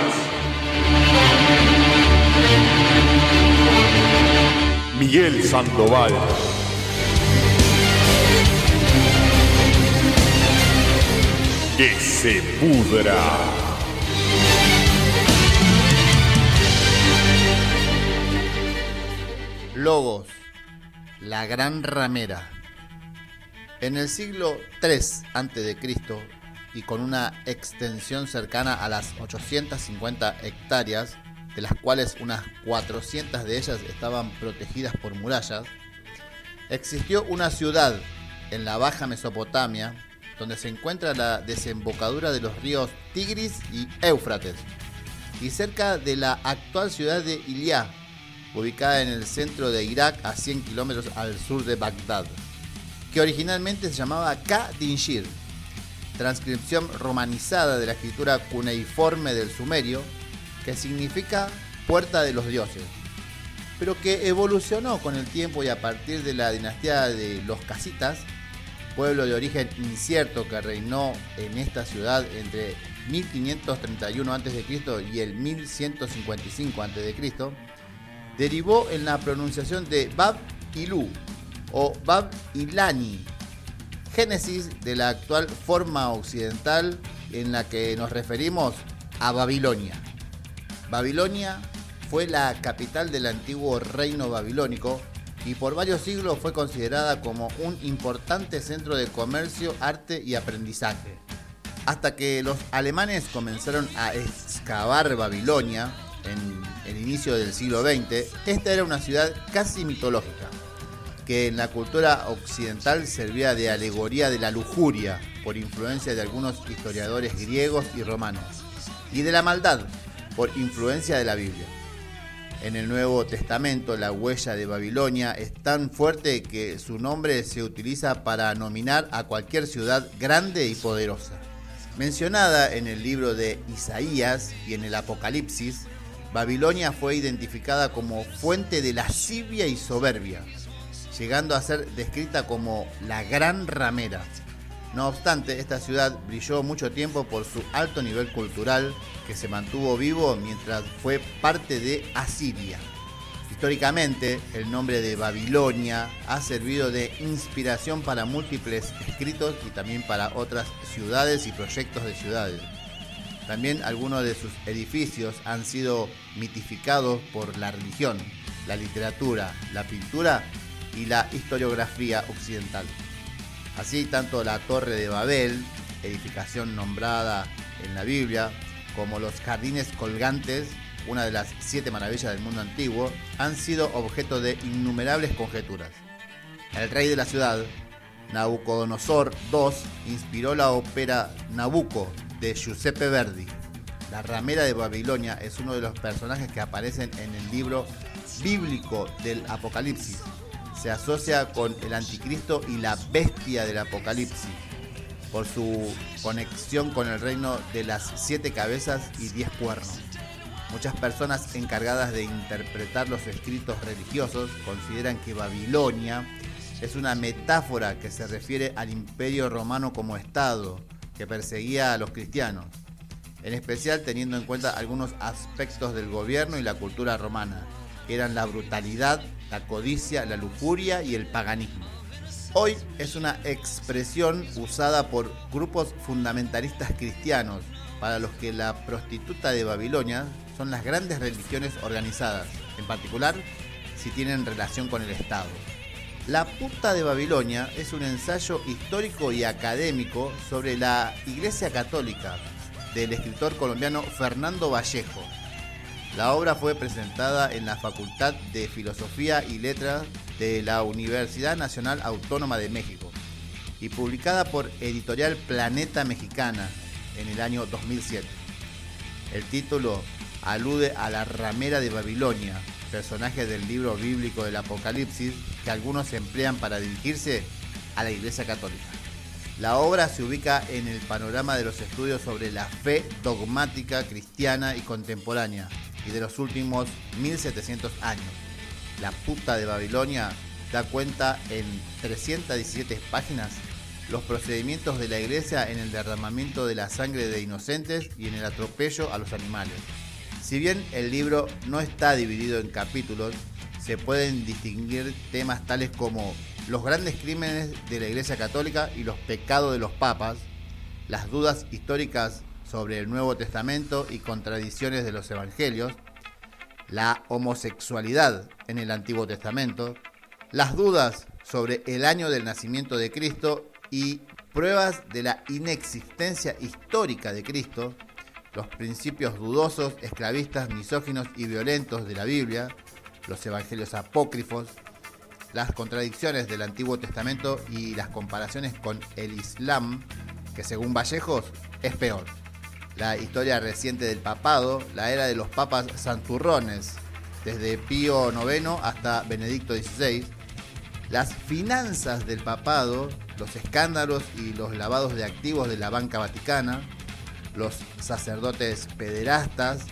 Miguel Sandoval. Que se pudra. Logos, la gran ramera. En el siglo III a.C. y con una extensión cercana a las 850 hectáreas, de las cuales unas 400 de ellas estaban protegidas por murallas, existió una ciudad en la Baja Mesopotamia donde se encuentra la desembocadura de los ríos Tigris y Éufrates, y cerca de la actual ciudad de Iliá, ubicada en el centro de Irak a 100 kilómetros al sur de Bagdad, que originalmente se llamaba Ka-Dinshir, transcripción romanizada de la escritura cuneiforme del sumerio, que significa puerta de los dioses, pero que evolucionó con el tiempo y a partir de la dinastía de los casitas, pueblo de origen incierto que reinó en esta ciudad entre 1531 a.C. y el 1155 a.C., derivó en la pronunciación de Bab Ilu o Bab Ilani, génesis de la actual forma occidental en la que nos referimos a Babilonia. Babilonia fue la capital del antiguo reino babilónico y por varios siglos fue considerada como un importante centro de comercio, arte y aprendizaje. Hasta que los alemanes comenzaron a excavar Babilonia en el inicio del siglo XX, esta era una ciudad casi mitológica, en la cultura occidental servía de alegoría de la lujuria por influencia de algunos historiadores griegos y romanos, y de la maldad por influencia de la Biblia. En el Nuevo Testamento la huella de Babilonia es tan fuerte que su nombre se utiliza para nominar a cualquier ciudad grande y poderosa. Mencionada en el libro de Isaías y en el Apocalipsis, Babilonia fue identificada como fuente de lascivia y soberbia, llegando a ser descrita como la gran ramera. No obstante, esta ciudad brilló mucho tiempo por su alto nivel cultural que se mantuvo vivo mientras fue parte de Asiria. Históricamente, el nombre de Babilonia ha servido de inspiración para múltiples escritos y también para otras ciudades y proyectos de ciudades. También algunos de sus edificios han sido mitificados por la religión, la literatura, la pintura y la historiografía occidental. Así tanto la Torre de Babel, edificación nombrada en la Biblia, como los jardines colgantes, una de las siete maravillas del mundo antiguo, han sido objeto de innumerables conjeturas. El rey de la ciudad, Nabucodonosor II, inspiró la ópera Nabucco de Giuseppe Verdi. La ramera de Babilonia es uno de los personajes que aparecen en el libro bíblico del Apocalipsis. Se asocia con el anticristo y la bestia del Apocalipsis por su conexión con el reino de las siete cabezas y diez cuernos. Muchas personas encargadas de interpretar los escritos religiosos consideran que Babilonia es una metáfora que se refiere al imperio romano como Estado, que perseguía a los cristianos, en especial teniendo en cuenta algunos aspectos del gobierno y la cultura romana, que eran la brutalidad, la codicia, la lujuria y el paganismo. Hoy es una expresión usada por grupos fundamentalistas cristianos, para los que la prostituta de Babilonia son las grandes religiones organizadas, en particular si tienen relación con el Estado. La puta de Babilonia es un ensayo histórico y académico sobre la Iglesia Católica del escritor colombiano Fernando Vallejo. La obra fue presentada en la Facultad de Filosofía y Letras de la Universidad Nacional Autónoma de México y publicada por Editorial Planeta Mexicana en el año 2007. El título alude a la ramera de Babilonia, personaje del libro bíblico del Apocalipsis que algunos emplean para dirigirse a la Iglesia Católica. La obra se ubica en el panorama de los estudios sobre la fe dogmática cristiana y contemporánea y de los últimos 1700 años. La puta de Babilonia da cuenta en 317 páginas los procedimientos de la iglesia en el derramamiento de la sangre de inocentes y en el atropello a los animales. Si bien el libro no está dividido en capítulos, se pueden distinguir temas tales como los grandes crímenes de la Iglesia Católica y los pecados de los papas, las dudas históricas sobre el Nuevo Testamento y contradicciones de los Evangelios, la homosexualidad en el Antiguo Testamento, las dudas sobre el año del nacimiento de Cristo y pruebas de la inexistencia histórica de Cristo, los principios dudosos, esclavistas, misóginos y violentos de la Biblia, los evangelios apócrifos, las contradicciones del Antiguo Testamento y las comparaciones con el Islam, que según Vallejos es peor. La historia reciente del papado, la era de los papas santurrones, desde Pío IX hasta Benedicto XVI, las finanzas del papado, los escándalos y los lavados de activos de la banca vaticana, los sacerdotes pederastas,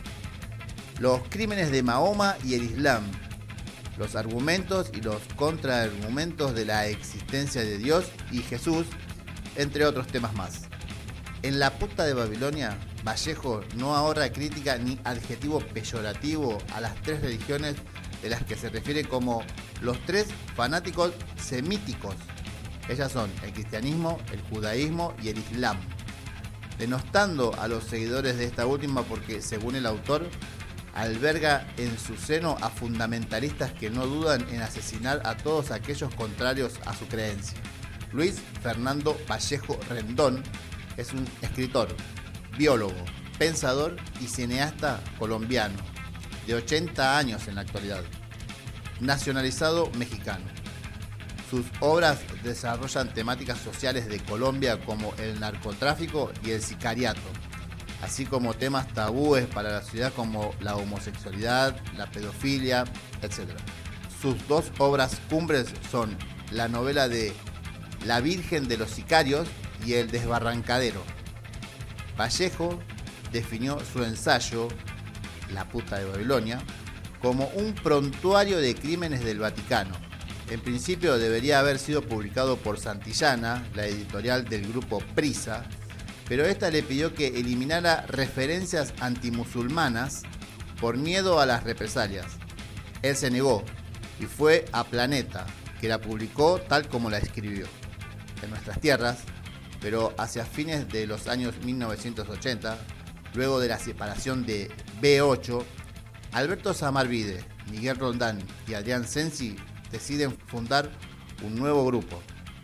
los crímenes de Mahoma y el Islam, los argumentos y los contraargumentos de la existencia de Dios y Jesús, entre otros temas más. En la puta de Babilonia, Vallejo no ahorra crítica ni adjetivo peyorativo a las tres religiones de las que se refiere como los tres fanáticos semíticos. Ellas son el cristianismo, el judaísmo y el islam. Denostando a los seguidores de esta última porque, según el autor, alberga en su seno a fundamentalistas que no dudan en asesinar a todos aquellos contrarios a su creencia. Luis Fernando Vallejo Rendón es un escritor, biólogo, pensador y cineasta colombiano, de 80 años en la actualidad, nacionalizado mexicano. Sus obras desarrollan temáticas sociales de Colombia como el narcotráfico y el sicariato, así como temas tabúes para la ciudad como la homosexualidad, la pedofilia, etc. Sus dos obras cumbres son la novela de La Virgen de los Sicarios y El Desbarrancadero. Vallejo definió su ensayo, La puta de Babilonia, como un prontuario de crímenes del Vaticano. En principio debería haber sido publicado por Santillana, la editorial del grupo Prisa, pero esta le pidió que eliminara referencias antimusulmanas por miedo a las represalias. Él se negó y fue a Planeta, que la publicó tal como la escribió. En nuestras tierras, pero hacia fines de los años 1980, luego de la separación de B8, Alberto Samarvide, Miguel Rondán y Adrián Sensi deciden fundar un nuevo grupo,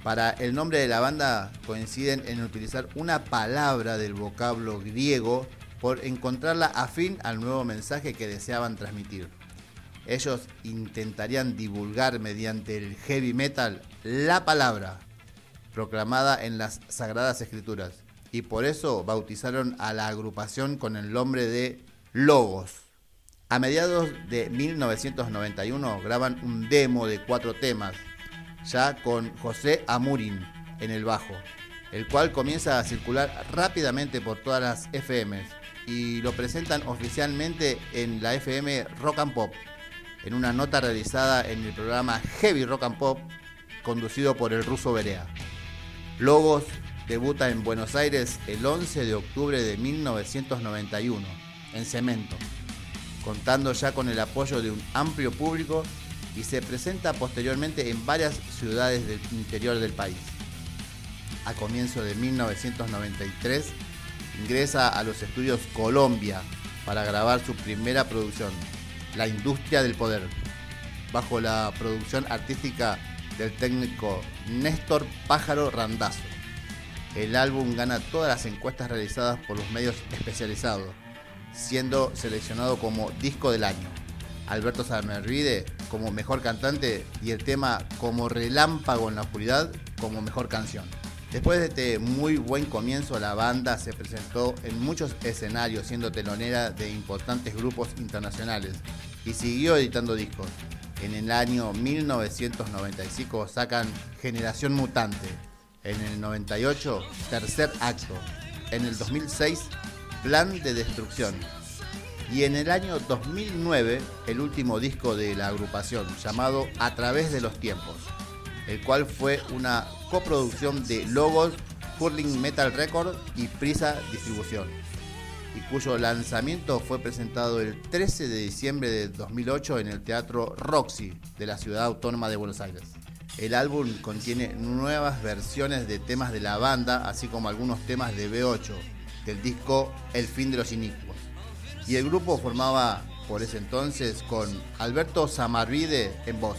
para el nombre de la banda coinciden en utilizar una palabra del vocablo griego por encontrarla afín al nuevo mensaje que deseaban transmitir. Ellos intentarían divulgar mediante el heavy metal la palabra proclamada en las Sagradas Escrituras y por eso bautizaron a la agrupación con el nombre de Logos. A mediados de 1991 graban un demo de cuatro temas ya con José Amurin en el bajo, el cual comienza a circular rápidamente por todas las FMs y lo presentan oficialmente en la FM Rock and Pop, en una nota realizada en el programa Heavy Rock and Pop, conducido por el ruso Berea. Logos debuta en Buenos Aires el 11 de octubre de 1991, en Cemento, contando ya con el apoyo de un amplio público y se presenta posteriormente en varias ciudades del interior del país. A comienzo de 1993 ingresa a los estudios Colombia para grabar su primera producción, La Industria del Poder, bajo la producción artística del técnico Néstor Pájaro Randazo. El álbum gana todas las encuestas realizadas por los medios especializados, siendo seleccionado como disco del año. Alberto Samervide como mejor cantante y el tema Como relámpago en la oscuridad como mejor canción. Después de este muy buen comienzo, la banda se presentó en muchos escenarios siendo telonera de importantes grupos internacionales y siguió editando discos. En el año 1995 sacan Generación Mutante. En el 98, Tercer Acto. En el 2006, Plan de Destrucción y en el año 2009 el último disco de la agrupación llamado A través de los tiempos. el cual fue una coproducción de Logos, Hurling Metal Record y Prisa Distribución, y cuyo lanzamiento fue presentado el 13 de diciembre de 2008 en el Teatro Roxy de la Ciudad Autónoma de Buenos Aires. El álbum contiene nuevas versiones de temas de la banda, así como algunos temas de B8, del disco El fin de los inicuos. Y el grupo formaba por ese entonces con Alberto Samarvide en voz,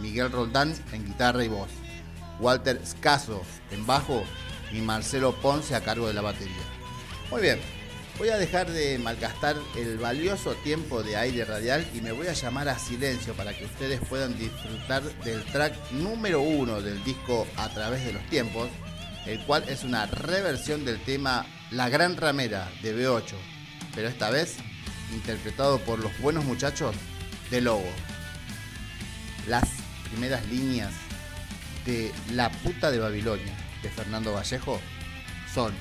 Miguel Roldán en guitarra y voz, Walter Scaso en bajo y Marcelo Ponce a cargo de la batería. Muy bien, voy a dejar de malgastar el valioso tiempo de aire radial y me voy a llamar a silencio para que ustedes puedan disfrutar del track número uno del disco A través de los tiempos, el cual es una reversión del tema La Gran Ramera de B8, pero esta vez interpretado por los buenos muchachos de Lobo. Las primeras líneas de La puta de Babilonia de Fernando Vallejo son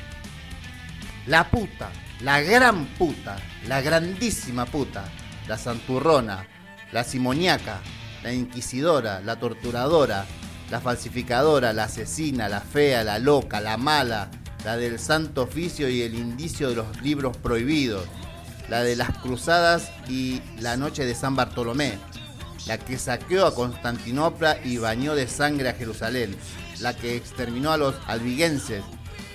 La puta, la gran puta, la grandísima puta, la santurrona, la simoniaca, la inquisidora, la torturadora, la falsificadora, la asesina, la fea, la loca, la mala, la del santo oficio y el indicio de los libros prohibidos, la de las cruzadas y la noche de San Bartolomé, la que saqueó a Constantinopla y bañó de sangre a Jerusalén, la que exterminó a los albigenses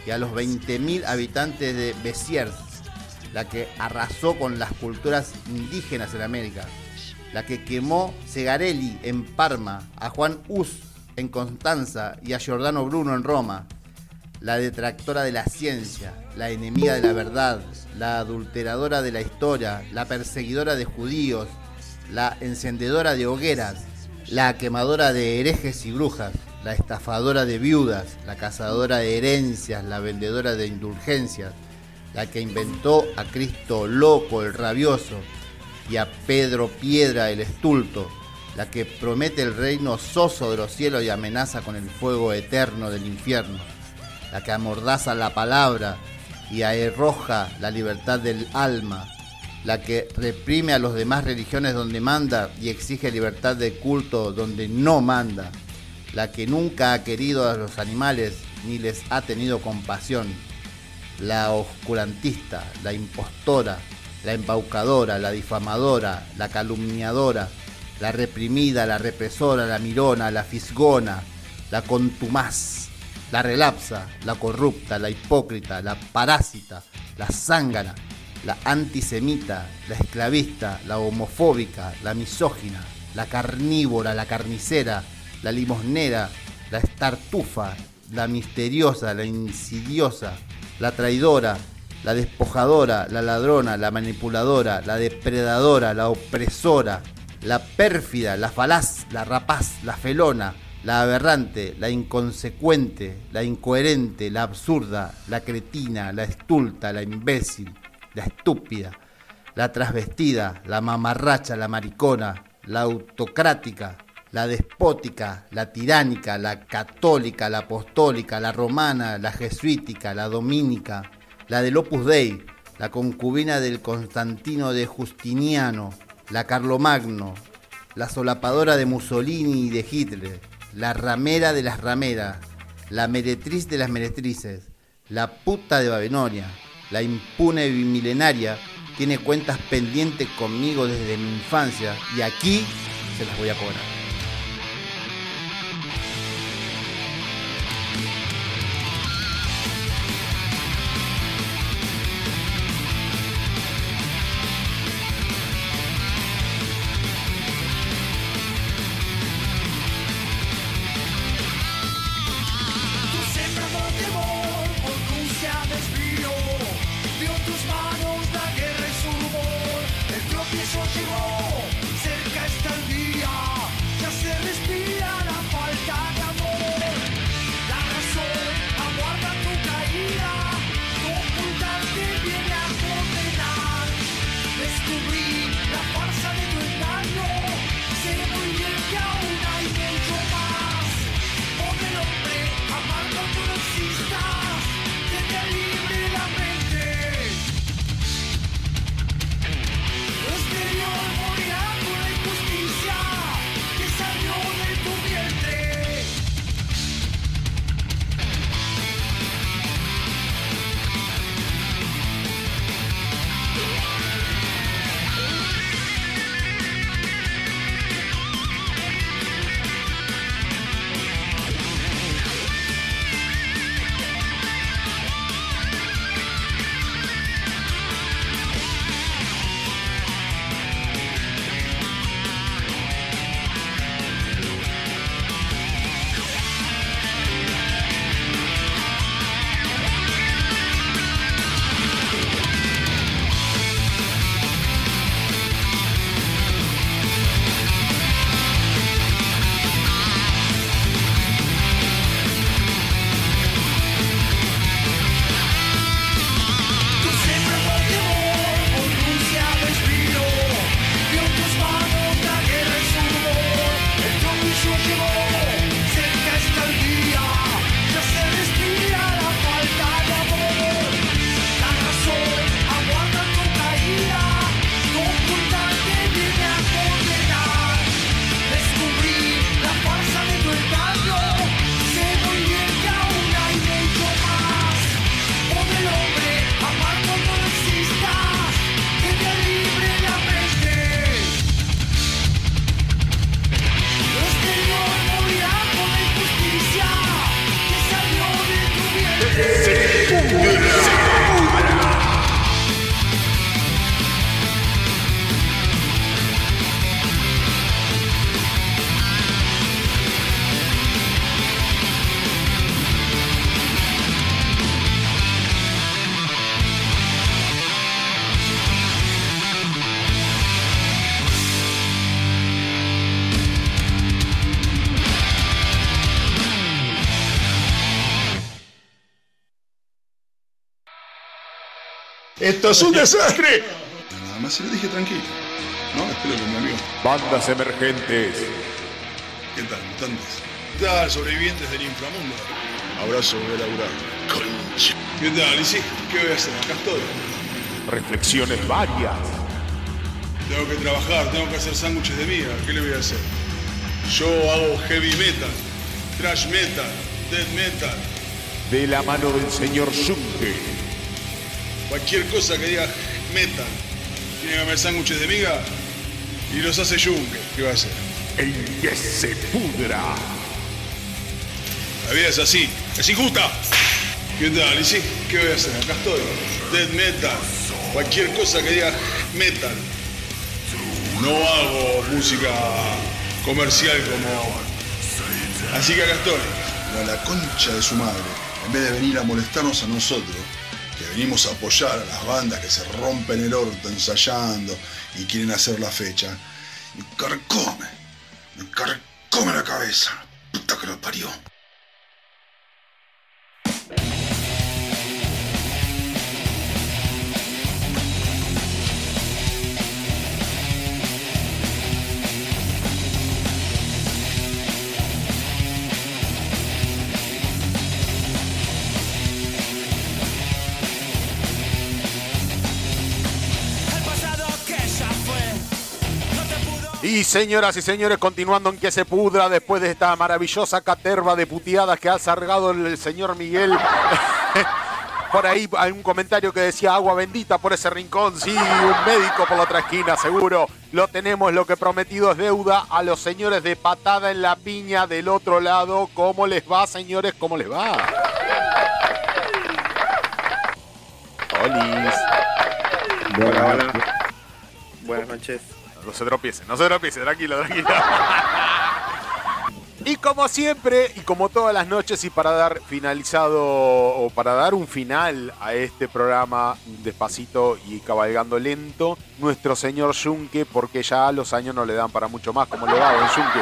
y a los 20.000 habitantes de Besiers, la que arrasó con las culturas indígenas en América, la que quemó Segarelli en Parma, a Juan Hus en Constanza y a Giordano Bruno en Roma, la detractora de la ciencia, la enemiga de la verdad, la adulteradora de la historia, la perseguidora de judíos, la encendedora de hogueras, la quemadora de herejes y brujas, la estafadora de viudas, la cazadora de herencias, la vendedora de indulgencias, la que inventó a Cristo loco, el rabioso, y a Pedro Piedra, el estulto, la que promete el reino soso de los cielos y amenaza con el fuego eterno del infierno la que amordaza la palabra y arroja la libertad del alma, la que reprime a los demás religiones donde manda y exige libertad de culto donde no manda, la que nunca ha querido a los animales ni les ha tenido compasión, la oscurantista, la impostora, la embaucadora, la difamadora, la calumniadora, la reprimida, la represora, la mirona, la fisgona, la contumaz, la relapsa, la corrupta, la hipócrita, la parásita, la zángana, la antisemita, la esclavista, la homofóbica, la misógina, la carnívora, la carnicera, la limosnera, la estartufa, la misteriosa, la insidiosa, la traidora, la despojadora, la ladrona, la manipuladora, la depredadora, la opresora, la pérfida, la falaz, la rapaz, la felona, la aberrante, la inconsecuente, la incoherente, la absurda, la cretina, la estulta, la imbécil, la estúpida, la trasvestida, la mamarracha, la maricona, la autocrática, la despótica, la tiránica, la católica, la apostólica, la romana, la jesuítica, la domínica, la del Opus Dei, la concubina del Constantino de Justiniano, la Carlomagno, la solapadora de Mussolini y de Hitler, la ramera de las rameras, la meretriz de las meretrices, la puta de Babilonia, la impune bimilenaria, tiene cuentas pendientes conmigo desde mi infancia y aquí se las voy a cobrar. ¡Esto es un desastre! Nada más se lo dije tranquilo. No, espero que mi amigo. Bandas emergentes. ¿Qué tal, mutantes? ¿Qué tal, sobrevivientes del inframundo? Abrazo, voy a laburar. Concha. ¿Qué tal, y sí? ¿Qué voy a hacer? Acá estoy. Reflexiones varias. Tengo que trabajar, tengo que hacer sándwiches de miga. ¿Qué le voy a hacer? Yo hago heavy metal, thrash metal, death metal. De la mano del señor Junke. Cualquier cosa que diga metal. Tiene que comer sándwiches de miga y los hace Junke. ¿Qué va a hacer? El que se pudra. La vida es así, es injusta. ¿Qué tal? ¿Y sí? ¿Qué voy a hacer? Acá estoy. Death metal. Cualquier cosa que diga metal. No hago música comercial como. Así que acá estoy. A la concha de su madre. En vez de venir a molestarnos a nosotros, que venimos a apoyar a las bandas que se rompen el orto ensayando y quieren hacer la fecha, me carcome. Me carcome la cabeza. Puta que lo parió. Y señoras y señores, continuando en que se pudra después de esta maravillosa caterva de puteadas que ha sargado el señor Miguel. Por ahí hay un comentario que decía agua bendita por ese rincón. Sí, un médico por la otra esquina, seguro. Lo tenemos, lo que prometido es deuda a los señores de patada en la piña del otro lado. ¿Cómo les va, señores? ¿Cómo les va? Olis. Hola, hola. Buenas noches. No se tropiecen, no se tropiecen, tranquilo, tranquilo. Y como siempre, y como todas las noches, y para dar finalizado, o para dar un final a este programa despacito y cabalgando lento, nuestro señor Junque, porque ya los años no le dan para mucho más. ¿Cómo le va, don Junque?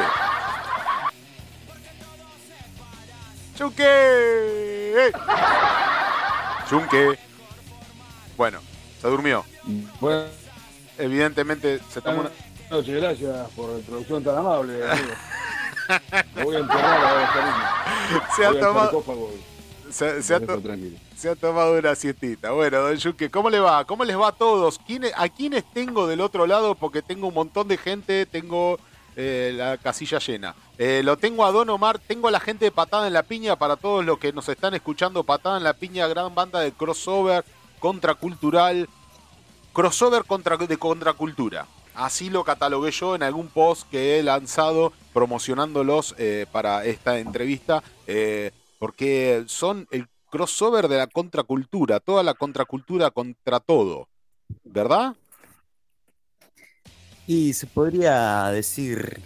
¡Junque! ¡Junque! Bueno, se durmió. Bueno, Evidentemente se tomó una... noches, gracias por la introducción tan amable, amigo. Me voy a enterrar ahora. Se ha tomado... Se, se ha to- se tomado una siestita. Bueno, don Yuque, ¿cómo le va? ¿Cómo les va a todos? ¿Quiénes- ¿A quiénes tengo del otro lado? Porque tengo un montón de gente, tengo eh, la casilla llena. Eh, lo tengo a Don Omar, tengo a la gente de Patada en la Piña para todos los que nos están escuchando. Patada en la Piña, gran banda de crossover, contracultural, crossover contra, de contracultura. Así lo catalogué yo en algún post que he lanzado promocionándolos eh, para esta entrevista, eh, porque son el crossover de la contracultura, toda la contracultura contra todo, ¿verdad? Y se podría decir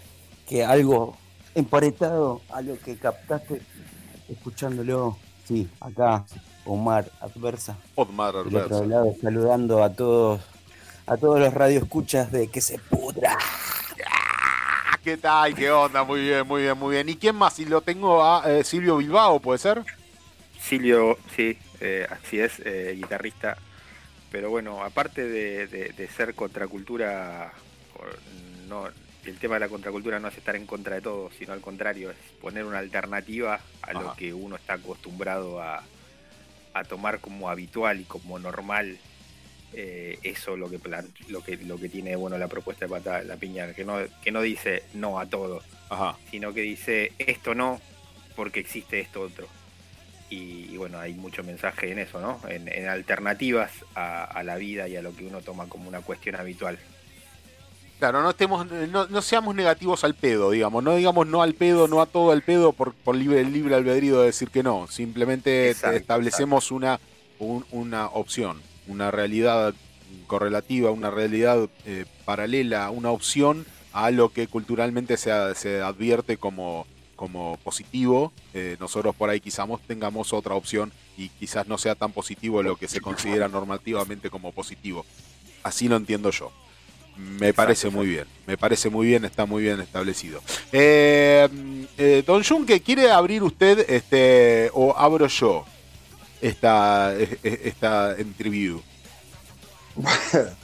que algo emparentado a lo que captaste escuchándolo, sí, acá, Omar Adversa. Omar Del otro lado, saludando a todos, a todos los radioescuchas de que se pudra. ¿Qué tal? ¿Qué onda? Muy bien, muy bien, muy bien. ¿Y quién más? Si lo tengo a eh, Silvio Bilbao, ¿puede ser? Silvio, sí, eh, así es, eh, guitarrista. Pero bueno, aparte de, de- de ser contracultura, no, el tema de la contracultura no es estar en contra de todo, sino al contrario, es poner una alternativa a lo que uno está acostumbrado a, a tomar como habitual y como normal. Eh, eso lo que, plan- lo que lo que tiene bueno la propuesta de patada en la piña, que no, que no dice no a todo, Ajá. sino que dice esto no porque existe esto otro. Y, y bueno, hay mucho mensaje en eso, ¿no? En, en alternativas a, a la vida y a lo que uno toma como una cuestión habitual. Claro, no estemos, no, no seamos negativos al pedo, digamos. No digamos no al pedo, no a todo al pedo por, por libre, el libre albedrío de decir que no. Simplemente Exacto, establecemos una, un- una opción, una realidad correlativa, una realidad eh, paralela, una opción a lo que culturalmente se, se advierte como, como positivo. Eh, nosotros por ahí quizás tengamos otra opción y quizás no sea tan positivo lo que se considera normativamente como positivo. Así lo entiendo yo. Me parece muy bien, me parece muy bien, está muy bien establecido. Eh, eh, don Junque, ¿quiere abrir usted este o abro yo esta, e- e- esta interview?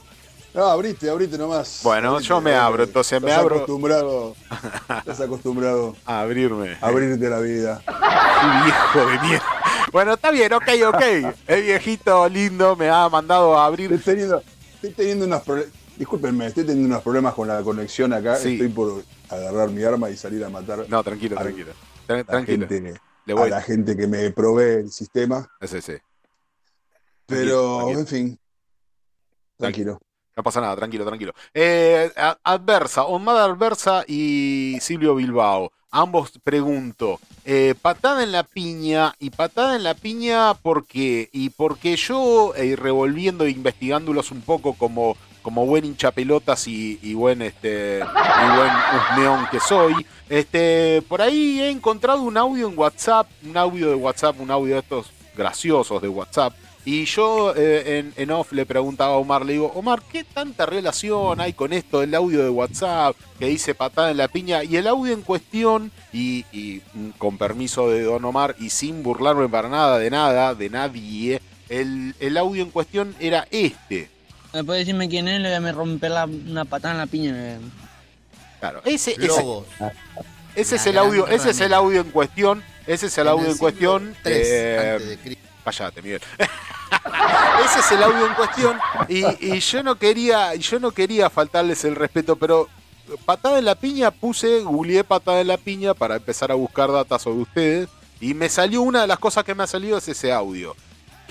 No, abriste, abriste nomás. Bueno, yo me eh, abro, entonces me abro. Acostumbrado, estás acostumbrado A abrirme. a abrirte la vida. Viejo de mierda. Bueno, está bien, ok, ok. El viejito lindo me ha mandado a abrir. Estoy teniendo, estoy teniendo unos problemas. Discúlpenme, estoy teniendo unos problemas con la conexión acá. Sí. Estoy por agarrar mi arma y salir a matar No, tranquilo, a tranquilo. Tran- Tranquilo. gente, Le a la gente que me provee el sistema. Sí, sí. Pero, Tranquilo, en fin. Tranquilo. No pasa nada, tranquilo, tranquilo. Eh, Adversa, Omar Adversa y Silvio Bilbao. Ambos pregunto, eh, patada en la piña y patada en la piña, ¿por qué? Y porque yo, eh, revolviendo e investigándolos un poco como, como buen hinchapelotas y, y buen este buen husmeón que soy, este, por ahí he encontrado un audio en WhatsApp, un audio de WhatsApp, un audio de estos graciosos de WhatsApp, y yo eh, en, off le preguntaba a Omar, le digo, Omar, ¿qué tanta relación hay con esto del audio de WhatsApp que dice patada en la piña? Y el audio en cuestión, y, y, con permiso de Don Omar y sin burlarme para nada de nada, de nadie, el, el audio en cuestión era este. ¿Me puede decirme quién es? Le voy a me romper la- una patada en la piña. Claro, ese, ese, Logos. ese es el audio, ese es el audio en cuestión, ese es el En audio el en cuestión. eh. Cállate, Miguel. Ese es el audio en cuestión y, y yo no quería, yo no quería faltarles el respeto, pero patada en la piña puse, googleé patada en la piña para empezar a buscar datos sobre ustedes y me salió una de las cosas que me ha salido es ese audio.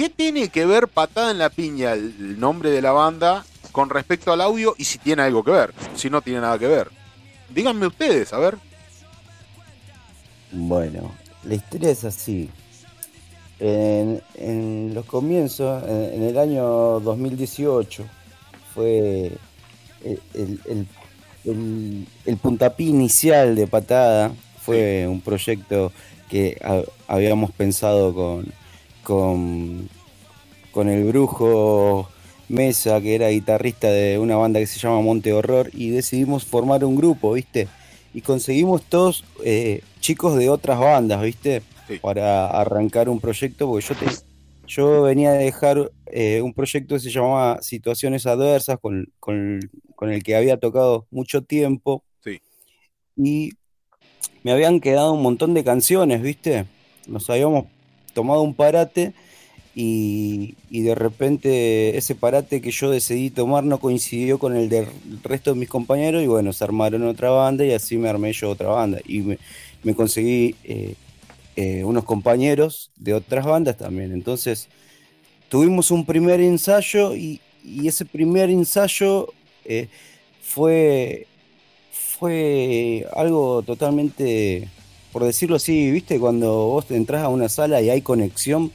¿Qué tiene que ver patada en la piña, el, nombre de la banda, con respecto al audio y si tiene algo que ver? Si no tiene nada que ver. Díganme ustedes, a ver. Bueno, la historia es así. En, en los comienzos, en, en el año 2018, fue el, el- el- el- el puntapié inicial de Patada. Fue un proyecto que ha- habíamos pensado con, con, con el brujo Mesa, que era guitarrista de una banda que se llama Monte Horror, y decidimos formar un grupo, ¿viste? Y conseguimos todos eh, chicos de otras bandas, ¿viste? Sí. Para arrancar un proyecto, porque yo, te- yo venía de dejar eh, un proyecto que se llamaba Situaciones Adversas, con, con- con el que había tocado mucho tiempo. Sí. Y me habían quedado un montón de canciones, ¿viste? Nos habíamos tomado un parate y, de repente ese parate que yo decidí tomar no coincidió con el del resto de mis compañeros y bueno, se armaron otra banda y así me armé yo otra banda y me, me conseguí eh, eh, unos compañeros de otras bandas también. Entonces tuvimos un primer ensayo y, y ese primer ensayo eh, fue, fue algo totalmente, por decirlo así, ¿viste? Cuando vos entras a una sala y hay conexión,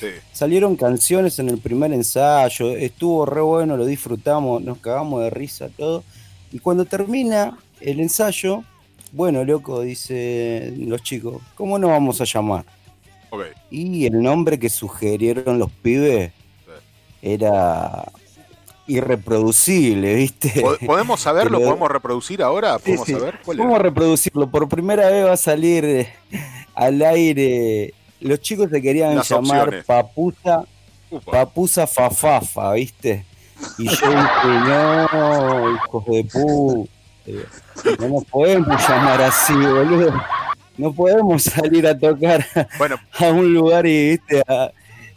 Sí. Salieron canciones en el primer ensayo, estuvo re bueno, lo disfrutamos, nos cagamos de risa, todo. Y cuando termina el ensayo, bueno, loco, dice los chicos, ¿cómo nos vamos a llamar? Ok. Y el nombre que sugirieron los pibes era irreproducible, ¿viste? ¿Po- ¿Podemos saberlo? ¿Podemos reproducir ahora? ¿Podemos sí. saber? ¿Cuál era? Reproducirlo. Por primera vez va a salir eh, al aire. Los chicos se querían Las llamar opciones. Papusa, Upa. Papusa Fafafa, ¿viste? Y yo dije, no, hijos de pu. eh, No nos podemos llamar así, boludo. No podemos salir a tocar Bueno, a un lugar y, ¿viste? a-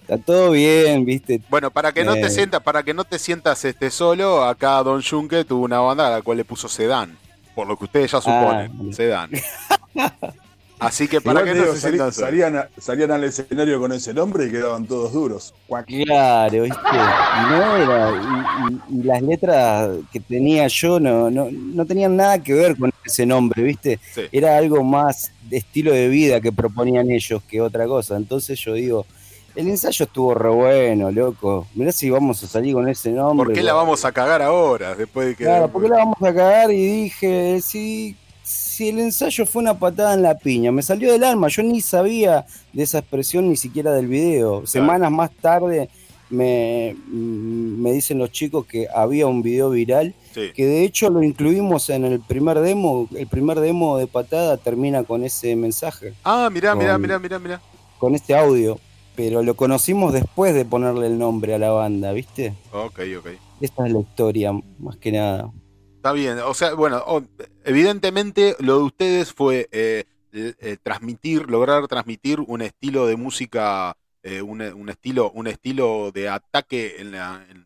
está todo bien, ¿viste? Bueno, para que no te Eh. sientas, para que no te sientas este solo, acá Don Junque tuvo una banda a la cual le puso Sedán, por lo que ustedes ya suponen, bueno. Sedán. Así que para que no digo, se salí- salían, a- salían al escenario con ese nombre y quedaban todos duros. Claro, ¿viste? Y no era, y, y- y las letras que tenía yo no, no, no tenían nada que ver con ese nombre, ¿viste? Sí. Era algo más de estilo de vida que proponían ellos que otra cosa. Entonces yo digo, el ensayo estuvo re bueno, loco. Mirá si vamos a salir con ese nombre. ¿Por qué la vamos a cagar ahora? Después de que. Claro, ¿por qué la vamos a cagar? Y dije, si, si el ensayo fue una patada en la piña, me salió del alma, yo ni sabía de esa expresión ni siquiera del video. Semanas más tarde me, me dicen los chicos que había un video viral, Sí. que de hecho lo incluimos en el primer demo, el primer demo de patada termina con ese mensaje, Ah, mirá, mirá, Con- mirá, mirá, mirá. con este audio. Pero lo conocimos después de ponerle el nombre a la banda, ¿viste? Ok, ok. Esta es la historia, más que nada. Está bien, o sea, bueno, evidentemente lo de ustedes fue eh, eh, transmitir, lograr transmitir un estilo de música, eh, un, un estilo, un estilo de ataque en, la- en-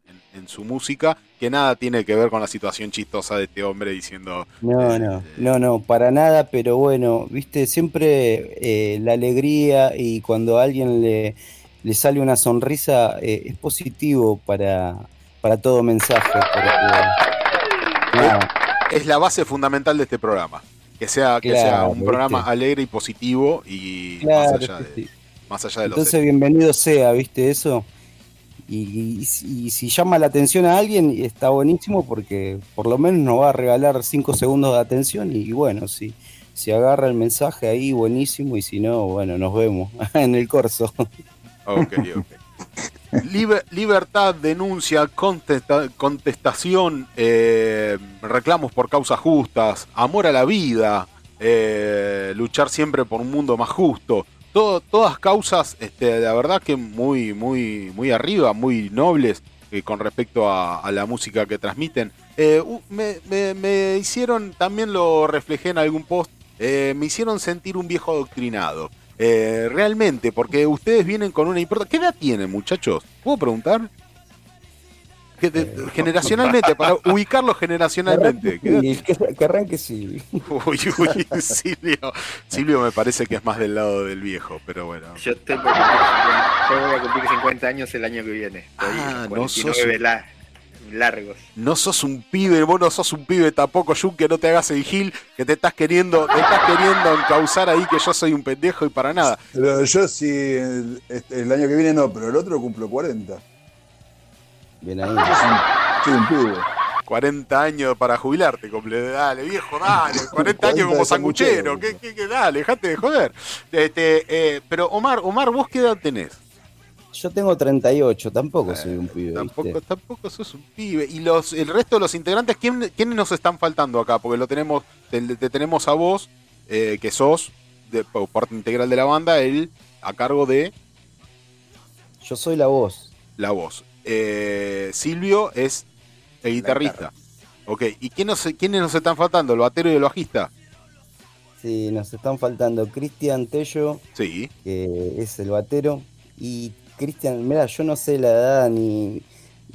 su música que nada tiene que ver con la situación chistosa de este hombre diciendo, No, no, no, no, para nada, pero bueno, viste, siempre eh, la alegría y cuando a alguien le, le sale una sonrisa eh, es positivo para, para todo mensaje. nada, es la base fundamental de este programa, que sea, que sea un ¿viste? programa alegre y positivo y Claro, más allá de, sí. Más allá de los Entonces, bienvenido sea, viste eso. Y, y si- y si llama la atención a alguien, está buenísimo porque por lo menos nos va a regalar cinco segundos de atención y, bueno, si, si agarra el mensaje ahí, buenísimo, y si no, bueno, nos vemos en el corso. Ok, ok. Liber- libertad, denuncia, contesta- contestación, eh, reclamos por causas justas, amor a la vida, eh, luchar siempre por un mundo más justo. Todas causas, este, la verdad que muy, muy, muy arriba, muy nobles eh, con respecto a, la música que transmiten. Eh, me, hicieron, también lo reflejé en algún post, eh, me hicieron sentir un viejo adoctrinado. Realmente, porque ustedes vienen con una importancia. ¿Qué edad tienen, muchachos? ¿Puedo preguntar? Que de- generacionalmente, para ubicarlo generacionalmente. ¿qué edad Y que, que arranque sí. Uy, uy, Silvio. Silvio me parece que es más del lado del viejo, pero bueno. Yo 50, yo voy a cumplir 50 años el año que viene. Estoy Ah, no 49 sos un- la- largos. No sos un pibe, vos no sos un pibe tampoco, Jun, que no te hagas el gil, que te estás queriendo, te estás queriendo encauzar ahí que yo soy un pendejo y para nada. Pero yo sí, el, este- el año que viene no, pero el otro cumplo 40. Bien ahí. Soy un pibe. 40 años para jubilarte, comple- dale, viejo, dale, 40 años 40 como de sanguchero. ¿qué, qué, qué, dale, dejate de joder. Este, eh, pero Omar, Omar, ¿vos qué edad tenés? Yo tengo 38, tampoco soy un pibe. Tampoco, ¿viste? tampoco sos un pibe. Y los, el resto de los integrantes, ¿quién, ¿quiénes nos están faltando acá? Porque lo tenemos, te, te tenemos a vos, eh, que sos de, parte integral de la banda, él a cargo de Yo soy la voz. la voz. Eh, Silvio es el guitarrista. Ok, ¿y quién nos- quiénes nos están faltando? ¿El batero y el bajista? Sí, nos están faltando Cristian Tello, Sí. que es el batero. Y Cristian, mira, yo no sé la edad ni,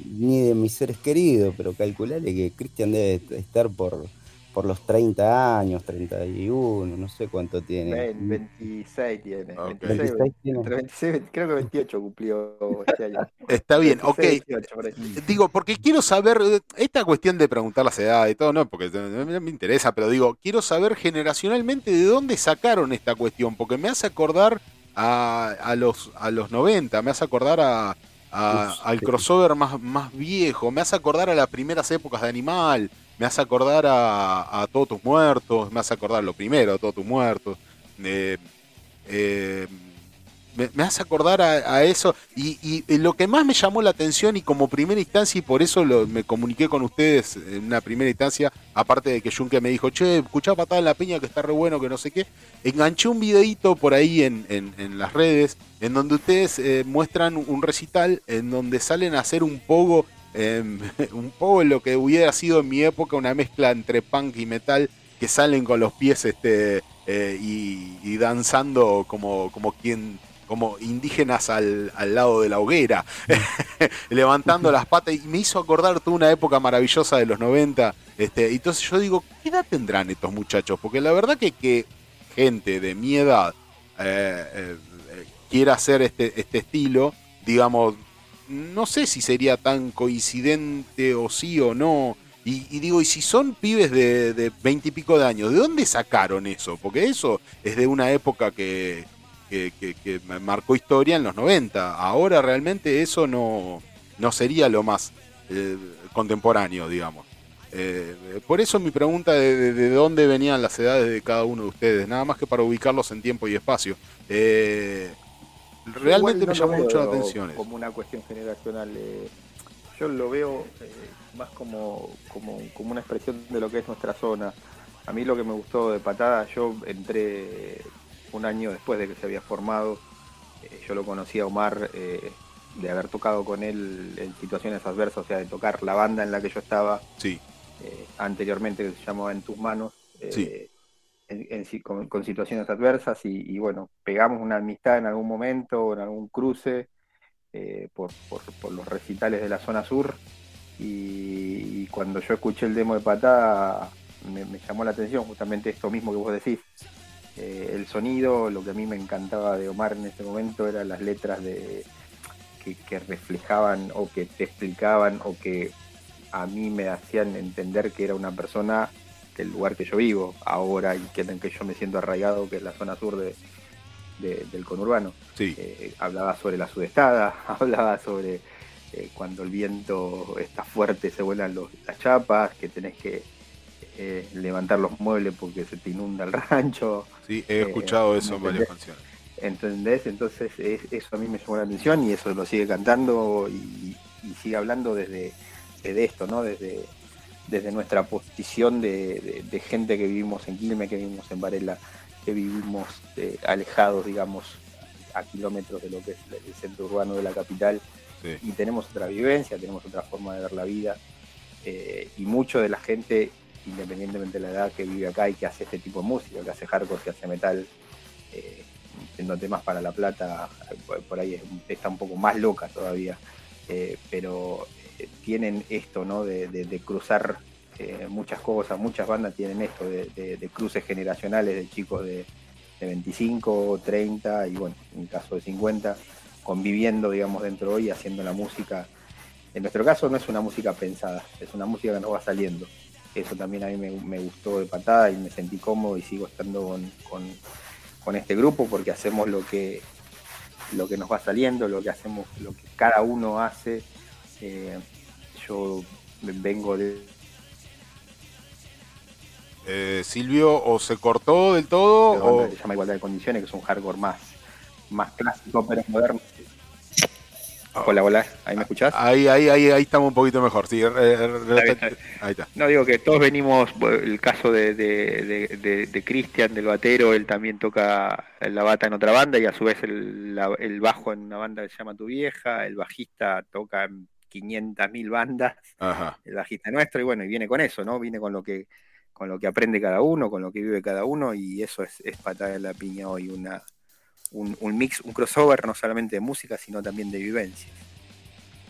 ni de mis seres queridos, pero calculale que Cristian debe estar por, por los 30 años, 31, no sé cuánto tiene. Ven, 26 tiene. Ok. 26, 26 tiene. entre 26, creo que 28 cumplió este año. Está bien, ok. 26, 28 por ahí. Digo, porque quiero saber, eh, esta cuestión de preguntar las edades y todo, no, porque no me me interesa, pero digo, quiero saber generacionalmente de dónde sacaron esta cuestión, porque me hace acordar a, a los, a los 90, me hace acordar a, a- Uf, al sí. crossover más, más viejo, me hace acordar a las primeras épocas de Animal, me hace acordar a, Todos tus muertos, me hace acordar lo primero, a Todos tus muertos. eh, eh, me, hace acordar a, eso y, y lo que más me llamó la atención y como primera instancia y por eso me comuniqué con ustedes en una primera instancia, aparte de que Junke me dijo, che, escuchá patada en la piña que está re bueno, que no sé qué, enganché un videito por ahí en, las redes en donde ustedes eh, muestran un recital en donde salen a hacer un poco, em, un poco lo que hubiera sido en mi época una mezcla entre punk y metal que salen con los pies este eh, y, y danzando como, como quien como indígenas al, al lado de la hoguera, levantando las patas, y me hizo acordar toda una época maravillosa de los 90. Este, entonces yo digo, ¿qué edad tendrán estos muchachos? Porque la verdad que, que gente de mi edad eh, eh, eh, quiera hacer este, este estilo, digamos, no sé si sería tan coincidente o sí o no. Y, digo, y si son pibes de veintipico de, años, ¿de dónde sacaron eso? Porque eso es de una época que, que, que, marcó historia en los 90. Ahora realmente eso no, no sería lo más eh, contemporáneo, digamos. Eh, por eso mi pregunta de, de, dónde venían las edades de cada uno de ustedes, nada más que para ubicarlos en tiempo y espacio. Eh, realmente me llamó mucho la atención. Como una cuestión generacional. Eh, yo lo veo eh, más como, como, una expresión de lo que es nuestra zona. A mí lo que me gustó de Patada, yo entré un año después de que se había formado. Eh, yo lo conocí a Omar de haber tocado con él en situaciones adversas, o sea, de tocar la banda en la que yo estaba sí. anteriormente, que se llamaba En tus manos. Sí con, situaciones adversas y, bueno, pegamos una amistad en algún momento o en algún cruce eh, por, los recitales de la zona sur y, cuando yo escuché el demo de Patada me, llamó la atención justamente esto mismo que vos decís. Eh, el sonido, lo que a mí me encantaba de Omar en ese momento eran las letras de, que, que reflejaban o que te explicaban o que a mí me hacían entender que era una persona del lugar que yo vivo ahora y que, en que yo me siento arraigado, que es la zona sur de, del conurbano. Eh, hablaba sobre la sudestada, hablaba sobre eh, cuando el viento está fuerte se vuelan los, las chapas, que tenés que eh, levantar los muebles porque se te inunda el rancho. Sí, he escuchado eso en varias canciones. ¿Entendés? Entonces eso a mí me llamó la atención y eso lo sigue cantando y, sigue hablando desde, desde esto, ¿no? Desde, desde nuestra posición de, gente que vivimos en Quilmes, que vivimos en Varela, que vivimos eh, alejados, digamos, a kilómetros de lo que es el centro urbano de la capital, y tenemos otra vivencia, tenemos otra forma de ver la vida, eh, y mucho de la gente, independientemente de la edad que vive acá y que hace este tipo de música, que hace hardcore, que hace metal, eh, siendo temas para La Plata, por ahí está un poco más loca todavía, pero tienen esto, ¿no? De, cruzar eh, muchas cosas, muchas bandas tienen esto, de, cruces generacionales de chicos de, 25, 30 y bueno, en el caso de 50, conviviendo, digamos, dentro hoy, haciendo la música. En nuestro caso no es una música pensada, es una música que nos va saliendo. Eso también a mí me, gustó de patada y me sentí cómodo y sigo estando con, este grupo porque hacemos lo que, lo que nos va saliendo, lo que hacemos, lo que cada uno hace eh, yo vengo de... Eh, Silvio, o se cortó del todo, o... Se llama Igualdad de Condiciones, que es un hardcore más, más clásico, pero moderno. Ah. Hola, hola, ¿ahí me escuchás? Ahí, ahí, ahí, ahí estamos un poquito mejor, sí. Ahí está. No, digo que todos venimos, el caso de, de, de, Cristian, del batero, él también toca la bata en otra banda y a su vez el, el bajo en una banda que se llama Tu Vieja, el bajista toca en 500.000 bandas, el bajista nuestro, y bueno, y viene con eso, ¿no? Viene con lo que con lo que aprende cada uno, con lo que vive cada uno, y eso es, es patada en la piña hoy, una, un, mix, un crossover no solamente de música, sino también de vivencia.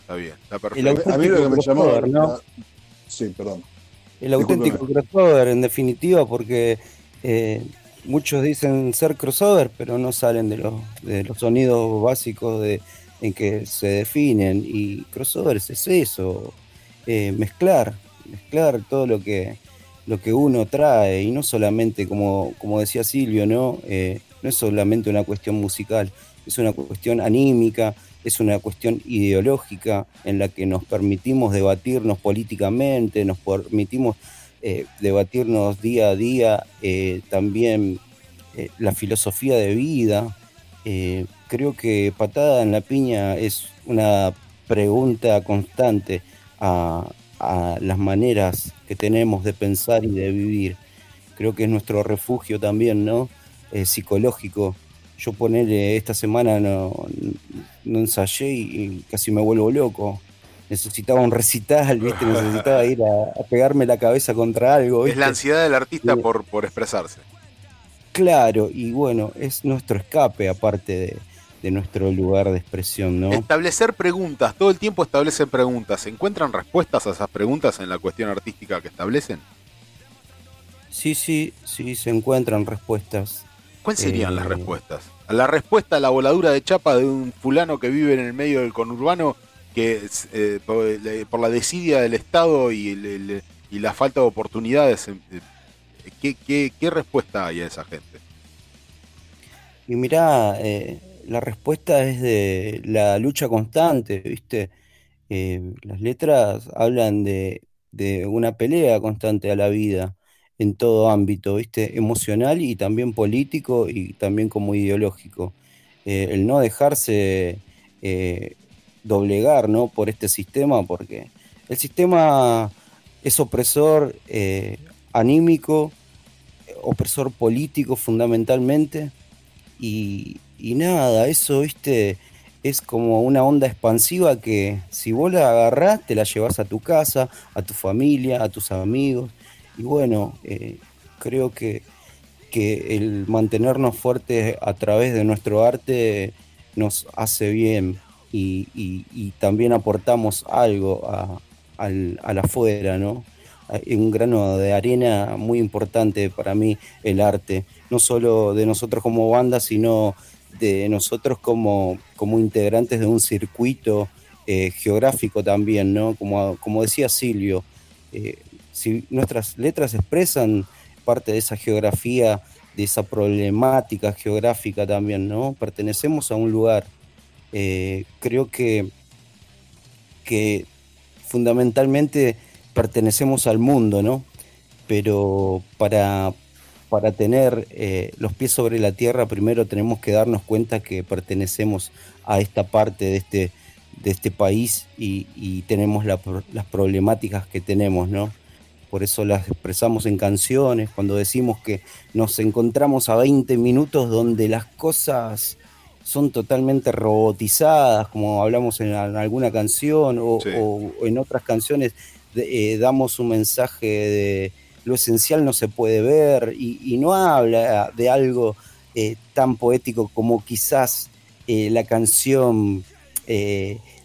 Está bien, está perfecto. a mí lo que me llamó... ¿no? Sí, perdón. El auténtico crossover, en definitiva, porque eh, muchos dicen ser crossover, pero no salen de los, de los sonidos básicos de, en que se definen y crossovers es eso, eh, mezclar, mezclar todo lo que, lo que uno trae y no solamente, como, como decía Silvio, ¿no? Eh, no es solamente una cuestión musical, es una cuestión anímica, es una cuestión ideológica en la que nos permitimos debatirnos políticamente, nos permitimos eh, debatirnos día a día también la filosofía de vida, eh, creo que patada en la piña es una pregunta constante a, las maneras que tenemos de pensar y de vivir. Creo que es nuestro refugio también, ¿no? Eh, psicológico. Yo ponerle esta semana no, no ensayé y, casi me vuelvo loco. Necesitaba un recital, ¿viste? Necesitaba ir a, pegarme la cabeza contra algo. Es la ansiedad del artista por, por expresarse. Claro, y bueno, es nuestro escape aparte de, nuestro lugar de expresión, ¿no? Establecer preguntas, todo el tiempo establecen preguntas. ¿Se encuentran respuestas a esas preguntas en la cuestión artística que establecen? Sí, sí, sí, se encuentran respuestas. ¿Cuáles serían las respuestas? La respuesta a la voladura de chapa de un fulano que vive en el medio del conurbano que eh, por, la desidia del Estado y, la falta de oportunidades, eh, ¿qué, qué, respuesta hay a esa gente? Y mirá, eh, la respuesta es de la lucha constante, ¿viste? las letras hablan de, de, una pelea constante a la vida en todo ámbito, ¿viste? Emocional y también político y también como ideológico. el no dejarse doblegar ¿no? por este sistema, porque el sistema es opresor eh, anímico, opresor político fundamentalmente, y, nada, eso, viste, es como una onda expansiva que si vos la agarrás, te la llevas a tu casa, a tu familia, a tus amigos, y bueno, eh, creo que, que el mantenernos fuertes a través de nuestro arte nos hace bien y, también aportamos algo a, al, afuera, ¿no? Un grano de arena muy importante para mí el arte, no solo de nosotros como banda, sino nosotros como, como integrantes de un circuito eh, geográfico también, ¿no? Como, como decía Silvio, eh, si nuestras letras expresan parte de esa geografía, de esa problemática geográfica también, ¿no? Pertenecemos a un lugar eh, creo que, que fundamentalmente pertenecemos al mundo, ¿no? Pero para, para tener eh, los pies sobre la tierra, primero tenemos que darnos cuenta que pertenecemos a esta parte de este, de este país y, tenemos las problemáticas que tenemos, ¿no? Por eso las expresamos en canciones, cuando decimos que nos encontramos a 20 minutos donde las cosas son totalmente robotizadas, como hablamos en, alguna canción, o, en otras canciones eh, damos un mensaje de lo esencial no se puede ver y, no habla de algo eh, tan poético como quizás eh, la canción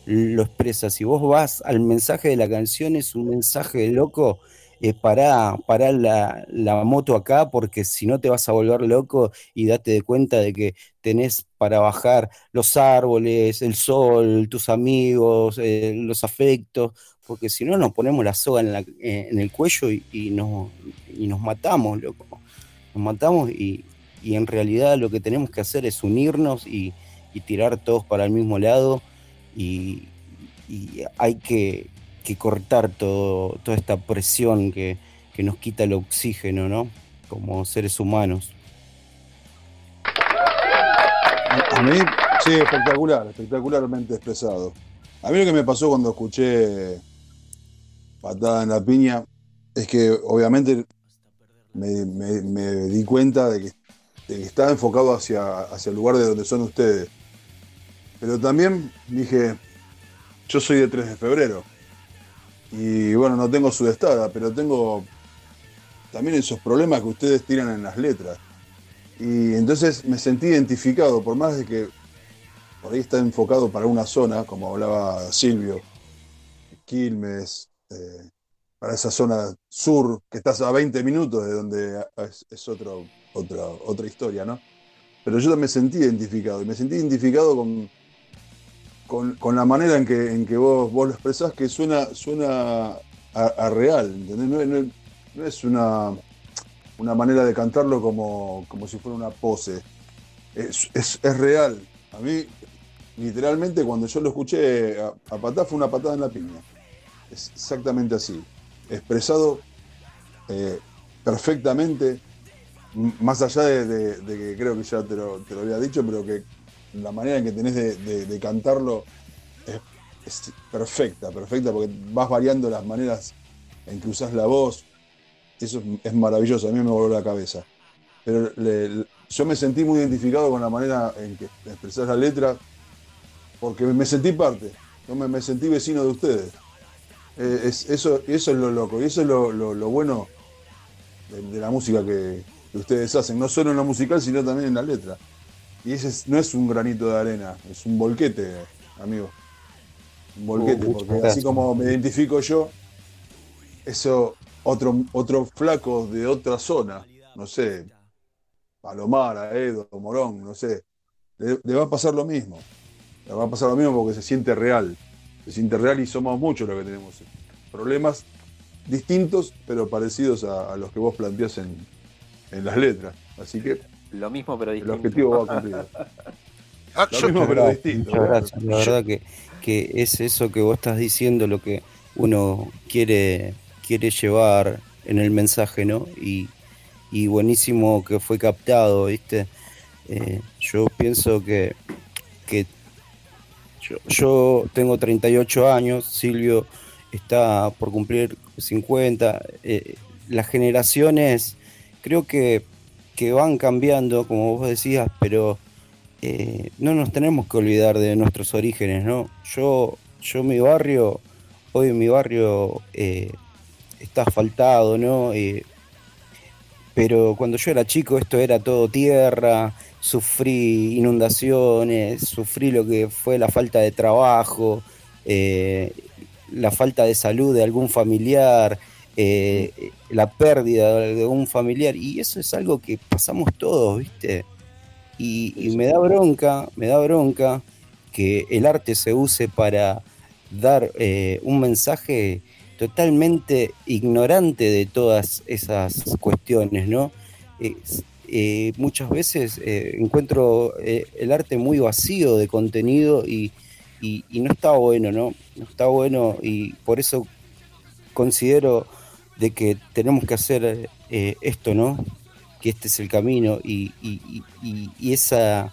lo expresa. Si vos vas al mensaje de la canción, es un mensaje loco eh, pará, la, moto acá porque si no te vas a volver loco y date de cuenta de que tenés para bajar los árboles, el sol, tus amigos, eh, los afectos, porque si no nos ponemos la soga en, eh, el cuello y, nos, matamos, loco. Nos matamos y, en realidad lo que tenemos que hacer es unirnos y, tirar todos para el mismo lado y hay que, que cortar todo, toda esta presión que, nos quita el oxígeno, ¿no? Como seres humanos. A mí, sí, espectacular, espectacularmente expresado. A mí lo que me pasó cuando escuché Patada en la Piña es que obviamente me, di cuenta de que, estaba enfocado hacia, hacia el lugar de donde son ustedes. Pero también dije, yo soy de 3 de febrero. Y bueno, no tengo su sudestada, pero tengo también esos problemas que ustedes tiran en las letras. Y entonces me sentí identificado, por más de que por ahí está enfocado para una zona, como hablaba Silvio, Quilmes, para esa zona sur, que estás a 20 minutos de donde es, otro, otra, otra historia, ¿no? Pero yo me sentí identificado, y me sentí identificado con, con, la manera en que, en que vos, vos lo expresás, que suena, suena a, real, ¿entendés? No, es una, una manera de cantarlo como, como si fuera una pose. Es, real. A mí, literalmente, cuando yo lo escuché a, a fue una patada en la piña. Exactamente así. Expresado eh, perfectamente, más allá de, que creo que ya te lo, te lo había dicho, pero que la manera en que tenés de, cantarlo es, perfecta, perfecta, porque vas variando las maneras en que usás la voz. Eso es, maravilloso, a mí me voló la cabeza. Pero yo me sentí muy identificado con la manera en que expresás la letra, porque me sentí parte, yo me, sentí vecino de ustedes. Eh, eso, eso es lo loco, y eso es lo, bueno de, la música que, que ustedes hacen, no solo en lo musical, sino también en la letra. Y ese no es un granito de arena, es un volquete, amigo. Un volquete, uh, porque así como me identifico yo, eso otro, otro flaco de otra zona, no sé, Palomar, Edo, Morón, no sé, le, le va a pasar lo mismo. Le va a pasar lo mismo porque se siente real. Se siente real y somos muchos los que tenemos problemas distintos, pero parecidos a, a los que vos planteás en, en las letras. Así que Lo mismo, pero el distinto. objetivo va cumplido. Ah, Lo mismo, pero distinto. Muchas gracias. La verdad que, que es eso que vos estás diciendo lo que uno quiere, quiere llevar en el mensaje, ¿no? Y, y buenísimo que fue captado, ¿viste? Eh, yo pienso que, que yo, tengo 38 años, Silvio está por cumplir 50. eh, las generaciones creo que, que van cambiando, como vos decías, pero eh, no nos tenemos que olvidar de nuestros orígenes, ¿no? Yo, yo mi barrio, hoy mi barrio eh, está asfaltado, ¿no? Pero cuando yo era chico esto era todo tierra, sufrí inundaciones, sufrí lo que fue la falta de trabajo, eh, la falta de salud de algún familiar, eh, la pérdida de un familiar, y eso es algo que pasamos todos, ¿viste? Y, y me da bronca, me da bronca que el arte se use para dar eh, un mensaje totalmente ignorante de todas esas cuestiones, ¿no? Eh, muchas veces eh, encuentro eh, el arte muy vacío de contenido y, y- no está bueno, ¿no? No está bueno y por eso considero de que tenemos que hacer esto, ¿no? Que este es el camino y- y esa,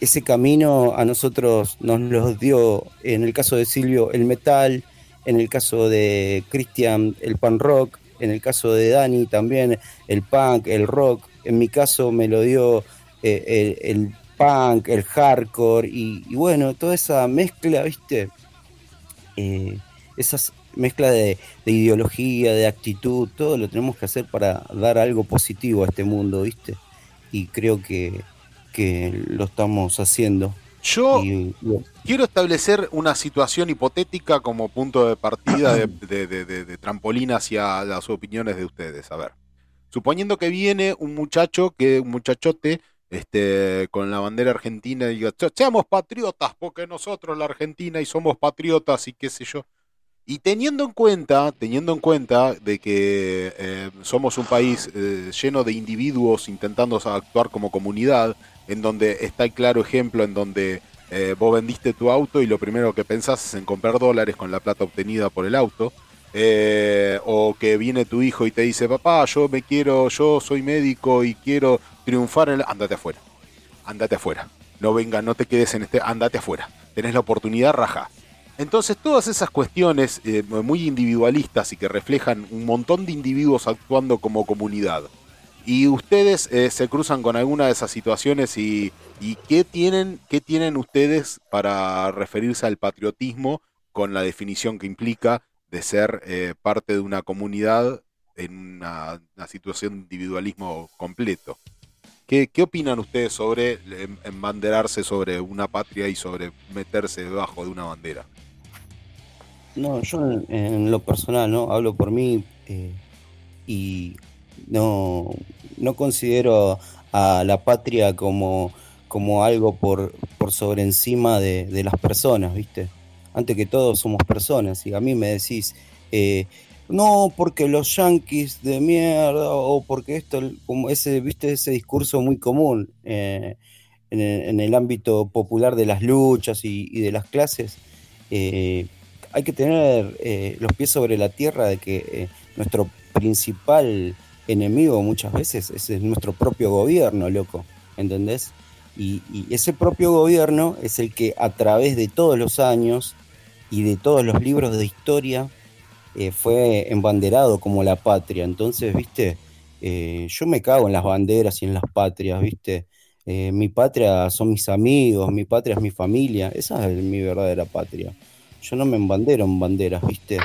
ese camino a nosotros nos lo dio, en el caso de Silvio, el metal, en el caso de Cristian, el pan rock, en el caso de Dani también el punk, el rock, en mi caso me lo dio eh, el, el punk, el hardcore y, y bueno, toda esa mezcla, ¿viste? Eh, esas mezclas de, de ideología, de actitud, todo lo tenemos que hacer para dar algo positivo a este mundo, ¿viste? Y creo que, que lo estamos haciendo. Yo Y, quiero establecer una situación hipotética como punto de partida de- de trampolín hacia las opiniones de ustedes. A ver, suponiendo que viene un muchacho, que un muchachote, este, con la bandera argentina y diga, "Se- seamos patriotas, porque nosotros la Argentina y somos patriotas y qué sé yo. Y teniendo en cuenta, teniendo en cuenta de que eh, somos un país eh, lleno de individuos intentando actuar como comunidad, en donde está el claro ejemplo en donde eh, vos vendiste tu auto y lo primero que pensás es en comprar dólares con la plata obtenida por el auto, eh, o que viene tu hijo y te dice, papá, yo me quiero, yo soy médico y quiero triunfar en... el-". Andate afuera, andate afuera, no venga, no te quedes en este, andate afuera, tenés la oportunidad, raja. Entonces todas esas cuestiones eh, muy individualistas y que reflejan un montón de individuos actuando como comunidad, y ustedes eh, se cruzan con alguna de esas situaciones y, y ¿qué, tienen, qué tienen ustedes para referirse al patriotismo con la definición que implica de ser eh, parte de una comunidad en una, situación de individualismo completo? ¿Qué, qué opinan ustedes sobre em- embanderarse sobre una patria y sobre meterse debajo de una bandera? No, yo en, en lo personal, ¿no? Hablo por mí eh, y no, no considero a la patria como, como algo por, por sobre encima de, de las personas, ¿viste? Antes que todo somos personas y a mí me decís, eh, no, porque los yanquis de mierda o porque esto, como ese, ¿viste? Ese discurso muy común eh, en, el, ámbito popular de las luchas y, y de las clases. eh, hay que tener eh, los pies sobre la tierra de que nuestro principal enemigo muchas veces es, es nuestro propio gobierno, loco, ¿entendés? Y, y ese propio gobierno es el que a través de todos los años y de todos los libros de historia eh, fue embanderado como la patria. Entonces, viste, Eh, yo me cago en las banderas y en las patrias, viste. Eh, mi patria son mis amigos, mi patria es mi familia, esa es mi verdadera patria. Yo no me embandero en banderas, viste.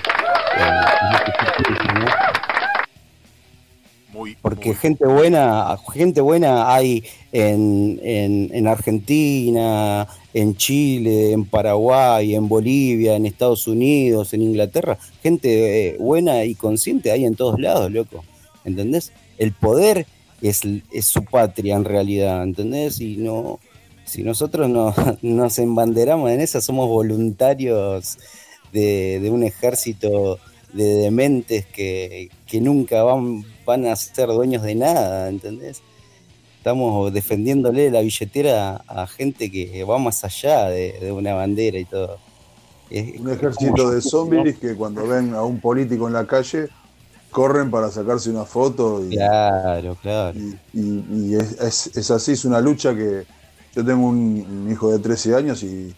Porque gente buena, gente buena hay en, en, en Argentina, en Chile, en Paraguay, en Bolivia, en Estados Unidos, en Inglaterra. Gente eh, buena y consciente hay en todos lados, loco. ¿Entendés? El poder es, es su patria en realidad, ¿entendés? Y no, si nosotros no, nos embanderamos en esa, somos voluntarios de, de un ejército de dementes que, que nunca van, van a ser dueños de nada, ¿entendés? Estamos defendiéndole la billetera a gente que va más allá de, de una bandera y todo. Es- Un ejército de zombies que cuando ven a un político en la calle corren para sacarse una foto y, Claro, claro. y- y- y es, es- es así, es una lucha que yo tengo un, un hijo de 13 años y,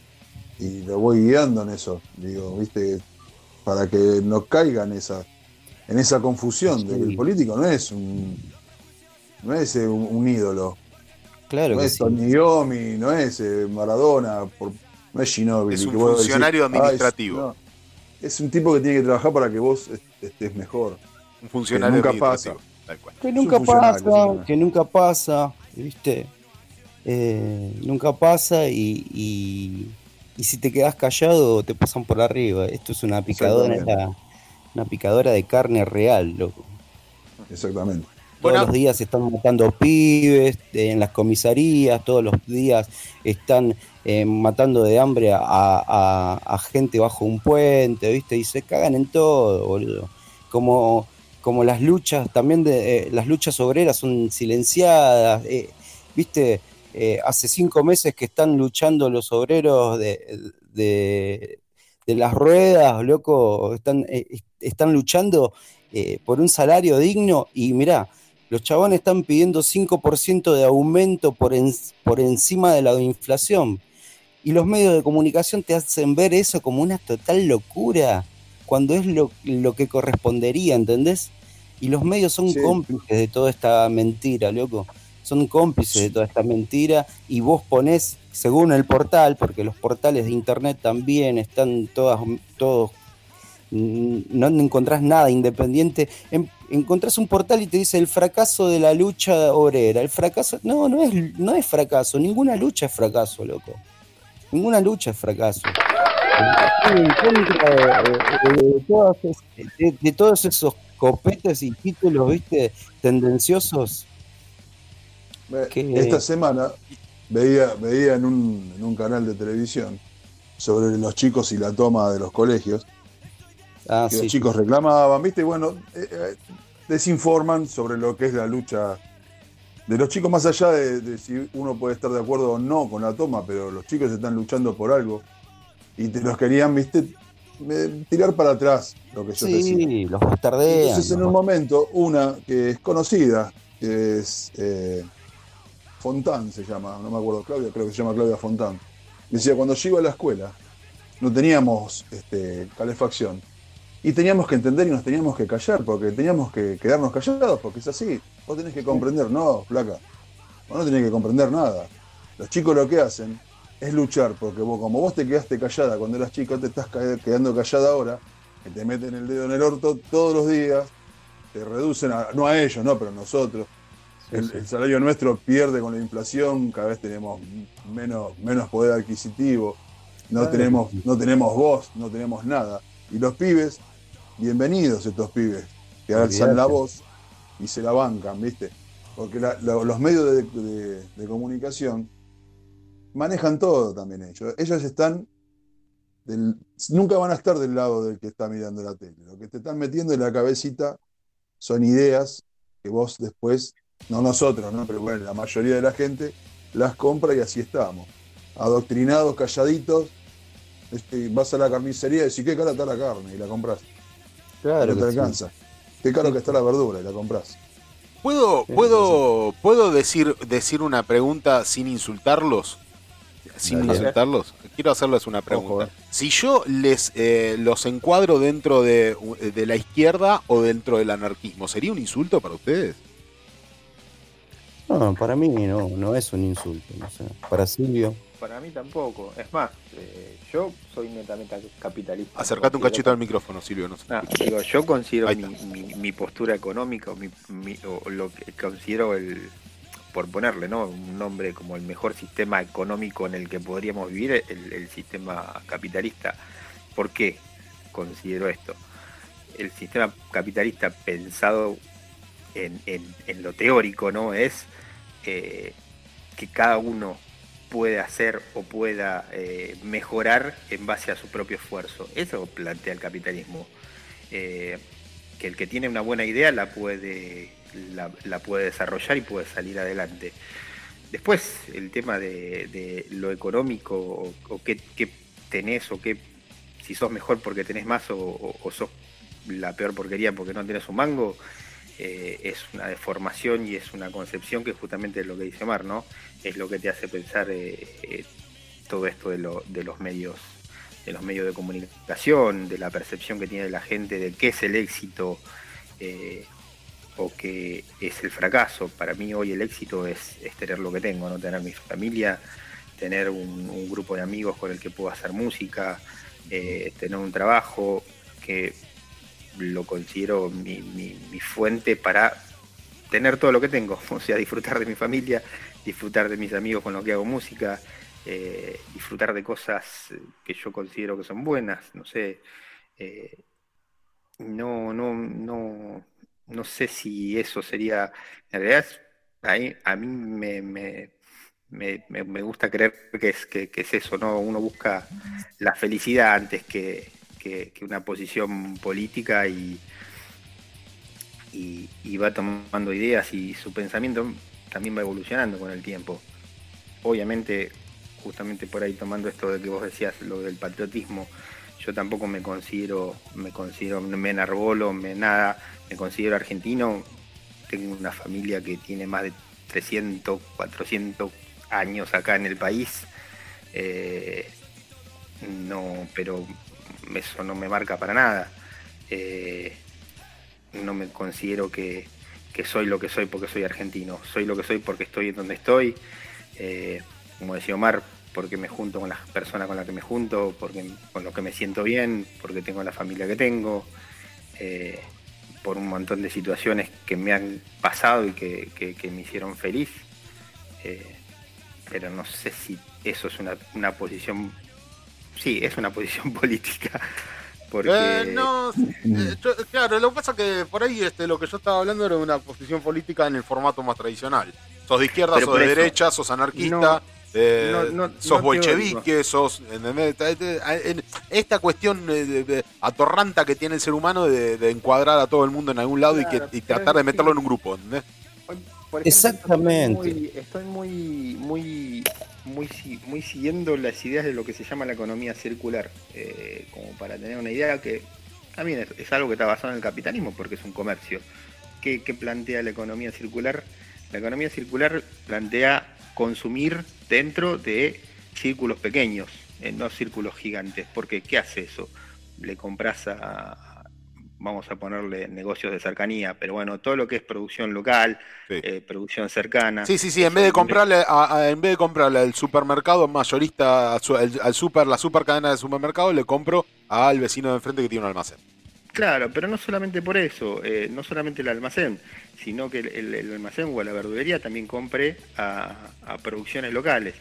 y lo voy guiando en eso, digo, viste, para que no caiga en esa, en esa confusión de que el político no es un, no es eh, un, un ídolo, Claro no que es sí. Iommi, no es eh, Maradona, por- no es Ginóbili. Es un que vos decís, funcionario "Ah, es- administrativo". no. es un tipo que tiene que trabajar para que vos est- estés mejor. Un funcionario nunca administrativo, pasa. tal cual. Que nunca pasa, sí. que nunca pasa, ¿viste? Eh, nunca pasa y, y, y si te quedas callado te pasan por arriba. Esto es una picadora. Una picadora de carne real, loco. Exactamente. Todos Bueno. los días están matando pibes eh, en las comisarías, todos los días están eh, matando de hambre a, a- a gente bajo un puente, ¿viste? Y se cagan en todo, boludo. Como, como las luchas, también de, eh, las luchas obreras son silenciadas, eh, ¿viste? Eh, hace cinco meses que están luchando los obreros de, de, de las ruedas, loco, están, eh, est- están luchando eh, por un salario digno y mirá, los chabones están pidiendo 5% de aumento por, en- por encima de la inflación. Y los medios de comunicación te hacen ver eso como una total locura, cuando es lo, lo que correspondería, ¿entendés? Y los medios son Sí. cómplices de toda esta mentira, loco. Son cómplices de toda esta mentira y vos ponés, según el portal, porque los portales de internet también están todas, todos no encontrás nada independiente. En- encontrás un portal y te dice el fracaso de la lucha obrera. El fracaso, no, no es, no es fracaso, ninguna lucha es fracaso, loco. Ninguna lucha es fracaso. Estoy en contra de, de- de todas es- de- de todos esos copetes y títulos, viste, tendenciosos. Que- Esta semana veía, veía en, un, en un canal de televisión sobre los chicos y la toma de los colegios, Ah, que sí. los chicos reclamaban, ¿viste? Y bueno, eh, eh, desinforman sobre lo que es la lucha de los chicos, más allá de, de si uno puede estar de acuerdo o no con la toma, pero los chicos están luchando por algo y te los querían, ¿viste? Eh, tirar para atrás lo que yo decía. Sí, los bastardean. Entonces, en un momento, una que es conocida, que es eh, Fontán, se llama, no me acuerdo, Claudia, creo que se llama Claudia Fontán. Decía, cuando yo iba a la escuela, no teníamos este, calefacción. Y teníamos que entender y nos teníamos que callar, porque teníamos que quedarnos callados, porque es así. Vos tenés que comprender, no, flaca. Vos no tenés que comprender nada. Los chicos lo que hacen es luchar, porque vos, como vos te quedaste callada cuando eras chico, te estás quedando callada ahora, que te meten el dedo en el orto todos los días, te reducen, a- no a ellos, no, pero a nosotros. El, el salario nuestro pierde con la inflación, cada vez tenemos menos, menos poder adquisitivo, no Claro. tenemos, no tenemos voz, no tenemos nada. Y los pibes, bienvenidos estos pibes, que alzan la voz y se la bancan, ¿viste? Porque la- los medios de, de- de comunicación manejan todo también ellos. Ellos están del- nunca van a estar del lado del que está mirando la tele. Lo que te están metiendo en la cabecita son ideas que vos después, no nosotros, ¿no? pero bueno, la mayoría de la gente las compra y así estamos. Adoctrinados, calladitos, este, vas a la carnicería y decís, qué cara está la carne y la compras. Claro no te alcanza. Qué caro que está la verdura y la compras. ¿Puedo, puedo, ¿puedo decir, decir una pregunta sin insultarlos? Sin Dale. insultarlos. Quiero hacerles una pregunta. Ojo, eh. Si yo les eh, los encuadro dentro de, de la izquierda o dentro del anarquismo, ¿sería un insulto para ustedes? No, para mí no, no es un insulto. No sé. Para Silvio. Para mí tampoco. Es más, eh, yo soy netamente capitalista. Acercate un cachito al micrófono, Silvio. No Ah, digo, yo considero mi, está. mi- mi postura económica, o mi, mi- o lo que considero el, por ponerle, ¿no? Un nombre como el mejor sistema económico en el que podríamos vivir, el, el sistema capitalista. ¿Por qué considero esto? El sistema capitalista pensado en, lo teórico, ¿no? Es eh, que cada uno puede hacer o pueda eh, mejorar en base a su propio esfuerzo. Eso plantea el capitalismo. que el que tiene una buena idea la puede, la, puede desarrollar y puede salir adelante. Después, el tema de, lo económico o, qué, tenés o qué, si sos mejor porque tenés más o, o sos la peor porquería porque no tenés un mango, eh, es una deformación y es una concepción que justamente es lo que dice Mar, ¿no? Es lo que te hace pensar eh, eh, todo esto de, los medios de los medios de comunicación, de la percepción que tiene la gente de qué es el éxito o qué es el fracaso. Para mí hoy el éxito es, tener lo que tengo, tener mi familia, tener un, grupo de amigos con el que puedo hacer música, tener un trabajo que lo considero mi, fuente para tener todo lo que tengo, o sea, disfrutar de mi familia, disfrutar de mis amigos con los que hago música, eh, disfrutar de cosas que yo considero que son buenas, no sé, eh, no, no, no, no sé si eso sería, en realidad a mí me, me, me, gusta creer que es, que, que es eso, ¿no? Uno busca la felicidad antes que, que, una posición política y, y, va tomando ideas y su pensamiento también va evolucionando con el tiempo. Obviamente, justamente por ahí tomando esto de que vos decías, lo del patriotismo, yo tampoco me considero, me considero, me enarbolo, me nada, me considero argentino, tengo una familia que tiene más de 300, 400 años acá en el país, eh, no, pero eso no me marca para nada. Eh, no me considero que, soy lo que soy porque soy argentino. Soy lo que soy porque estoy en donde estoy. Eh, como decía Omar, porque me junto con las personas con las que me junto, porque con lo que me siento bien, porque tengo la familia que tengo, eh, por un montón de situaciones que me han pasado y que, me hicieron feliz. pero no sé si eso es una, una posición sí, es una posición política. Porque... Eh, no, eh, claro, lo que pasa es que por ahí este, lo que yo estaba hablando era una posición política en el formato más tradicional. Sos de izquierda, sos de derecha, sos anarquista, eh, sos bolchevique, sos... Esta cuestión atorranta que tiene el ser humano de, encuadrar a todo el mundo en algún lado y, que, tratar de meterlo en un grupo. Exactamente. Estoy muy, muy muy, muy siguiendo las ideas de lo que se llama la economía circular, eh, como para tener una idea que también es, algo que está basado en el capitalismo, porque es un comercio. ¿Qué, plantea la economía circular? La economía circular plantea consumir dentro de círculos pequeños, eh, no círculos gigantes, porque ¿qué hace eso? Le compras a, vamos a ponerle negocios de cercanía, pero bueno, todo lo que es producción local, eh, producción cercana. Sí, sí, sí, en vez de comprarle, en vez de comprarle al supermercado mayorista, al, super, la super cadena de supermercado, le compro al vecino de enfrente que tiene un almacén. Claro, pero no solamente por eso, eh, no solamente el almacén, sino que el, almacén o la verdulería también compre a producciones locales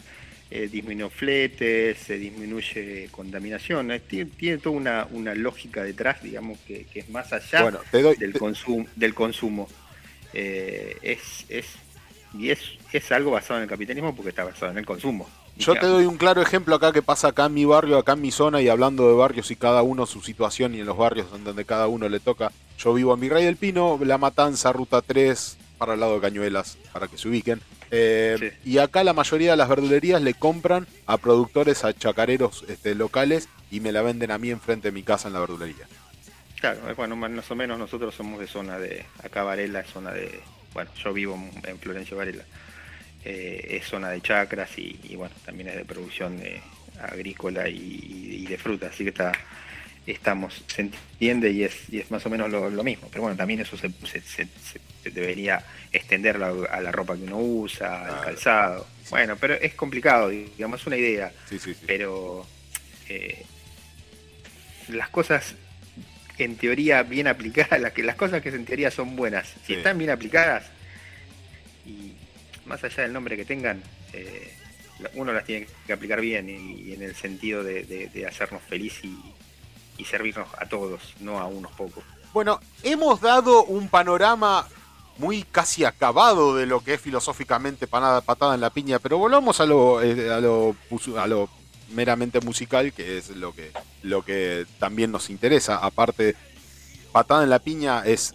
eh, disminuye fletes, se disminuye contaminación. Tiene, toda una, lógica detrás, digamos, que, es más allá del, consumo, del consumo. Eh, es, es, y es, es algo basado en el capitalismo porque está basado en el consumo. Yo te doy un claro ejemplo acá que pasa acá en mi barrio, acá en mi zona, y hablando de barrios y cada uno su situación y en los barrios donde cada uno le toca. Yo vivo en Virrey del Pino, La Matanza, Ruta 3, para el lado de Cañuelas, para que se ubiquen. Eh, y acá la mayoría de las verdulerías le compran a productores, a chacareros este, locales y me la venden a mí enfrente de mi casa en la verdulería. Claro, bueno, más o menos nosotros somos de zona de, acá Varela es zona de, bueno, yo vivo en Florencio Varela, eh, es zona de chacras y, bueno, también es de producción de, agrícola y, de fruta, así que está, estamos, se entiende y es, y es más o menos lo, mismo, pero bueno, también eso se, se debería extender a la ropa que uno usa, al calzado. Bueno, pero es complicado, digamos, es una idea. Pero eh, las cosas en teoría bien aplicadas, las, que, las cosas que en teoría son buenas, si están bien aplicadas, y más allá del nombre que tengan, eh, uno las tiene que aplicar bien y, en el sentido de, hacernos feliz y, y servirnos a todos, no a unos pocos. Bueno, hemos dado un panorama muy casi acabado de lo que es filosóficamente panada, patada en la piña, pero volvamos a lo, eh, a lo, a lo meramente musical, que es lo que, lo que también nos interesa. Aparte, patada en la piña es,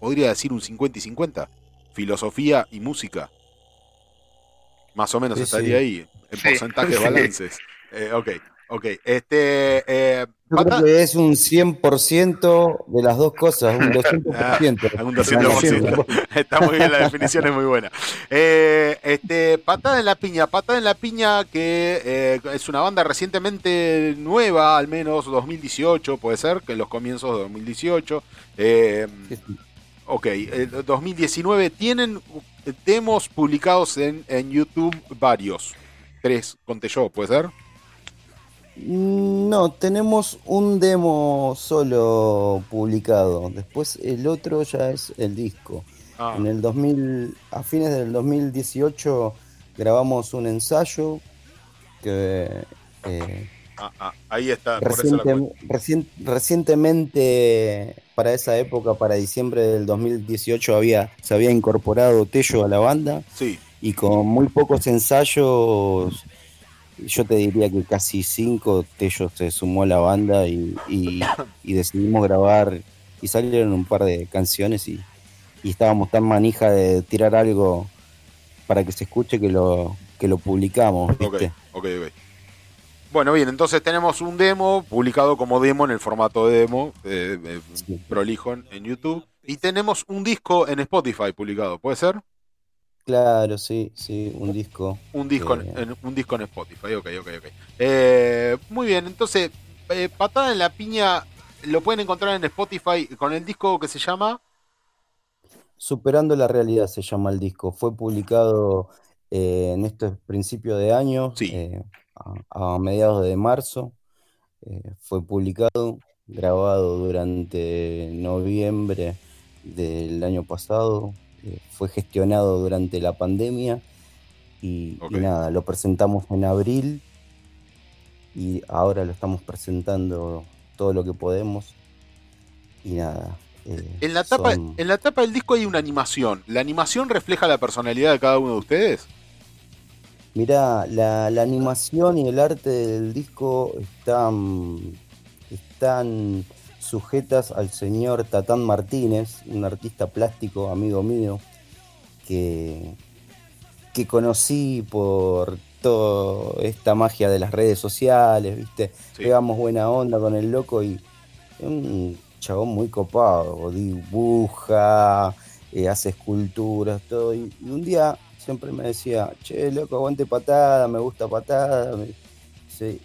podría decir, un 50 y 50, filosofía y música. Más o menos Sí, estaría sí. ahí, en Sí, porcentajes, sí. balances. Eh, ok, ok. Este, eh, Yo pata- creo que es un 100% de las dos cosas, un 200%. Ah, un 200%. Está muy bien, la definición es muy buena. Eh, este, Patada en la Piña, Patada en la Piña, que eh, es una banda recientemente nueva, al menos 2018, puede ser, que en los comienzos de 2018. Eh, ok, eh, 2019 tienen demos publicados en, en YouTube varios. Tres, conté yo, ¿puede ser? No, tenemos un demo solo publicado. Después el otro ya es el disco. Ah. En el 2000, a fines del 2018 grabamos un ensayo que eh, Ah, ah, ahí está, por eso la reciente- recien- recientemente, para esa época, para diciembre del 2018, había, se había incorporado Tello a la banda. Sí. Y con muy pocos ensayos, yo te diría que casi cinco, Tello se sumó a la banda y, y- y decidimos grabar. Y salieron un par de canciones y, y estábamos tan manija de tirar algo para que se escuche que lo, que lo publicamos. Ok, ¿viste? ok, ok. Bueno, bien, entonces tenemos un demo publicado como demo en el formato de demo, eh, eh, prolijo en YouTube, y tenemos un disco en Spotify publicado, ¿puede ser? Claro, sí, sí, un disco. Un disco, Eh, en, un disco en Spotify, ok, ok, ok. Eh, muy bien, entonces, eh, Patada en la Piña lo pueden encontrar en Spotify con el disco que se llama... Superando la realidad se llama el disco. Fue publicado eh, en estos principios de año, eh, a, a mediados de marzo. Fue publicado, grabado durante noviembre del año pasado. Eh, fue gestionado durante la pandemia y, y nada, lo presentamos en abril y ahora lo estamos presentando todo lo que podemos. Y nada. eh, En la, tapa, son- en la tapa del disco hay una animación. ¿La animación refleja la personalidad de cada uno de ustedes? Mirá, la, la animación y el arte del disco están, están sujetas al señor Tatán Martínez, un artista plástico, amigo mío, que, que conocí por toda esta magia de las redes sociales, ¿viste? Pegamos buena onda con el loco y es un chabón muy copado, dibuja, eh, hace esculturas, todo. Y, y un día siempre me decía, che, loco, aguante patada, me gusta patada. Me dice,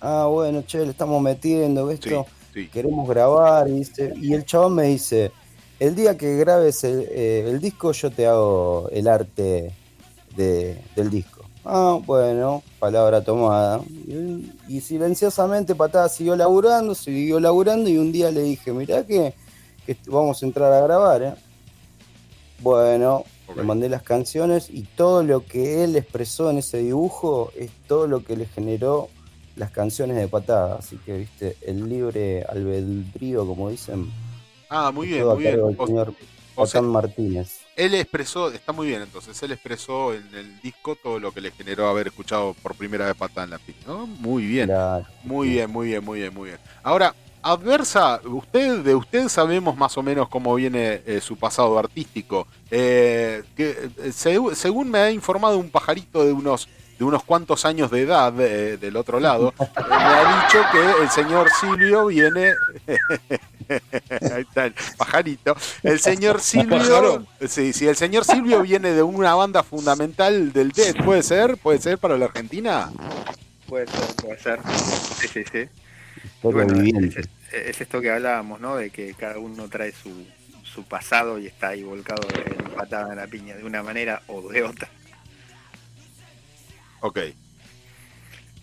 ah, bueno, che, le estamos metiendo esto, queremos grabar. Y, dice- y el chabón me dice, el día que grabes el, eh, el disco, yo te hago el arte de- del disco. Ah, bueno, palabra tomada. Y, y silenciosamente Patada siguió laburando, siguió laburando y un día le dije, mirá que, que vamos a entrar a grabar, ¿eh? Bueno, le mandé las canciones y todo lo que él expresó en ese dibujo es todo lo que le generó las canciones de Patada. Así que, viste, el libre albedrío, como dicen, Ah, muy bien, muy bien. O- señor o sea, Martínez. Él expresó, está muy bien entonces, él expresó en el disco todo lo que le generó haber escuchado por primera vez Patada en la Piña, ¿no? Muy bien. Muy bien, muy bien, muy bien, muy bien. Ahora, Adversa, usted, de usted sabemos más o menos cómo viene eh, su pasado artístico. Eh, que, eh, según me ha informado un pajarito de unos de unos cuantos años de edad eh, del otro lado, eh, me ha dicho que el señor Silvio viene. Ahí está el pajarito. El señor Silvio. Sí, sí, el señor Silvio viene de una banda fundamental del Death. ¿Puede ser? ¿Puede ser para la Argentina? Puede ser, puede ser. Sí, sí, sí. Bueno, es, es esto que hablábamos, ¿no? De que cada uno trae su, su pasado y está ahí volcado en patada en la piña de una manera o de otra. Ok.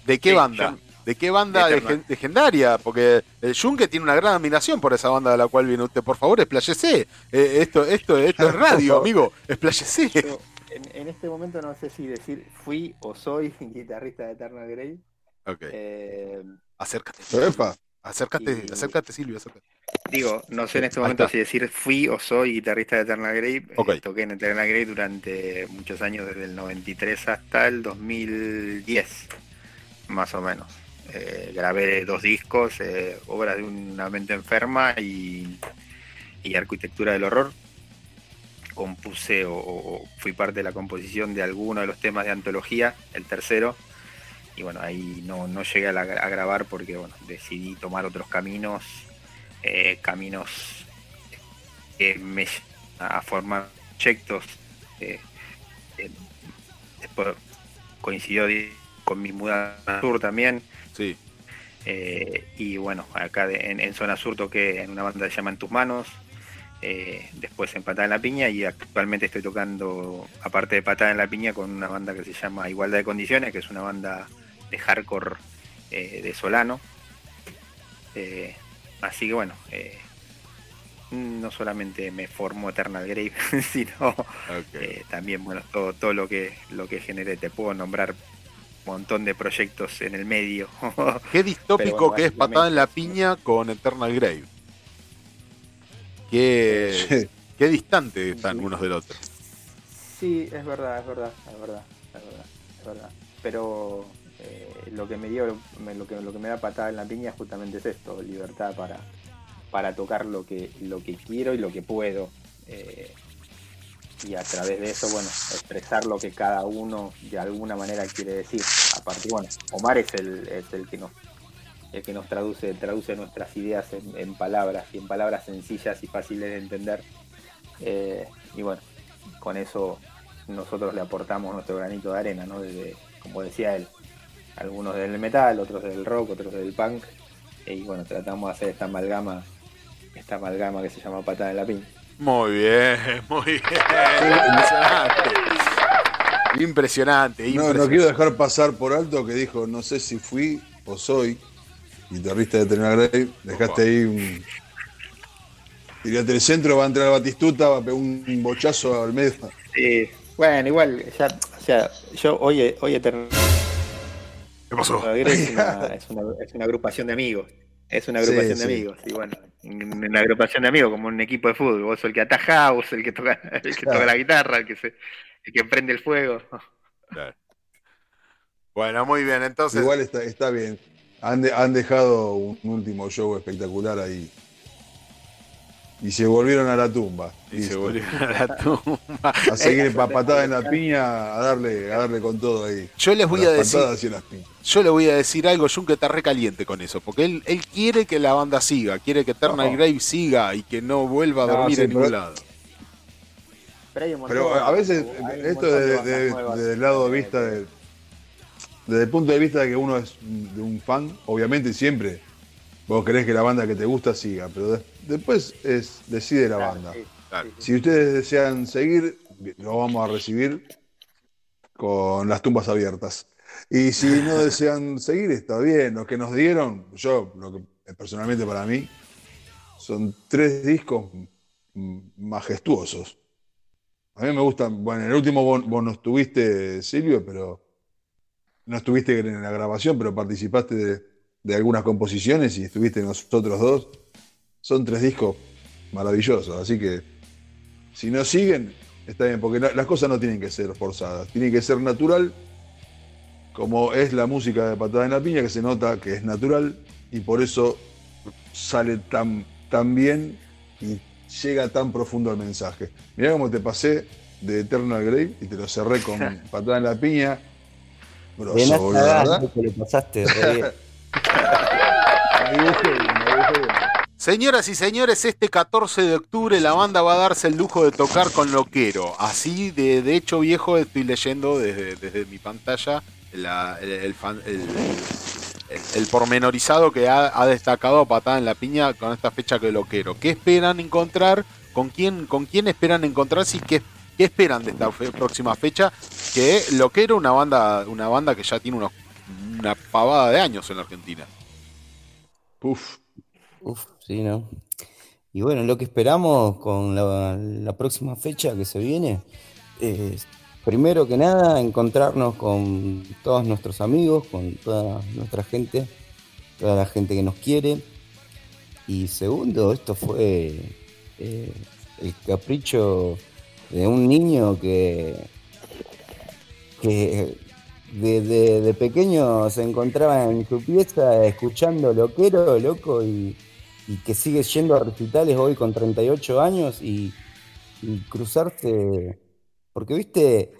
¿De qué Sí, banda? yo- ¿De qué banda de legendaria? Porque el Junque tiene una gran admiración por esa banda de la cual viene usted. Por favor, expláyese. Eh, esto, esto, esto es radio, amigo. Expláyese. Yo, en, en este momento no sé si decir fui o soy guitarrista de Eternal Grey. Ok. Eh, Acércate. Epa. Acércate, Y- acércate, Silvio, acércate. Digo, no sé en este momento si decir fui o soy guitarrista de Eternal Grave. Eh, Ok. toqué en Eternal Grave durante muchos años, desde el 93 hasta el 2010, más o menos. Eh, grabé dos discos, eh, obras de una mente enferma y, y arquitectura del horror. Compuse o, o fui parte de la composición de alguno de los temas de antología, el tercero. Y bueno, ahí no, no llegué a, la- a grabar porque bueno, decidí tomar otros caminos eh, caminos que me a formar proyectos. eh, eh, después coincidió di- con mi mudanza sur también. Sí. Eh, y bueno, acá de- en, en Zona Sur toqué en una banda que se llama En Tus Manos. después en Patada en la Piña y actualmente estoy tocando, aparte de Patada en la Piña, con una banda que se llama Igualdad de Condiciones, que es una banda de hardcore eh, de Solano. Eh, así que bueno, eh, no solamente me formó Eternal Grave, sino eh, también bueno todo, todo lo que lo que generé. Te puedo nombrar un montón de proyectos en el medio. Qué distópico Pero bueno, que es patada en la piña con Eternal Grave. Qué, qué distante están unos del otro. Sí, es verdad, es verdad, es verdad, es verdad, es verdad. Pero eh, lo que me dio, lo que, lo que me da patada en la piña justamente es esto, libertad para, para tocar lo que, lo que quiero y lo que puedo. eh, y a través de eso, bueno, expresar lo que cada uno de alguna manera quiere decir. Aparte, bueno, Omar es el, es el que nos el que nos traduce, traduce nuestras ideas en, en palabras y en palabras sencillas y fáciles de entender. Eh, y bueno, con eso nosotros le aportamos nuestro granito de arena, ¿no? Desde, como decía él, algunos del metal, otros del rock, otros del punk. Y bueno, tratamos de hacer esta amalgama, esta amalgama que se llama patada en la piña. Muy bien, muy bien. Impresionante. Impresionante, No, impresionante. no quiero dejar pasar por alto que dijo, no sé si fui o soy guitarrista de Eternal Grave. Dejaste ahí un. Tiraste el centro, va a entrar Batistuta, va a pegar un bochazo al medio. Sí, bueno, igual, ya, o sea, yo hoy, hoy ¿Qué pasó? Es una, es, una, es una agrupación de amigos. Es una Sí, agrupación de sí. amigos. Y bueno, en una agrupación de amigos, como un equipo de fútbol. Vos sos el que ataja, vos sos el que toca, el que toca la guitarra, el que se, el que prende el fuego. Bueno, muy bien, entonces. Igual está, está bien. Han, de- han dejado un último show espectacular ahí. Y se volvieron a la tumba. Y se volvieron a la tumba. A seguir Eh, pa- patada en la piña, a darle, a darle con todo ahí. Yo les voy Las a decir- patadas y las piñas. Yo le voy a decir algo, Jun, que está recaliente con eso, porque él, él quiere que la banda siga, quiere que Eternal No. Grave siga y que no vuelva a No, dormir sí, en ningún lado. pero a veces, esto de desde, bandas desde- nuevas. desde el lado de vista, de- desde el punto de vista de que uno es de un fan, obviamente siempre vos querés que la banda que te gusta siga, pero de- después es decide la banda. Si ustedes desean seguir, lo vamos a recibir con las tumbas abiertas. Y si no desean seguir, está bien. Los que nos dieron, yo, lo que personalmente para mí, son tres discos majestuosos. A mí me gustan, bueno, en el último vos, vos no estuviste, Silvio, pero no estuviste en la grabación, pero participaste de, de algunas composiciones y estuviste en los otros dos. Son tres discos maravillosos, así que si no siguen, está bien, porque la- las cosas no tienen que ser forzadas, tienen que ser natural, como es la música de Patada en la Piña, que se nota que es natural y por eso sale tan, tan bien y llega tan profundo el mensaje. Mirá cómo te pasé de Eternal Grave y te lo cerré con Patada en la Piña. Grosso, boludo, ¿verdad? que le pasaste, re bien. Señoras y señores, este 14 de octubre la banda va a darse el lujo de tocar con Loquero. Así, de, de hecho, viejo, estoy leyendo desde, desde mi pantalla la- el, el fan- el- pormenorizado que ha, ha destacado a patada en la piña con esta fecha que Loquero. ¿Qué esperan encontrar? ¿Con quién, con quién esperan encontrarse y qué, qué esperan de esta fe- próxima fecha? Que Loquero, una banda, una banda que ya tiene unos, una pavada de años en la Argentina. Uf. Uf, sí, ¿no? Y bueno, lo que esperamos con la, la próxima fecha que se viene es, primero que nada, encontrarnos con todos nuestros amigos, con toda nuestra gente, toda la gente que nos quiere, Y segundo, esto fue eh, el capricho de un niño que, que de, de- de pequeño se encontraba en su pieza escuchando loquero, loco, y, que sigue yendo a recitales hoy con 38 años y, y cruzarse. Porque, viste,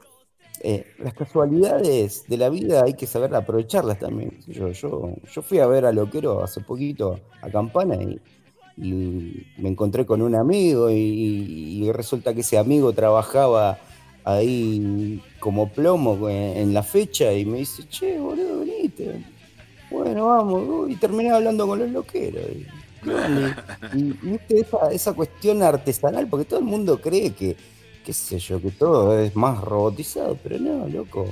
eh, las casualidades de la vida hay que saber aprovecharlas también. Yo, yo, yo fui a ver a Loquero hace poquito a Campana y, me encontré con un amigo y resulta que ese amigo trabajaba ahí como plomo en, en la fecha y me dice, che, boludo, venite. Bueno, vamos, y terminé hablando con los loqueros. Y, y- esa, esa cuestión artesanal, porque todo el mundo cree que, qué sé yo, que todo es más robotizado, pero no, loco.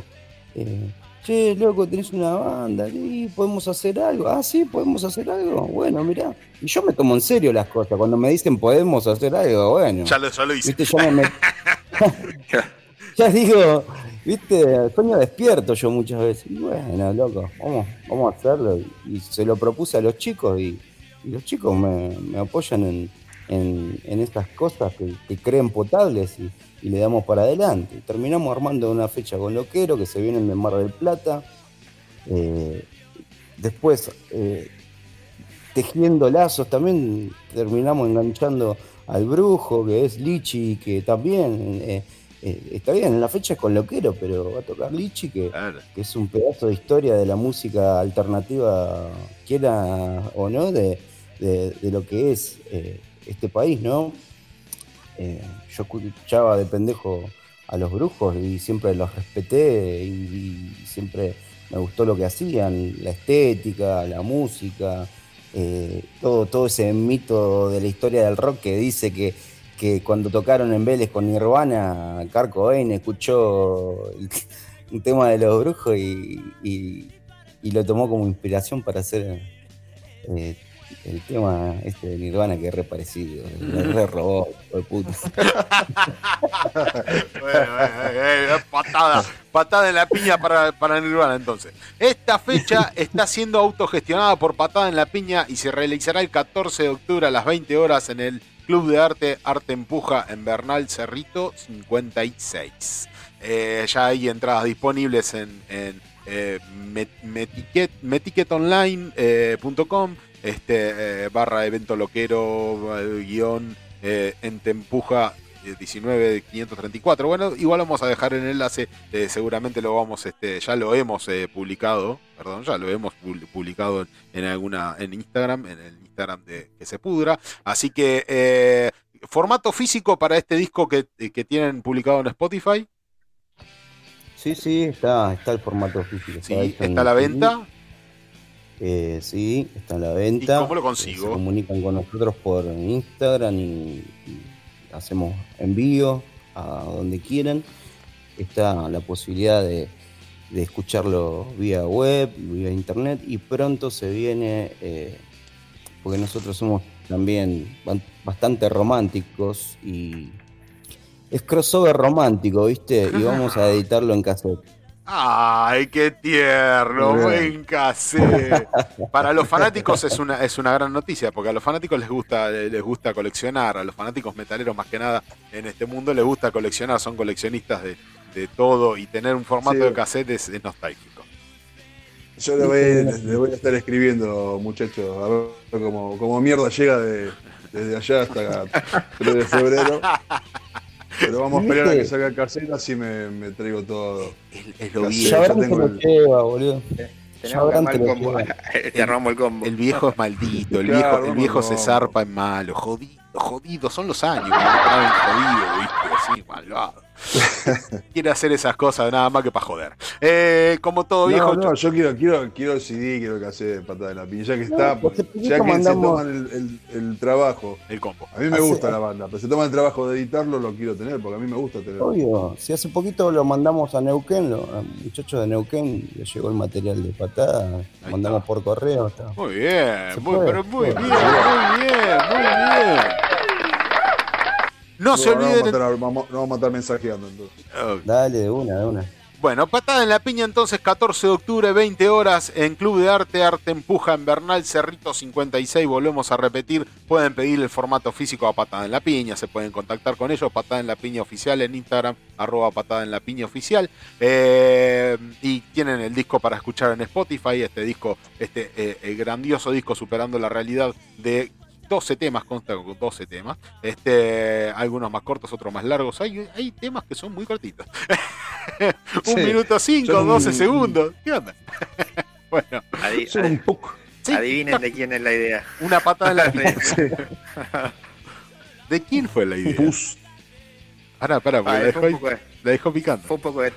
Eh, che, loco, tenés una banda, ¿y podemos hacer algo? Ah, sí, podemos hacer algo. Bueno, mirá. Y yo me tomo en serio las cosas. Cuando me dicen podemos hacer algo, bueno. Ya lo, ya lo hice. Viste, ya me met- ya digo, viste, sueño despierto yo muchas veces. Y bueno, loco, vamos, vamos a hacerlo. Y, se lo propuse a los chicos y, los chicos me, apoyan en, en, estas cosas que, creen potables y, le damos para adelante. Terminamos armando una fecha con Loquero que se vienen de Mar del Plata. Eh, después, eh, tejiendo lazos, también terminamos enganchando al brujo, que es Lichi, que también eh, eh, está bien, en la fecha es con loquero, pero va a tocar Lichi, que, que es un pedazo de historia de la música alternativa, quiera o no, de, de- de lo que es eh, este país, ¿no? Eh, yo escuchaba de pendejo a los brujos y siempre los respeté y, y siempre me gustó lo que hacían, la estética, la música, eh, todo, todo ese mito de la historia del rock que dice que, que cuando tocaron en Vélez con Nirvana, Kurt Cobain escuchó el- un tema de los brujos y, y- y lo tomó como inspiración para hacer eh, el tema este de Nirvana que es re parecido, le re robó, hijo de puta. Bueno, bueno, eh, eh, patada, patada en la piña para, para Nirvana entonces. Esta fecha está siendo autogestionada por Patada en la Piña y se realizará el 14 de octubre a las 20 horas en el Club de Arte Arte Empuja en Bernal Cerrito 56. Eh, ya hay entradas disponibles en, en eh, met- metiquet- metiquetonline.com este, eh, barra evento loquero eh, guion eh, ente empuja eh, 19534. Bueno, igual vamos a dejar el enlace, eh, seguramente lo vamos, este, ya lo hemos eh, publicado, perdón, ya lo hemos pu- publicado en alguna, en Instagram, en el Instagram de que se pudra. Así que eh, formato físico para este disco que, que tienen publicado en Spotify. Sí, sí, está, está el formato físico. Sí, hecho en ¿está a la venta? Eh, sí, está a la venta. ¿Y cómo lo Eh, consigo? Se comunican con nosotros por Instagram y, y hacemos envío a donde quieran. Está la posibilidad de, de escucharlo vía web, vía internet y pronto se viene, eh, porque nosotros somos también bastante románticos y es crossover romántico, ¿viste? Y vamos a editarlo en cassette. Ay, qué tierno, buen cassette. Para los fanáticos es una, es una gran noticia, porque a los fanáticos les gusta, les gusta coleccionar, a los fanáticos metaleros más que nada en este mundo les gusta coleccionar, son coleccionistas de, de todo y tener un formato Sí. de cassette es, es nostálgico. Yo le voy, le voy a estar escribiendo, muchachos, a ver cómo, cómo mierda llega de- desde allá hasta 3 de febrero. Pero vamos a esperar a que salga caseta, así me, me traigo todo. Es lo Ya verán que lo lleva, boludo. Ya verán que lo lleva. Te armamos el combo. El viejo es maldito, el Claro, viejo, el viejo se zarpa en malo, jodido, jodido, son los años, jodido, viste, malvado. Quiere hacer esas cosas nada más que para joder. Eh, como todo viejo, No, no, yo quiero, quiero, quiero el CD, quiero el cassette, patada en la piña, ya que está, pues ya que se toman el, el- el trabajo. El combo. A mí me Hace- gusta la banda, pero se toman el trabajo de editarlo, lo quiero tener, porque a mí me gusta tenerlo. Obvio, si hace poquito lo mandamos a Neuquén, lo- a muchachos de Neuquén, les llegó el material de patada, lo mandamos por correo. está. Muy bien, muy, pero muy bien, muy bien, muy bien. No se olviden. Vamos a matar, vamos, no vamos a matar mensajeando entonces. Dale, de una, de una. Bueno, patada en la piña entonces, 14 de octubre, 20 horas, en Club de Arte, Arte Empuja en Bernal, Cerrito 56, volvemos a repetir, pueden pedir el formato físico a Patada en la Piña, se pueden contactar con ellos, Patada en la Piña Oficial en Instagram, arroba Patada en la Piña Oficial, eh, y tienen el disco para escuchar en Spotify, este disco, este eh, el grandioso disco Superando la Realidad de 12 temas, consta con 12 temas. Este, algunos más cortos, otros más largos. Hay, hay temas que son muy cortitos. un Sí. minuto 5, Son- 12 segundos. ¿Qué onda? bueno, Adi- son un poco. Sí, Adivinen de quién es la idea. Una patada en la. ¿De quién fue la idea? Pará, pará, porque Ah, la, dejó, fue un ahí- poco de- la dejó picando. Fue un poco de,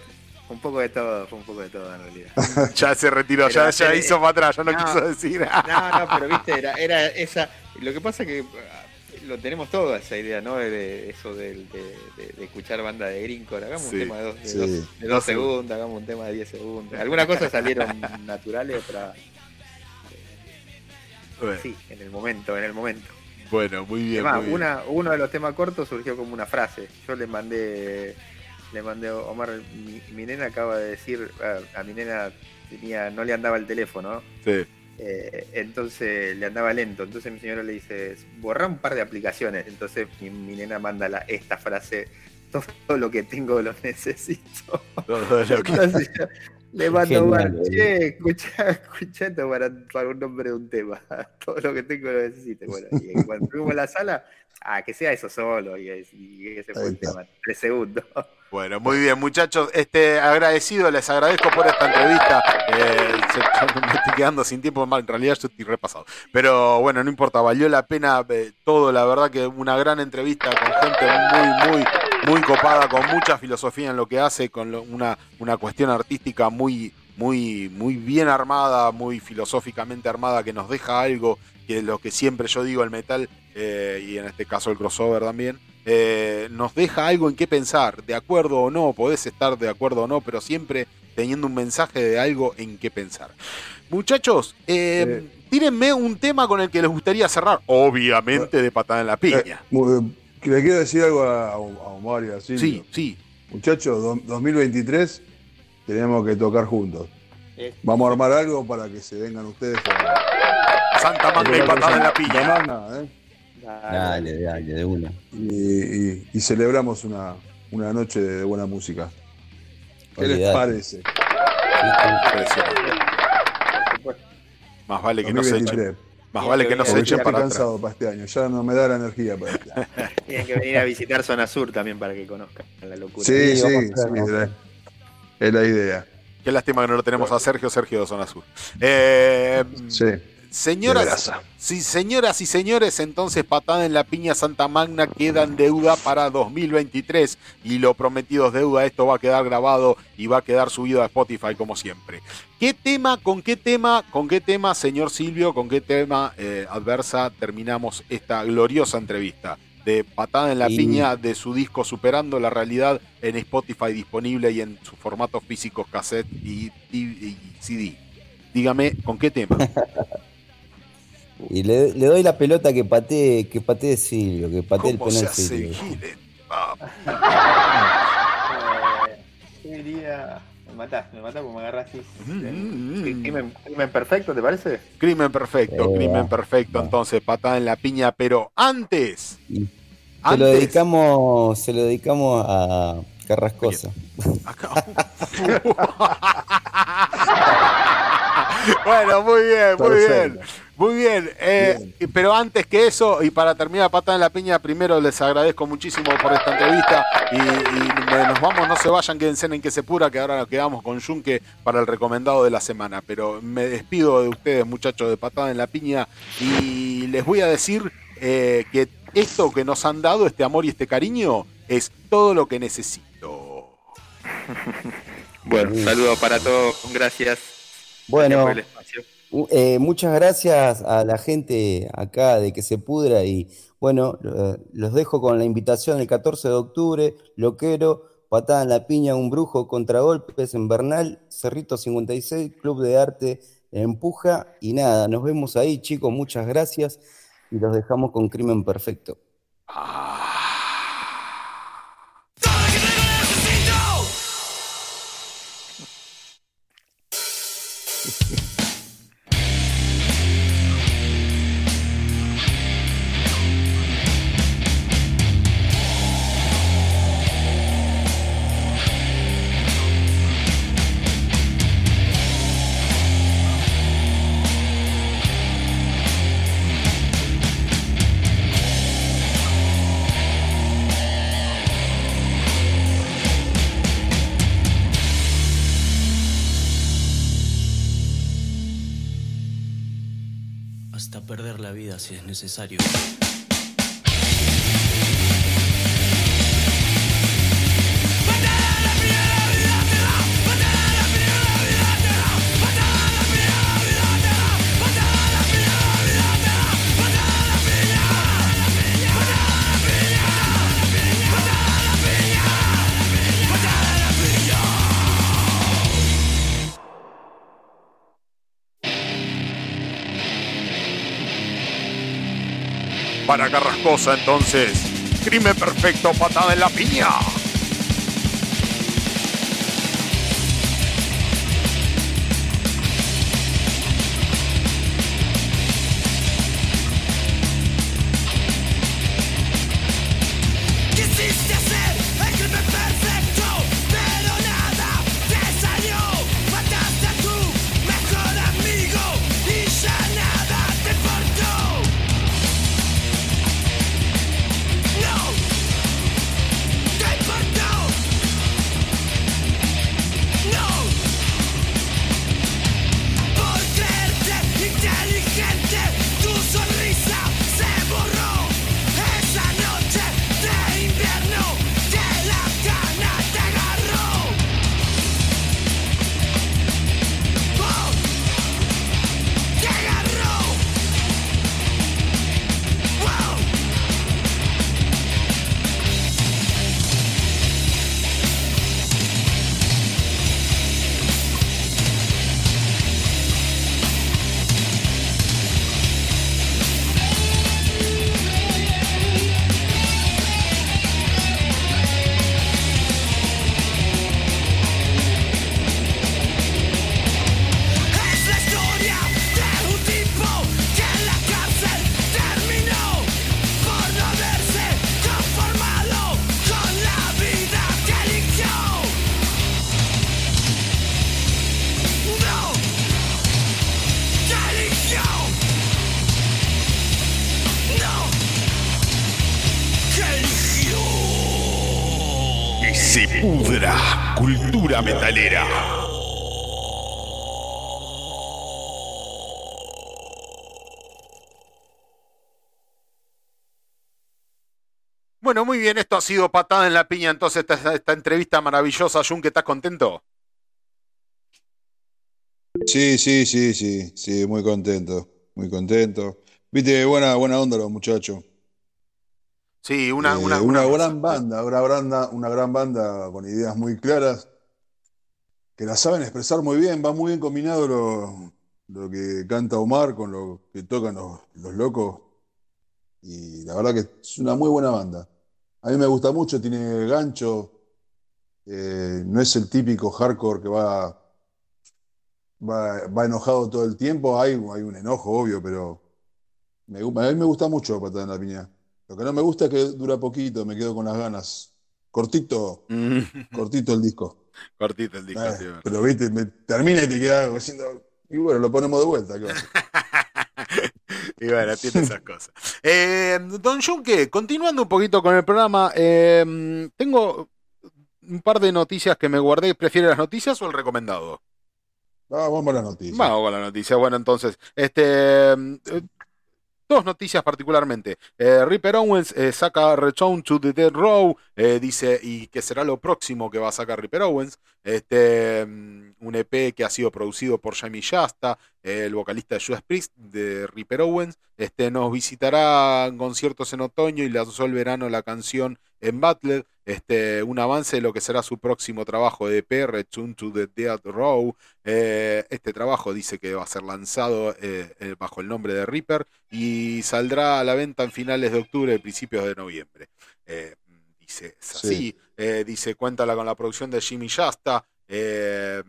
un poco de todo, fue un poco de todo en realidad. ya se retiró, Pero ya, ya hizo para atrás, ya no, no. quiso decir. No, no, pero viste, era, era esa. Lo que pasa que ah, lo tenemos todo esa idea, ¿no? De, de eso de, de- de escuchar banda de Greencore. Hagamos Sí, un tema de dos, de sí. dos- de Dos dos segundos, hagamos un tema de 10 segundos. Algunas cosas salieron naturales, otras. Bueno. Sí, en el momento, en el momento. Bueno, muy bien. Además, muy bien. una, uno de los temas cortos surgió como una frase. Yo le mandé, le mandé a Omar, mi, mi nena acaba de decir, a, a mi nena tenía, no le andaba el teléfono, Sí. Eh, entonces le andaba lento. Entonces mi señora le dice, borra un par de aplicaciones. Entonces mi, mi nena manda la, esta frase, todo lo que tengo lo necesito. Todo lo que- Entonces, le mando Genial, boludo. che, escucha, escucha esto para, para un nombre de un tema. Todo lo que tengo lo necesito. Bueno, y cuando fuimos a la sala, ah, que sea eso solo. Y, y ese fue el tema, tres segundos. Bueno, muy bien, muchachos. Este, agradecido, les agradezco por esta entrevista. Eh, me estoy quedando sin tiempo, en realidad yo estoy repasado. Pero bueno, no importa, valió la pena eh, todo. La verdad que una gran entrevista con gente muy, muy, muy copada, con mucha filosofía en lo que hace, con lo- una, una cuestión artística muy, muy, muy bien armada, muy filosóficamente armada, que nos deja algo que es lo que siempre yo digo, el metal, eh, y en este caso el crossover también, eh, nos deja algo en qué pensar, de acuerdo o no, podés estar de acuerdo o no, pero siempre teniendo un mensaje de algo en qué pensar. Muchachos, eh, tírenme un tema con el que les gustaría cerrar, obviamente de patada en la piña. Eh, que le quiero decir algo a, a Omar y a Silvio. Sí, sí. Muchachos, do- 2023 tenemos que tocar juntos. Vamos a armar algo para que se vengan ustedes a. Santa Magna y patada en la piña. Magna, ¿eh? Dale, dale, de una. y, y- y celebramos una, una noche de buena música. ¿Qué les Olvidate. parece? Impresionante. Más vale que no se 2023. echen. Más vale que no se echen ya para cansado para este año, ya no me da la energía para este año. Tienen que venir a visitar Zona Sur también para que conozcan la locura. Sí, sí, la- es la idea. Qué lástima que no lo tenemos a Sergio, Sergio de Zona Sur. Eh, Sí. Señoras, sí, señoras y señores, entonces patada en la piña Santa Magna queda en deuda para 2023 y lo prometido es deuda, esto va a quedar grabado y va a quedar subido a Spotify como siempre. ¿Qué tema, con qué tema, con qué tema, señor Silvio, con qué tema eh, adversa terminamos esta gloriosa entrevista? De patada en la Y- piña de su disco Superando la Realidad en Spotify disponible y en sus formatos físicos cassette y, y- y CD. Dígame, ¿con qué tema? Y le, le doy la pelota que patee, que patee Silvio, que patee el ¿Cómo se penal hace Silvio. Eh, yo diría. Me matás, me matás porque me agarrás así. Mm, Crimen, crimen perfecto, ¿te parece? Crimen perfecto, Eh, crimen perfecto. va. Entonces, patada en la piña, pero antes. Se lo dedicamos, se lo dedicamos a Carrascosa. bueno, muy bien, muy bien. Muy bien, eh, pero antes que eso, y para terminar patada en la piña, primero les agradezco muchísimo por esta entrevista y, y nos vamos, no se vayan, quédense en que se pura, que ahora nos quedamos con Yunque para el recomendado de la semana. Pero me despido de ustedes, muchachos de patada en la piña, y les voy a decir eh, que esto que nos han dado, este amor y este cariño, es todo lo que necesito. Bueno, saludos para todos, gracias. Bueno, eh, muchas gracias a la gente acá de que se pudra y bueno, eh, los dejo con la invitación el 14 de octubre, Loquero, Patada en la Piña, un brujo, contragolpes en Bernal, Cerrito 56, Club de Arte Empuja y nada, nos vemos ahí chicos, muchas gracias y los dejamos con Crimen Perfecto. si es necesario. Para Entonces, crimen perfecto, patada en la piña. Se pudra, cultura metalera. Bueno, muy bien, esto ha sido patada en la piña, entonces esta, esta entrevista maravillosa, Jun, que estás contento. Sí, sí, sí, sí, sí, muy contento, muy contento. Viste, buena, buena onda los muchachos. Sí, una, Eh, una, una gran banda, una banda, una gran banda con ideas muy claras, que la saben expresar muy bien, va muy bien combinado lo, lo que canta Omar con lo que tocan los, los locos, y la verdad que es una muy buena banda. A mí me gusta mucho, tiene gancho, eh, no es el típico hardcore que va, va, va enojado todo el tiempo, hay, hay un enojo, obvio, pero me a mí me gusta mucho Patada en la Piña. Lo que no me gusta es que dura poquito, me quedo con las ganas. Cortito, cortito el disco. Cortito el disco, Eh, sí, pero viste, me termina y te queda diciendo, y bueno, lo ponemos de vuelta. ¿qué? Y bueno, tiene esas cosas. Eh, don Junque, continuando un poquito con el programa, eh, tengo un par de noticias que me guardé. ¿Prefiere las noticias o el recomendado? Ah, vamos a las noticias. Vamos con la noticia. Bueno, entonces, este, dos noticias particularmente. Eh, Ripper Owens eh, saca Return to the Dead Row, eh, dice, y que será lo próximo que va a sacar Ripper Owens. Este, mm, un EP que ha sido producido por Jamie Shasta, el vocalista de Judas Priest, de Ripper Owens. Este, nos visitará en conciertos en otoño y lanzó el verano la canción en Butler. Este, un avance de lo que será su próximo trabajo de EP, Return to the Dead Row. Eh, este trabajo dice que va a ser lanzado eh, eh, bajo el nombre de Reaper y saldrá a la venta en finales de octubre, principios de noviembre. Eh, dice, es así. Sí. Dice, cuéntala con la producción de Jimmy Shasta, de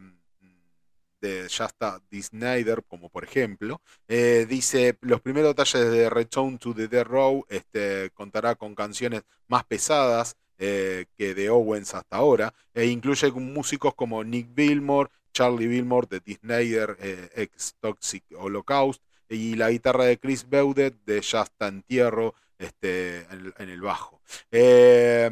Shasta D. Snyder, como por ejemplo. Dice, los primeros detalles de Return to the Dead Row este, contará con canciones más pesadas eh, que de Owens hasta ahora, e incluye músicos como Nick Billmore, Charlie Billmore de D. Snyder, eh, ex Toxic Holocaust, y la guitarra de Chris Beudet de Shasta Entierro este, en, el- bajo. Eh,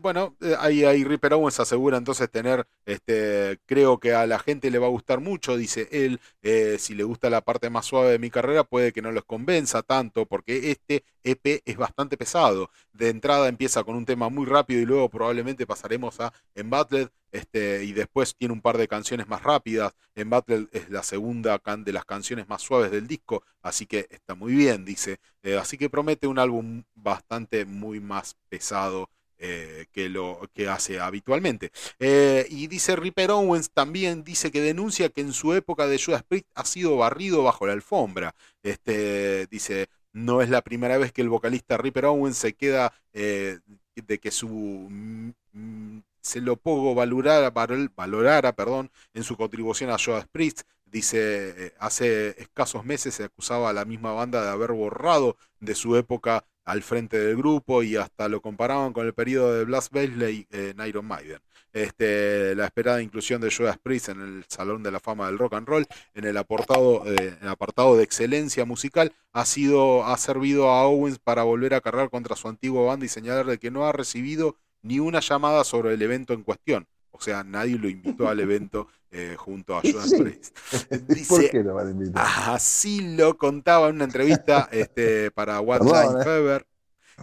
Bueno, eh, ahí, ahí Ripper Owens asegura entonces tener, este, creo que a la gente le va a gustar mucho, dice él, eh, si le gusta la parte más suave de mi carrera puede que no los convenza tanto, porque este EP es bastante pesado. De entrada empieza con un tema muy rápido y luego probablemente pasaremos a Embattled, este, y después tiene un par de canciones más rápidas. Embattled es la segunda can- de las canciones más suaves del disco, así que está muy bien, dice. Eh, así que promete un álbum bastante muy más pesado eh, que lo que hace habitualmente. Eh, y dice Ripper Owens también dice que denuncia que en su época de Judas Priest ha sido barrido bajo la alfombra. Este dice no es la primera vez que el vocalista Ripper Owens se queda eh, de que su mm, mm, se lo poco valorara, valor- valorara perdón, en su contribución a Judas Priest. Dice, hace escasos meses se acusaba a la misma banda de haber borrado de su época al frente del grupo y hasta lo comparaban con el periodo de Blas Bailey en Iron Maiden. Este, la esperada inclusión de Judas Priest en el Salón de la Fama del Rock and Roll, en el apartado, eh, el apartado de excelencia musical, ha sido, ha servido a Owens para volver a cargar contra su antigua banda y señalar de que no ha recibido ni una llamada sobre el evento en cuestión. O sea, nadie lo invitó al evento eh, junto a Judas Sí. Priest. ¿Por Dice, qué lo van a invitar? Así lo contaba en una entrevista este, para Line eh. Fever.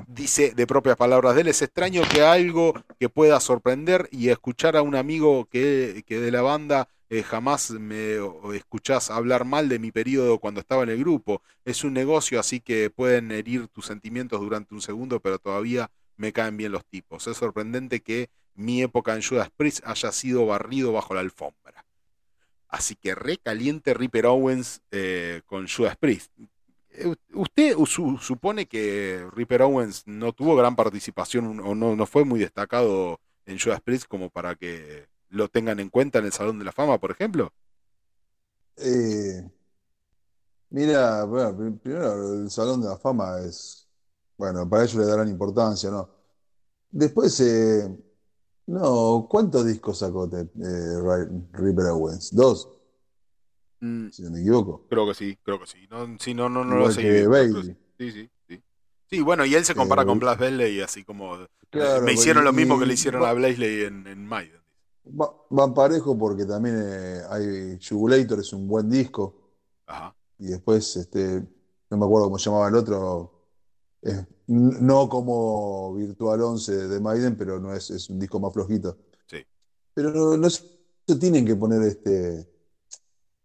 Dice de propias palabras de él, es extraño que algo que pueda sorprender y escuchar a un amigo que, que de la banda eh, jamás me escuchás hablar mal de mi periodo cuando estaba en el grupo. Es un negocio, así que pueden herir tus sentimientos durante un segundo, pero todavía me caen bien los tipos. Es sorprendente que mi época en Judas Priest haya sido barrido bajo la alfombra. Así que recaliente Ripper Owens eh, con Judas Priest. Eh, ¿Usted su- supone que Ripper Owens no tuvo gran participación o no, fue muy destacado en Judas Priest como para que lo tengan en cuenta en el Salón de la Fama, por ejemplo? Eh, mira, primero el Salón de la Fama es, bueno, para ellos le darán importancia, ¿no? Después, no, ¿cuántos discos sacó eh, Ri- Ripper Owens? ¿Dos? Si no me equivoco. Creo que sí, creo que sí. No, sí, no, no, no Igual lo sé. que Bailey. Sí, sí, sí. Sí, bueno, y él se compara Eh, con Blas Bailey, así como eh, Claro, me hicieron lo y- mismo que le hicieron a Blaisley en, en Maiden. Va- van parejo porque también eh, hay Jugulator es un buen disco. Ajá. Y después, este, no me acuerdo cómo se llamaba el otro. es no como Virtual 11 de Maiden, pero no es, es un disco más flojito. Sí. Pero no, no se tienen que poner este.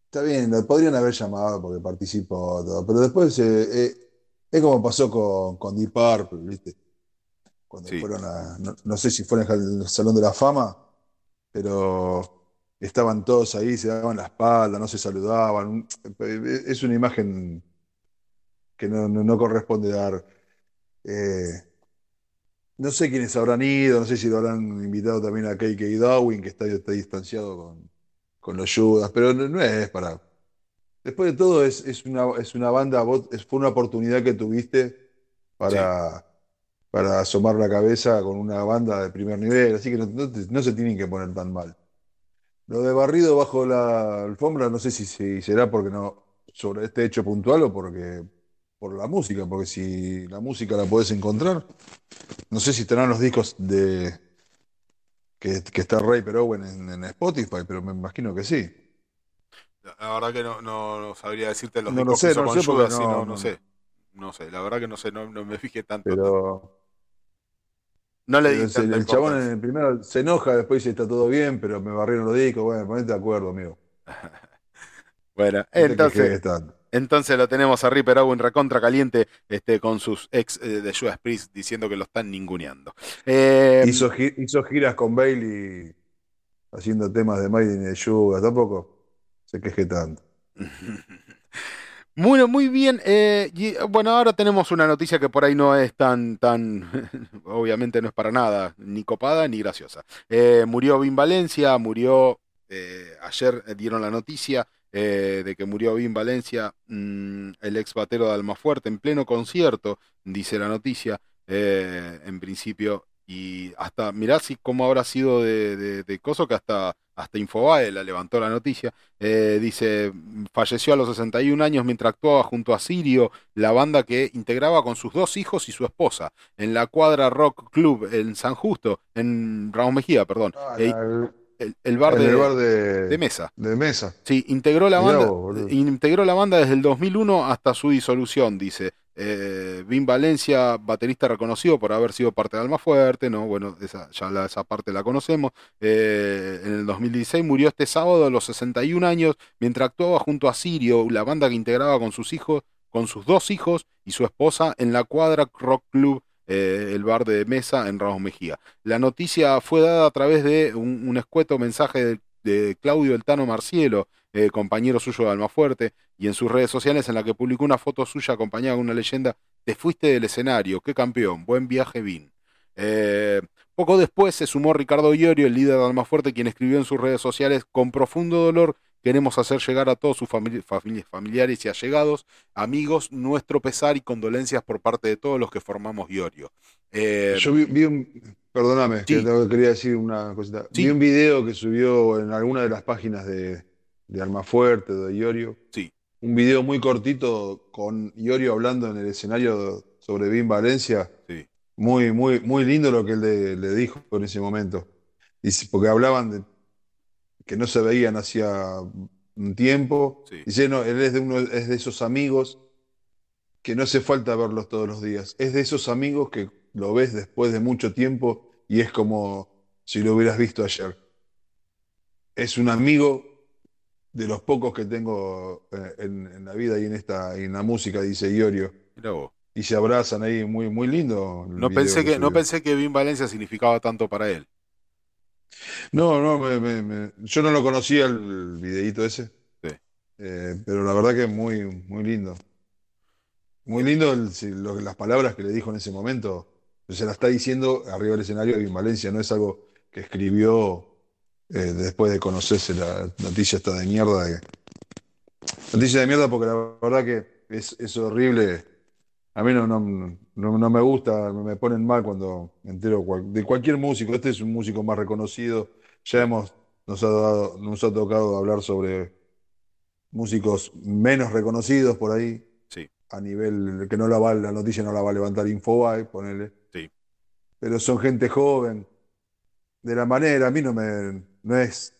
Está bien, lo podrían haber llamado porque participó, todo, pero después eh, eh, es como pasó con, con Deep Purple, ¿viste? Cuando fueron a. No, no sé si fueron al Salón de la Fama, pero estaban todos ahí, se daban la espalda, no se saludaban. Es una imagen que no, no- no corresponde dar. Eh, no sé quiénes habrán ido, no sé si lo habrán invitado también a KK Dawin, que está, está distanciado con, con los Judas, pero no, no es para. Después de todo, es, es una, es una banda, vos- es- fue una oportunidad que tuviste para, para asomar la cabeza con una banda de primer nivel, así que no, no se tienen que poner tan mal. Lo de barrido bajo la alfombra, no sé si, si será porque no, sobre este hecho puntual o porque por la música, porque si la música la podés encontrar, no sé si estarán los discos de que, que está Ray Owen en, en Spotify, pero me imagino que sí. La verdad que no, no, no sabría decirte los No lo discos sé, que hizo no con sé no- no, no no- sé. No sé, la verdad que no sé, no, no me fijé tanto. Pero, No le di el, tanta el chabón en el primero se enoja, después dice está todo bien, pero me barrieron los discos. Bueno, ponete de acuerdo, amigo. Bueno, entonces. Entonces lo tenemos a Ripper Owen recontra caliente este, con sus ex eh, de Judas Priest diciendo que lo están ninguneando. Eh, Hizo, gi- hizo giras con Bailey haciendo temas de Maiden y de Yuga, tampoco se queje tanto. Bueno, muy bien. eh, y, bueno, ahora tenemos una noticia que por ahí no es tan, tan, obviamente no es para nada, ni copada ni graciosa. Eh, murió Vin Valencia, murió, eh, ayer dieron la noticia eh, de que murió Vin Valencia, mm, el ex batero de Almafuerte, en pleno concierto, dice la noticia, eh, en principio, y hasta, mirá si cómo habrá sido de, de, de coso que hasta hasta Infobae la levantó la noticia. Eh, dice, falleció a los 61 años mientras actuaba junto a Sirio, la banda que integraba con sus dos hijos y su esposa, en la cuadra Rock Club en San Justo, en Ramos Mejía, perdón. Ah, Eh, la- el, el bar, en de, el bar de, de mesa. De mesa. Sí, integró la banda, vos, integró la banda desde el 2001 hasta su disolución, dice. Eh, Vin Valencia, baterista reconocido por haber sido parte de Alma Fuerte, ¿no? Bueno, esa, ya la- esa parte la conocemos. Eh, en el 2016 murió este sábado a los 61 años mientras actuaba junto a Sirio, la banda que integraba con sus hijos, con sus dos hijos y su esposa en la Cuadra Rock Club, eh, el bar de mesa en Ramos Mejía. La noticia fue dada a través de un, escueto mensaje de, Claudio El Tano Marcielo, eh, compañero suyo de Almafuerte, y en sus redes sociales en la que publicó una foto suya acompañada de una leyenda, te fuiste del escenario, qué campeón, buen viaje, Vin. Eh, poco después se sumó Ricardo Iorio, el líder de Almafuerte, quien escribió en sus redes sociales, con profundo dolor queremos hacer llegar a todos sus famili- famili- familiares y allegados, amigos, nuestro pesar y condolencias por parte de todos los que formamos Iorio. Eh, Yo vi, vi un. Perdóname, que quería decir una cosita. Vi un video que subió en alguna de las páginas de, de Almafuerte, de Iorio. Sí. Un video muy cortito con Iorio hablando en el escenario sobre Vin Valencia. Sí. Muy, muy, muy lindo lo que él le, le dijo en ese momento. Y porque hablaban de que no se veían hacía un tiempo. Dice, no, él es de, uno, es de esos amigos que no hace falta verlos todos los días. Es de esos amigos que lo ves después de mucho tiempo y es como si lo hubieras visto ayer. Es un amigo de los pocos que tengo eh, en, en la vida y en esta y en la música, dice Iorio. Mirá vos. Y se abrazan ahí, muy, muy lindo. no, pensé que, no pensé que Vin Valencia significaba tanto para él. No, no, me- me- me- yo no lo conocía el videíto ese. Eh, pero la verdad que es muy, muy lindo. Muy lindo el- si lo- las palabras que le dijo en ese momento. Se la está diciendo arriba del escenario de Valencia, no es algo que escribió eh, después de conocerse la noticia esta de mierda. que- Noticia de mierda porque la verdad que es, es horrible. A mí no, no, no, no me gusta, me ponen mal cuando entero cual- de cualquier músico. Este es un músico más reconocido. Ya hemos, nos ha dado, nos ha tocado hablar sobre músicos menos reconocidos por ahí. Sí. A nivel que no la va, la noticia no la va a levantar Infobae, ponele. Sí. Pero son gente joven. De la manera, a mí no me, no es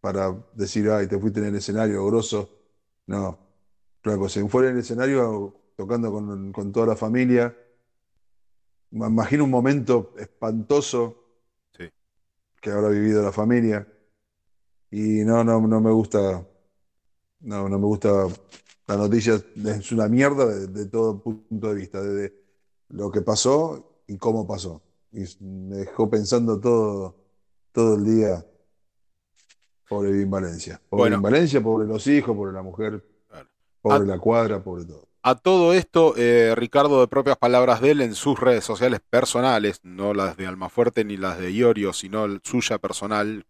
para decir, ay, te fuiste en el escenario grosso. No. Cosa, si fuera en el escenario tocando con, con toda la familia, me imagino un momento espantoso Sí. que habrá vivido la familia. Y no, no, no me gusta, no, no me gusta la noticia, es una mierda de, de todo punto de vista, desde lo que pasó y cómo pasó. Y me dejó pensando todo, todo el día, pobre Vin Valencia. Pobre Bueno. Vin Valencia, pobre los hijos, pobre la mujer, pobre la cuadra, pobre todo. A todo esto, eh, Ricardo, de propias palabras de él, en sus redes sociales personales, no las de Almafuerte ni las de Iorio, sino el- suya personal,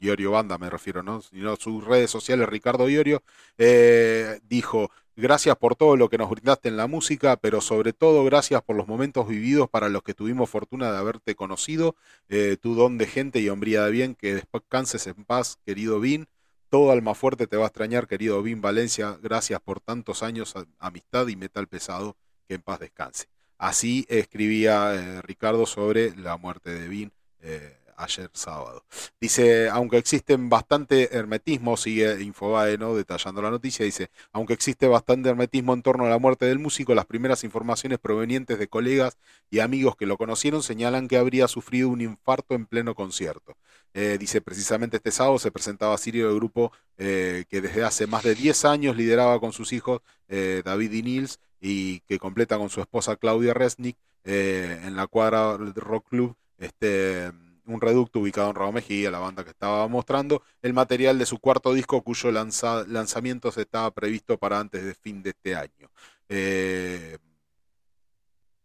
Iorio Banda me refiero, ¿no? Sino sus redes sociales, Ricardo Iorio, eh, dijo, gracias por todo lo que nos brindaste en la música, pero sobre todo gracias por los momentos vividos para los que tuvimos fortuna de haberte conocido, eh, tu don de gente y hombría de bien, que descanses en paz, querido Vin. Todo Almafuerte te va a extrañar, querido Vin Valencia. Gracias por tantos años, amistad y metal pesado. Que en paz descanse. Así escribía eh, Ricardo sobre la muerte de Vin eh, ayer sábado. Dice, aunque existen bastante hermetismo, sigue Infobae, ¿no? detallando la noticia, dice, aunque existe bastante hermetismo en torno a la muerte del músico, las primeras informaciones provenientes de colegas y amigos que lo conocieron señalan que habría sufrido un infarto en pleno concierto. Eh, dice, precisamente este sábado se presentaba Sirio del grupo eh, que desde hace más de 10 años lideraba con sus hijos eh, David y Nils y que completa con su esposa Claudia Resnick en la cuadra Rock Club, este, un reducto ubicado en Rabo Mejía, la banda que estaba mostrando, el material de su cuarto disco cuyo lanza- lanzamiento se estaba previsto para antes de fin de este año.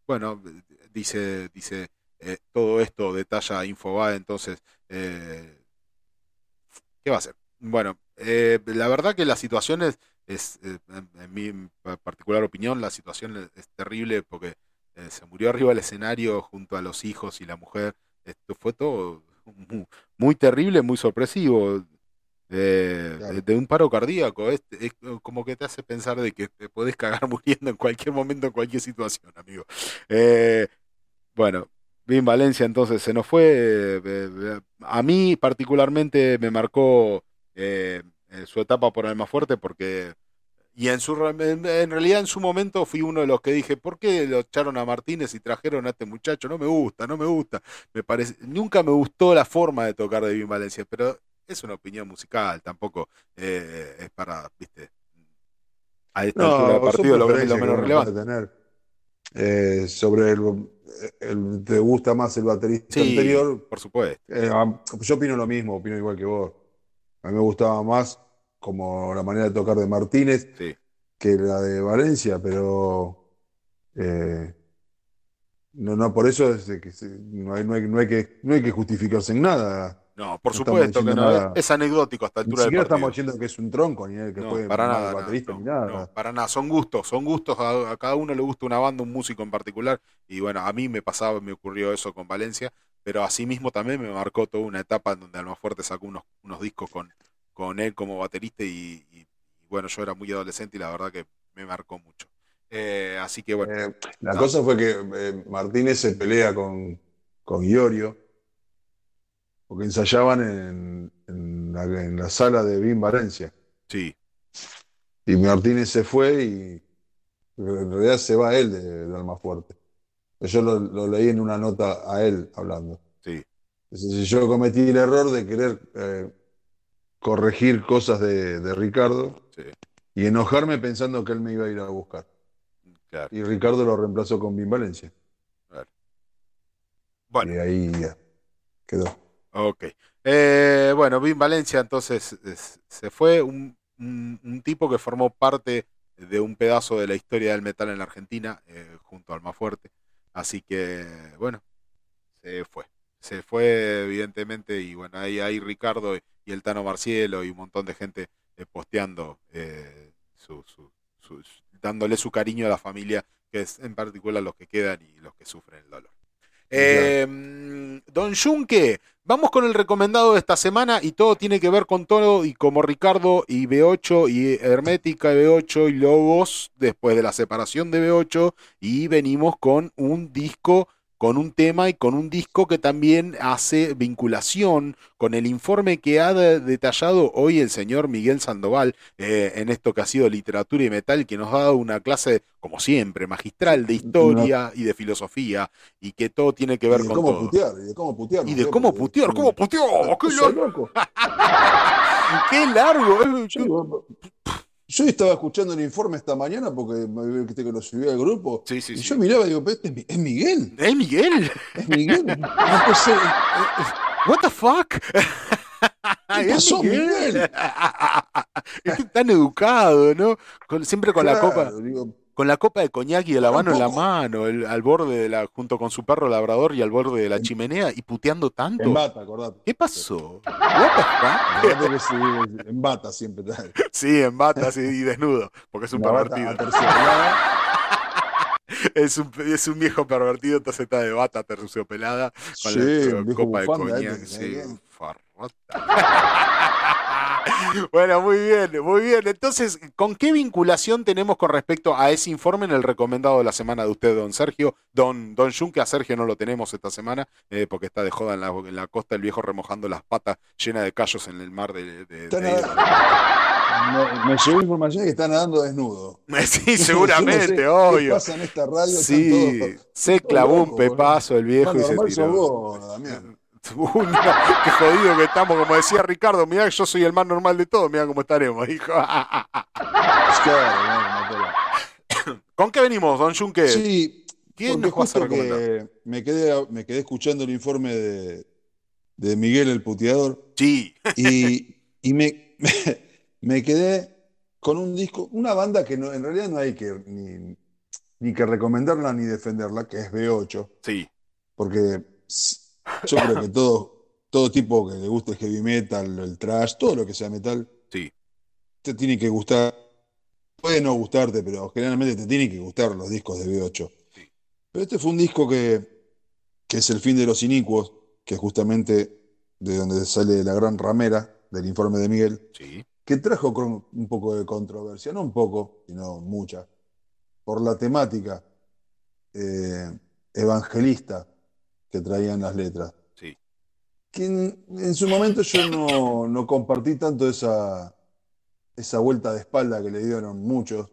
Bueno, dice, dice eh, todo esto detalla Infobae, entonces, eh, ¿qué va a hacer? Bueno, eh, la verdad que la situación es, en, en mi pa- particular opinión, la situación es, terrible porque se murió arriba del escenario junto a los hijos y la mujer. Esto fue todo muy, muy terrible, muy sorpresivo. eh, de, de un paro cardíaco, es, es como que te hace pensar de que te podés cagar muriendo en cualquier momento, en cualquier situación, amigo. Eh, bueno, bien Valencia entonces se nos fue. eh, eh, a mí particularmente me marcó eh, su etapa por Almafuerte porque y en su en, en realidad en su momento fui uno de los que dije, ¿por qué lo echaron a Martínez y trajeron a este muchacho? No me gusta, no me gusta. Me parece, nunca me gustó la forma de tocar de Vin Valencia, pero es una opinión musical, tampoco eh, es para, viste, a esta altura del son partido lo, menos relevante. tener. Eh, sobre el, el- te gusta más el baterista Sí, anterior. por supuesto. Eh, yo opino lo mismo, opino igual que vos. A mí me gustaba más como la manera de tocar de Martínez Sí. que la de Valencia, pero eh, no, no por eso es de que se- no hay, no hay- no hay que, no hay que justificarse en nada. No, por No supuesto que no, nada. es, anecdótico a esta Ni altura del partido. estamos diciendo que es un tronco, ni el que No, fue para nada, baterista, no, ni nada. no, para nada, son gustos, son gustos, a, a cada uno le gusta una banda, un músico en particular, y bueno, a mí me pasaba, me ocurrió eso con Valencia, pero asimismo también me marcó toda una etapa en donde Almafuerte sacó unos, unos discos con, con él como baterista y, y- y bueno, yo era muy adolescente y la verdad que me marcó mucho. Eh, así que bueno. Eh, la no, cosa fue que eh, Martínez se pelea con, con Iorio, porque ensayaban en, en la, en la sala de Vin Valencia. Sí. Y Martínez se fue y en realidad se va él de, de Almafuerte. Yo lo, lo leí en una nota a él hablando. Sí. Entonces, yo cometí el error de querer eh, corregir cosas de, de Ricardo Sí. y enojarme pensando que él me iba a ir a buscar. Claro. Y Ricardo lo reemplazó con Vin Valencia. Bueno. Y ahí ya quedó. Ok. Eh, bueno, Vin Valencia entonces es- se fue un, un- un tipo que formó parte de un pedazo de la historia del metal en la Argentina eh, junto a Almafuerte. Así que, bueno, se fue. Se fue, evidentemente, y bueno, ahí hay Ricardo y el Tano Marcielo y un montón de gente eh, posteando, su, su- su- dándole su cariño a la familia, que es en particular los que quedan y los que sufren el dolor. Eh, Don Junque, vamos con el recomendado de esta semana y todo tiene que ver con todo y como Ricardo y B8 y Hermética y B8 y Lobos después de la separación de B8 y venimos con un disco, con un tema y con un disco que también hace vinculación con el informe que ha de- detallado hoy el señor Miguel Sandoval eh, en esto que ha sido literatura y metal, que nos ha dado una clase, como siempre, magistral de historia y de filosofía y que todo tiene que ver Y de con cómo todo. putear, y de cómo putear. Y de cómo putear, cómo putear, qué loco. Qué largo. eh. Yo estaba escuchando el informe esta mañana porque me viste que lo subí al grupo. Sí, sí, y sí. yo miraba y digo, "Pero este es Mi- es Miguel. ¿Es Miguel? Es Miguel. No puede ser. What the fuck? ¿Qué Es pasó, Miguel. Miguel? Es que tan educado, ¿no? Con- siempre con la copa. digo, Con la copa de coñac y la un mano en la mano, el- al borde de la, junto con su perro labrador y al borde de la chimenea y puteando tanto. En bata, acordate. ¿Qué pasó? Sí, en bata siempre. Sí, en bata sí, y desnudo, porque es un Una pervertido. Es un, es un viejo pervertido, entonces está de bata terciopelada con Sí, la viejo copa de coñac. eh, sí, farrota. bueno, muy bien, muy bien. Entonces, ¿con qué vinculación tenemos con respecto a ese informe en el recomendado de la semana de usted, don Sergio? Don, don Junque, a Sergio no lo tenemos esta semana, eh, porque está de joda en la, en la costa, el viejo remojando las patas llenas de callos en el mar de... de- de- me, me llegó información de que está nadando desnudo. Sí, seguramente, no sé obvio. ¿Qué pasa en esta radio? Sí, todos- se clavó un pepazo el viejo Bueno, y se tiró. vos, Damián. Uy, qué jodido que estamos, como decía Ricardo, mirá que yo soy el más normal de todos, mirá cómo estaremos, dijo. ¿Con qué venimos, don Junque? Sí, ¿Quién nos vas a justo recomendar? que me quedé, me quedé escuchando el informe de, de Miguel el Puteador. Sí. Y, y me, me quedé con un disco, una banda que no, en realidad no hay que ni, ni que recomendarla ni defenderla, que es B8. Sí. Porque yo creo que todo, todo tipo que le guste el heavy metal, el trash, todo lo que sea metal, Sí. te tiene que gustar. Puede no gustarte, pero generalmente te tienen que gustar los discos de B8. Pero este fue un disco que, que es El fin de los inicuos, que justamente de donde sale la gran ramera del informe de Miguel, Sí. que trajo con- un poco de controversia, no un poco, sino mucha, por la temática eh, evangelista que traían las letras. Sí. Que en, en su momento yo no, no compartí tanto esa, esa vuelta de espalda que le dieron muchos.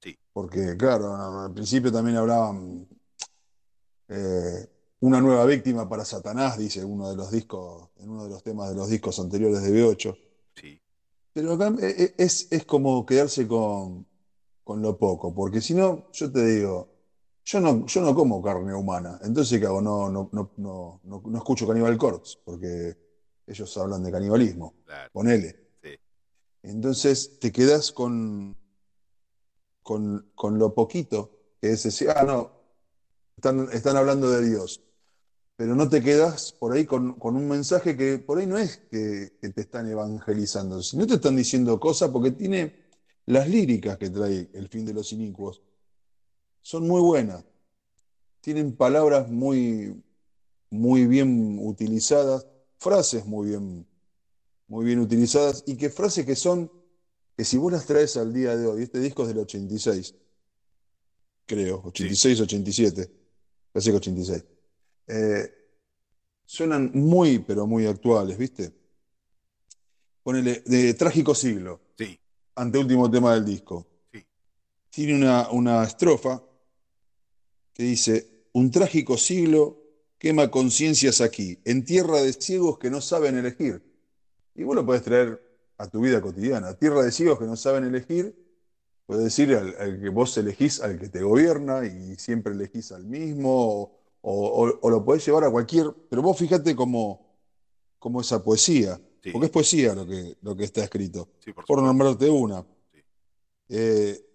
Sí. Porque, claro, al principio también hablaban eh, una nueva víctima para Satanás, dice uno de los discos, en uno de los temas de los discos anteriores de B8. Sí. Pero acá eh, eh, es, es como quedarse con, con lo poco, porque si no, yo te digo, yo no, yo no como carne humana, entonces ¿qué hago? No, no, no, no, no, no escucho Cannibal Corpse, porque ellos hablan de canibalismo, Claro. ponele. Sí. Entonces te quedas con, con, con lo poquito, que es decir, ah, no, están, están hablando de Dios, pero no te quedas por ahí con, con un mensaje que por ahí no es que, que te están evangelizando, sino te están diciendo cosas porque tiene las líricas que trae El fin de los inicuos, son muy buenas, tienen palabras muy, muy bien utilizadas, frases muy bien, muy bien utilizadas y que frases que son, que si vos las traes al día de hoy, este disco es del 86, creo, 86, 87, parece que 86. Eh, suenan muy, pero muy actuales, ¿viste? Ponele, de Trágico Siglo, Sí. anteúltimo tema del disco. Sí. Tiene una, una estrofa que dice, un trágico siglo quema conciencias aquí, en tierra de ciegos que no saben elegir. Y vos lo podés traer a tu vida cotidiana. Tierra de ciegos que no saben elegir, puedes decir al, al que vos elegís al que te gobierna y siempre elegís al mismo, o, o- o lo podés llevar a cualquier. Pero vos fíjate cómo, cómo esa poesía, Sí. porque es poesía lo que, lo que está escrito, Sí, por nombrarte una. Eh,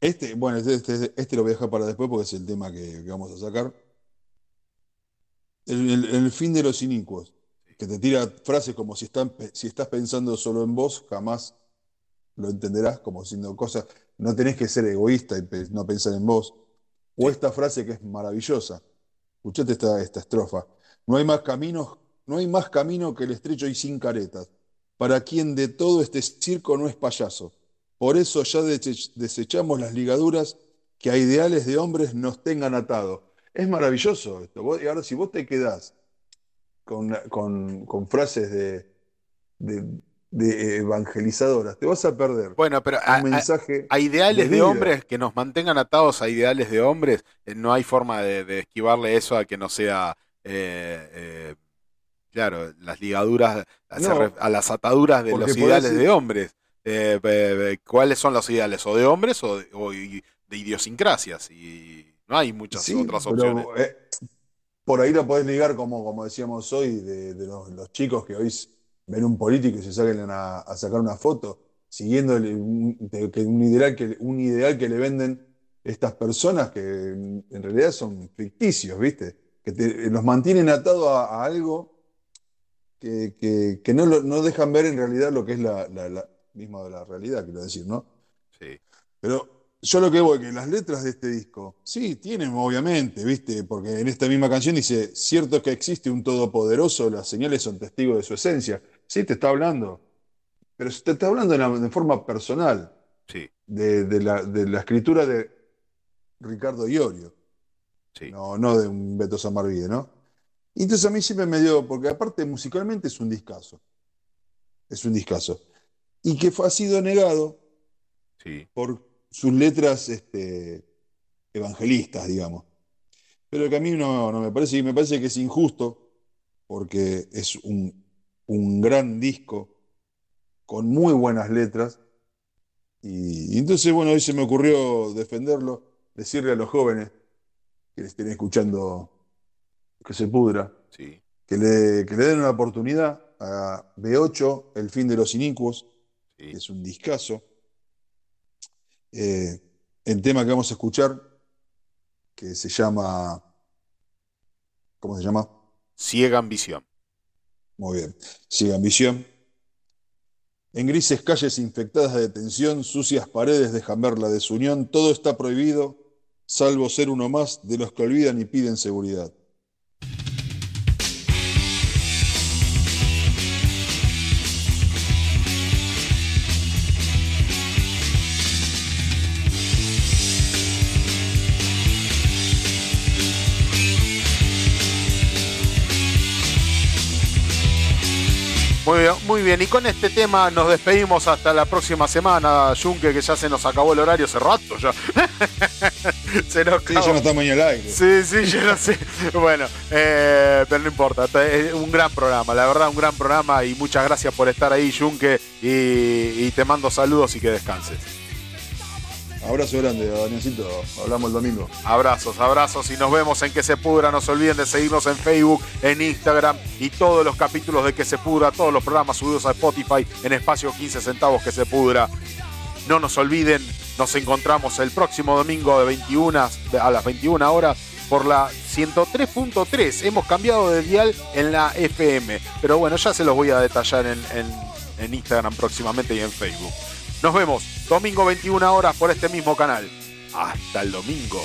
este, bueno, este, este- este lo voy a dejar para después porque es el tema que, que vamos a sacar. El, el- el fin de los inicuos, que te tira frases como si, están, si estás pensando solo en vos, jamás lo entenderás, como diciendo cosas, no tenés que ser egoísta y pe- no pensar en vos. O esta frase que es maravillosa. Escuchate esta, esta estrofa. No hay más caminos, no hay más camino que el estrecho y sin caretas. Para quien de todo este circo no es payaso. Por eso ya dese- desechamos las ligaduras que a ideales de hombres nos tengan atados. Es maravilloso esto. Vos- y ahora, si vos te quedás con, con- con frases de, de- de evangelizadoras, te vas a perder Bueno, pero un a, mensaje a ideales de, hombres que nos mantengan atados a ideales de hombres, eh, no hay forma de, esquivarle eso a que no sea, eh, eh, claro, las ligaduras, No, a las ataduras de los ideales de hombres. Eh, ¿Cuáles son los ideales? ¿O de hombres o de, o de idiosincrasias? Y no hay muchas Sí, otras pero, opciones. eh, por ahí lo podés ligar, como, como decíamos hoy, de, de los, los chicos que hoy ven un político y se salen a, a sacar una foto, siguiendo el- un, de- que un ideal que, un ideal que le venden estas personas que en en realidad son ficticios, ¿viste? Que te- los mantienen atados a, a algo que, que- que no, lo- no dejan ver en realidad lo que es la, la, la misma de la realidad, quiero decir, ¿no? Sí. Pero yo lo que voy, que las letras de este disco, sí, tienen obviamente, ¿viste? Porque en esta misma canción dice, cierto que existe un todopoderoso, las señales son testigos de su esencia. Sí, te está hablando, pero te está hablando de, la- de forma personal, Sí, de, de la, de la escritura de Ricardo Iorio, sí. no, no de un Beto Samarvide, ¿no? Y entonces a mí siempre me dio, porque aparte musicalmente es un discazo, es un discazo, y que fue, ha sido negado Sí. por sus letras este, evangelistas, digamos. Pero que a mí no, no me parece, y me parece que es injusto, porque es un, un gran disco con muy buenas letras. Y, y entonces, bueno, hoy se me ocurrió defenderlo, decirle a los jóvenes que le estén escuchando que se pudra, Sí. que le, que le den una oportunidad a B8, El fin de los inicuos, Sí. que es un discazo. Eh, el tema que vamos a escuchar, que se llama. ¿Cómo se llama? Ciega ambición. Muy bien. Sigue ambición. En grises calles infectadas de tensión, sucias paredes dejan ver la desunión, todo está prohibido, salvo ser uno más de los que olvidan y piden seguridad. Muy bien, muy bien. Y con este tema nos despedimos hasta la próxima semana, Junque, que ya se nos acabó el horario hace rato ya. se nos Sí, ya no estamos en el aire. Sí, sí, yo no sé. Bueno, eh, pero no importa. Es un gran programa, la verdad, un gran programa. Y muchas gracias por estar ahí, Junque. Y, y te mando saludos y que descanses. Abrazo grande, Danielcito. Hablamos el domingo. Abrazos, abrazos y nos vemos en Que Se Pudra. No se olviden de seguirnos en Facebook, en Instagram y todos los capítulos de Que Se Pudra, todos los programas subidos a Spotify en espacio 15 centavos Que Se Pudra. No nos olviden, nos encontramos el próximo domingo de 21 a las 21 horas por la 103.3. Hemos cambiado de dial en la FM, pero bueno, ya se los voy a detallar en, en- en Instagram próximamente y en Facebook. Nos vemos domingo 21 horas por este mismo canal. Hasta el domingo.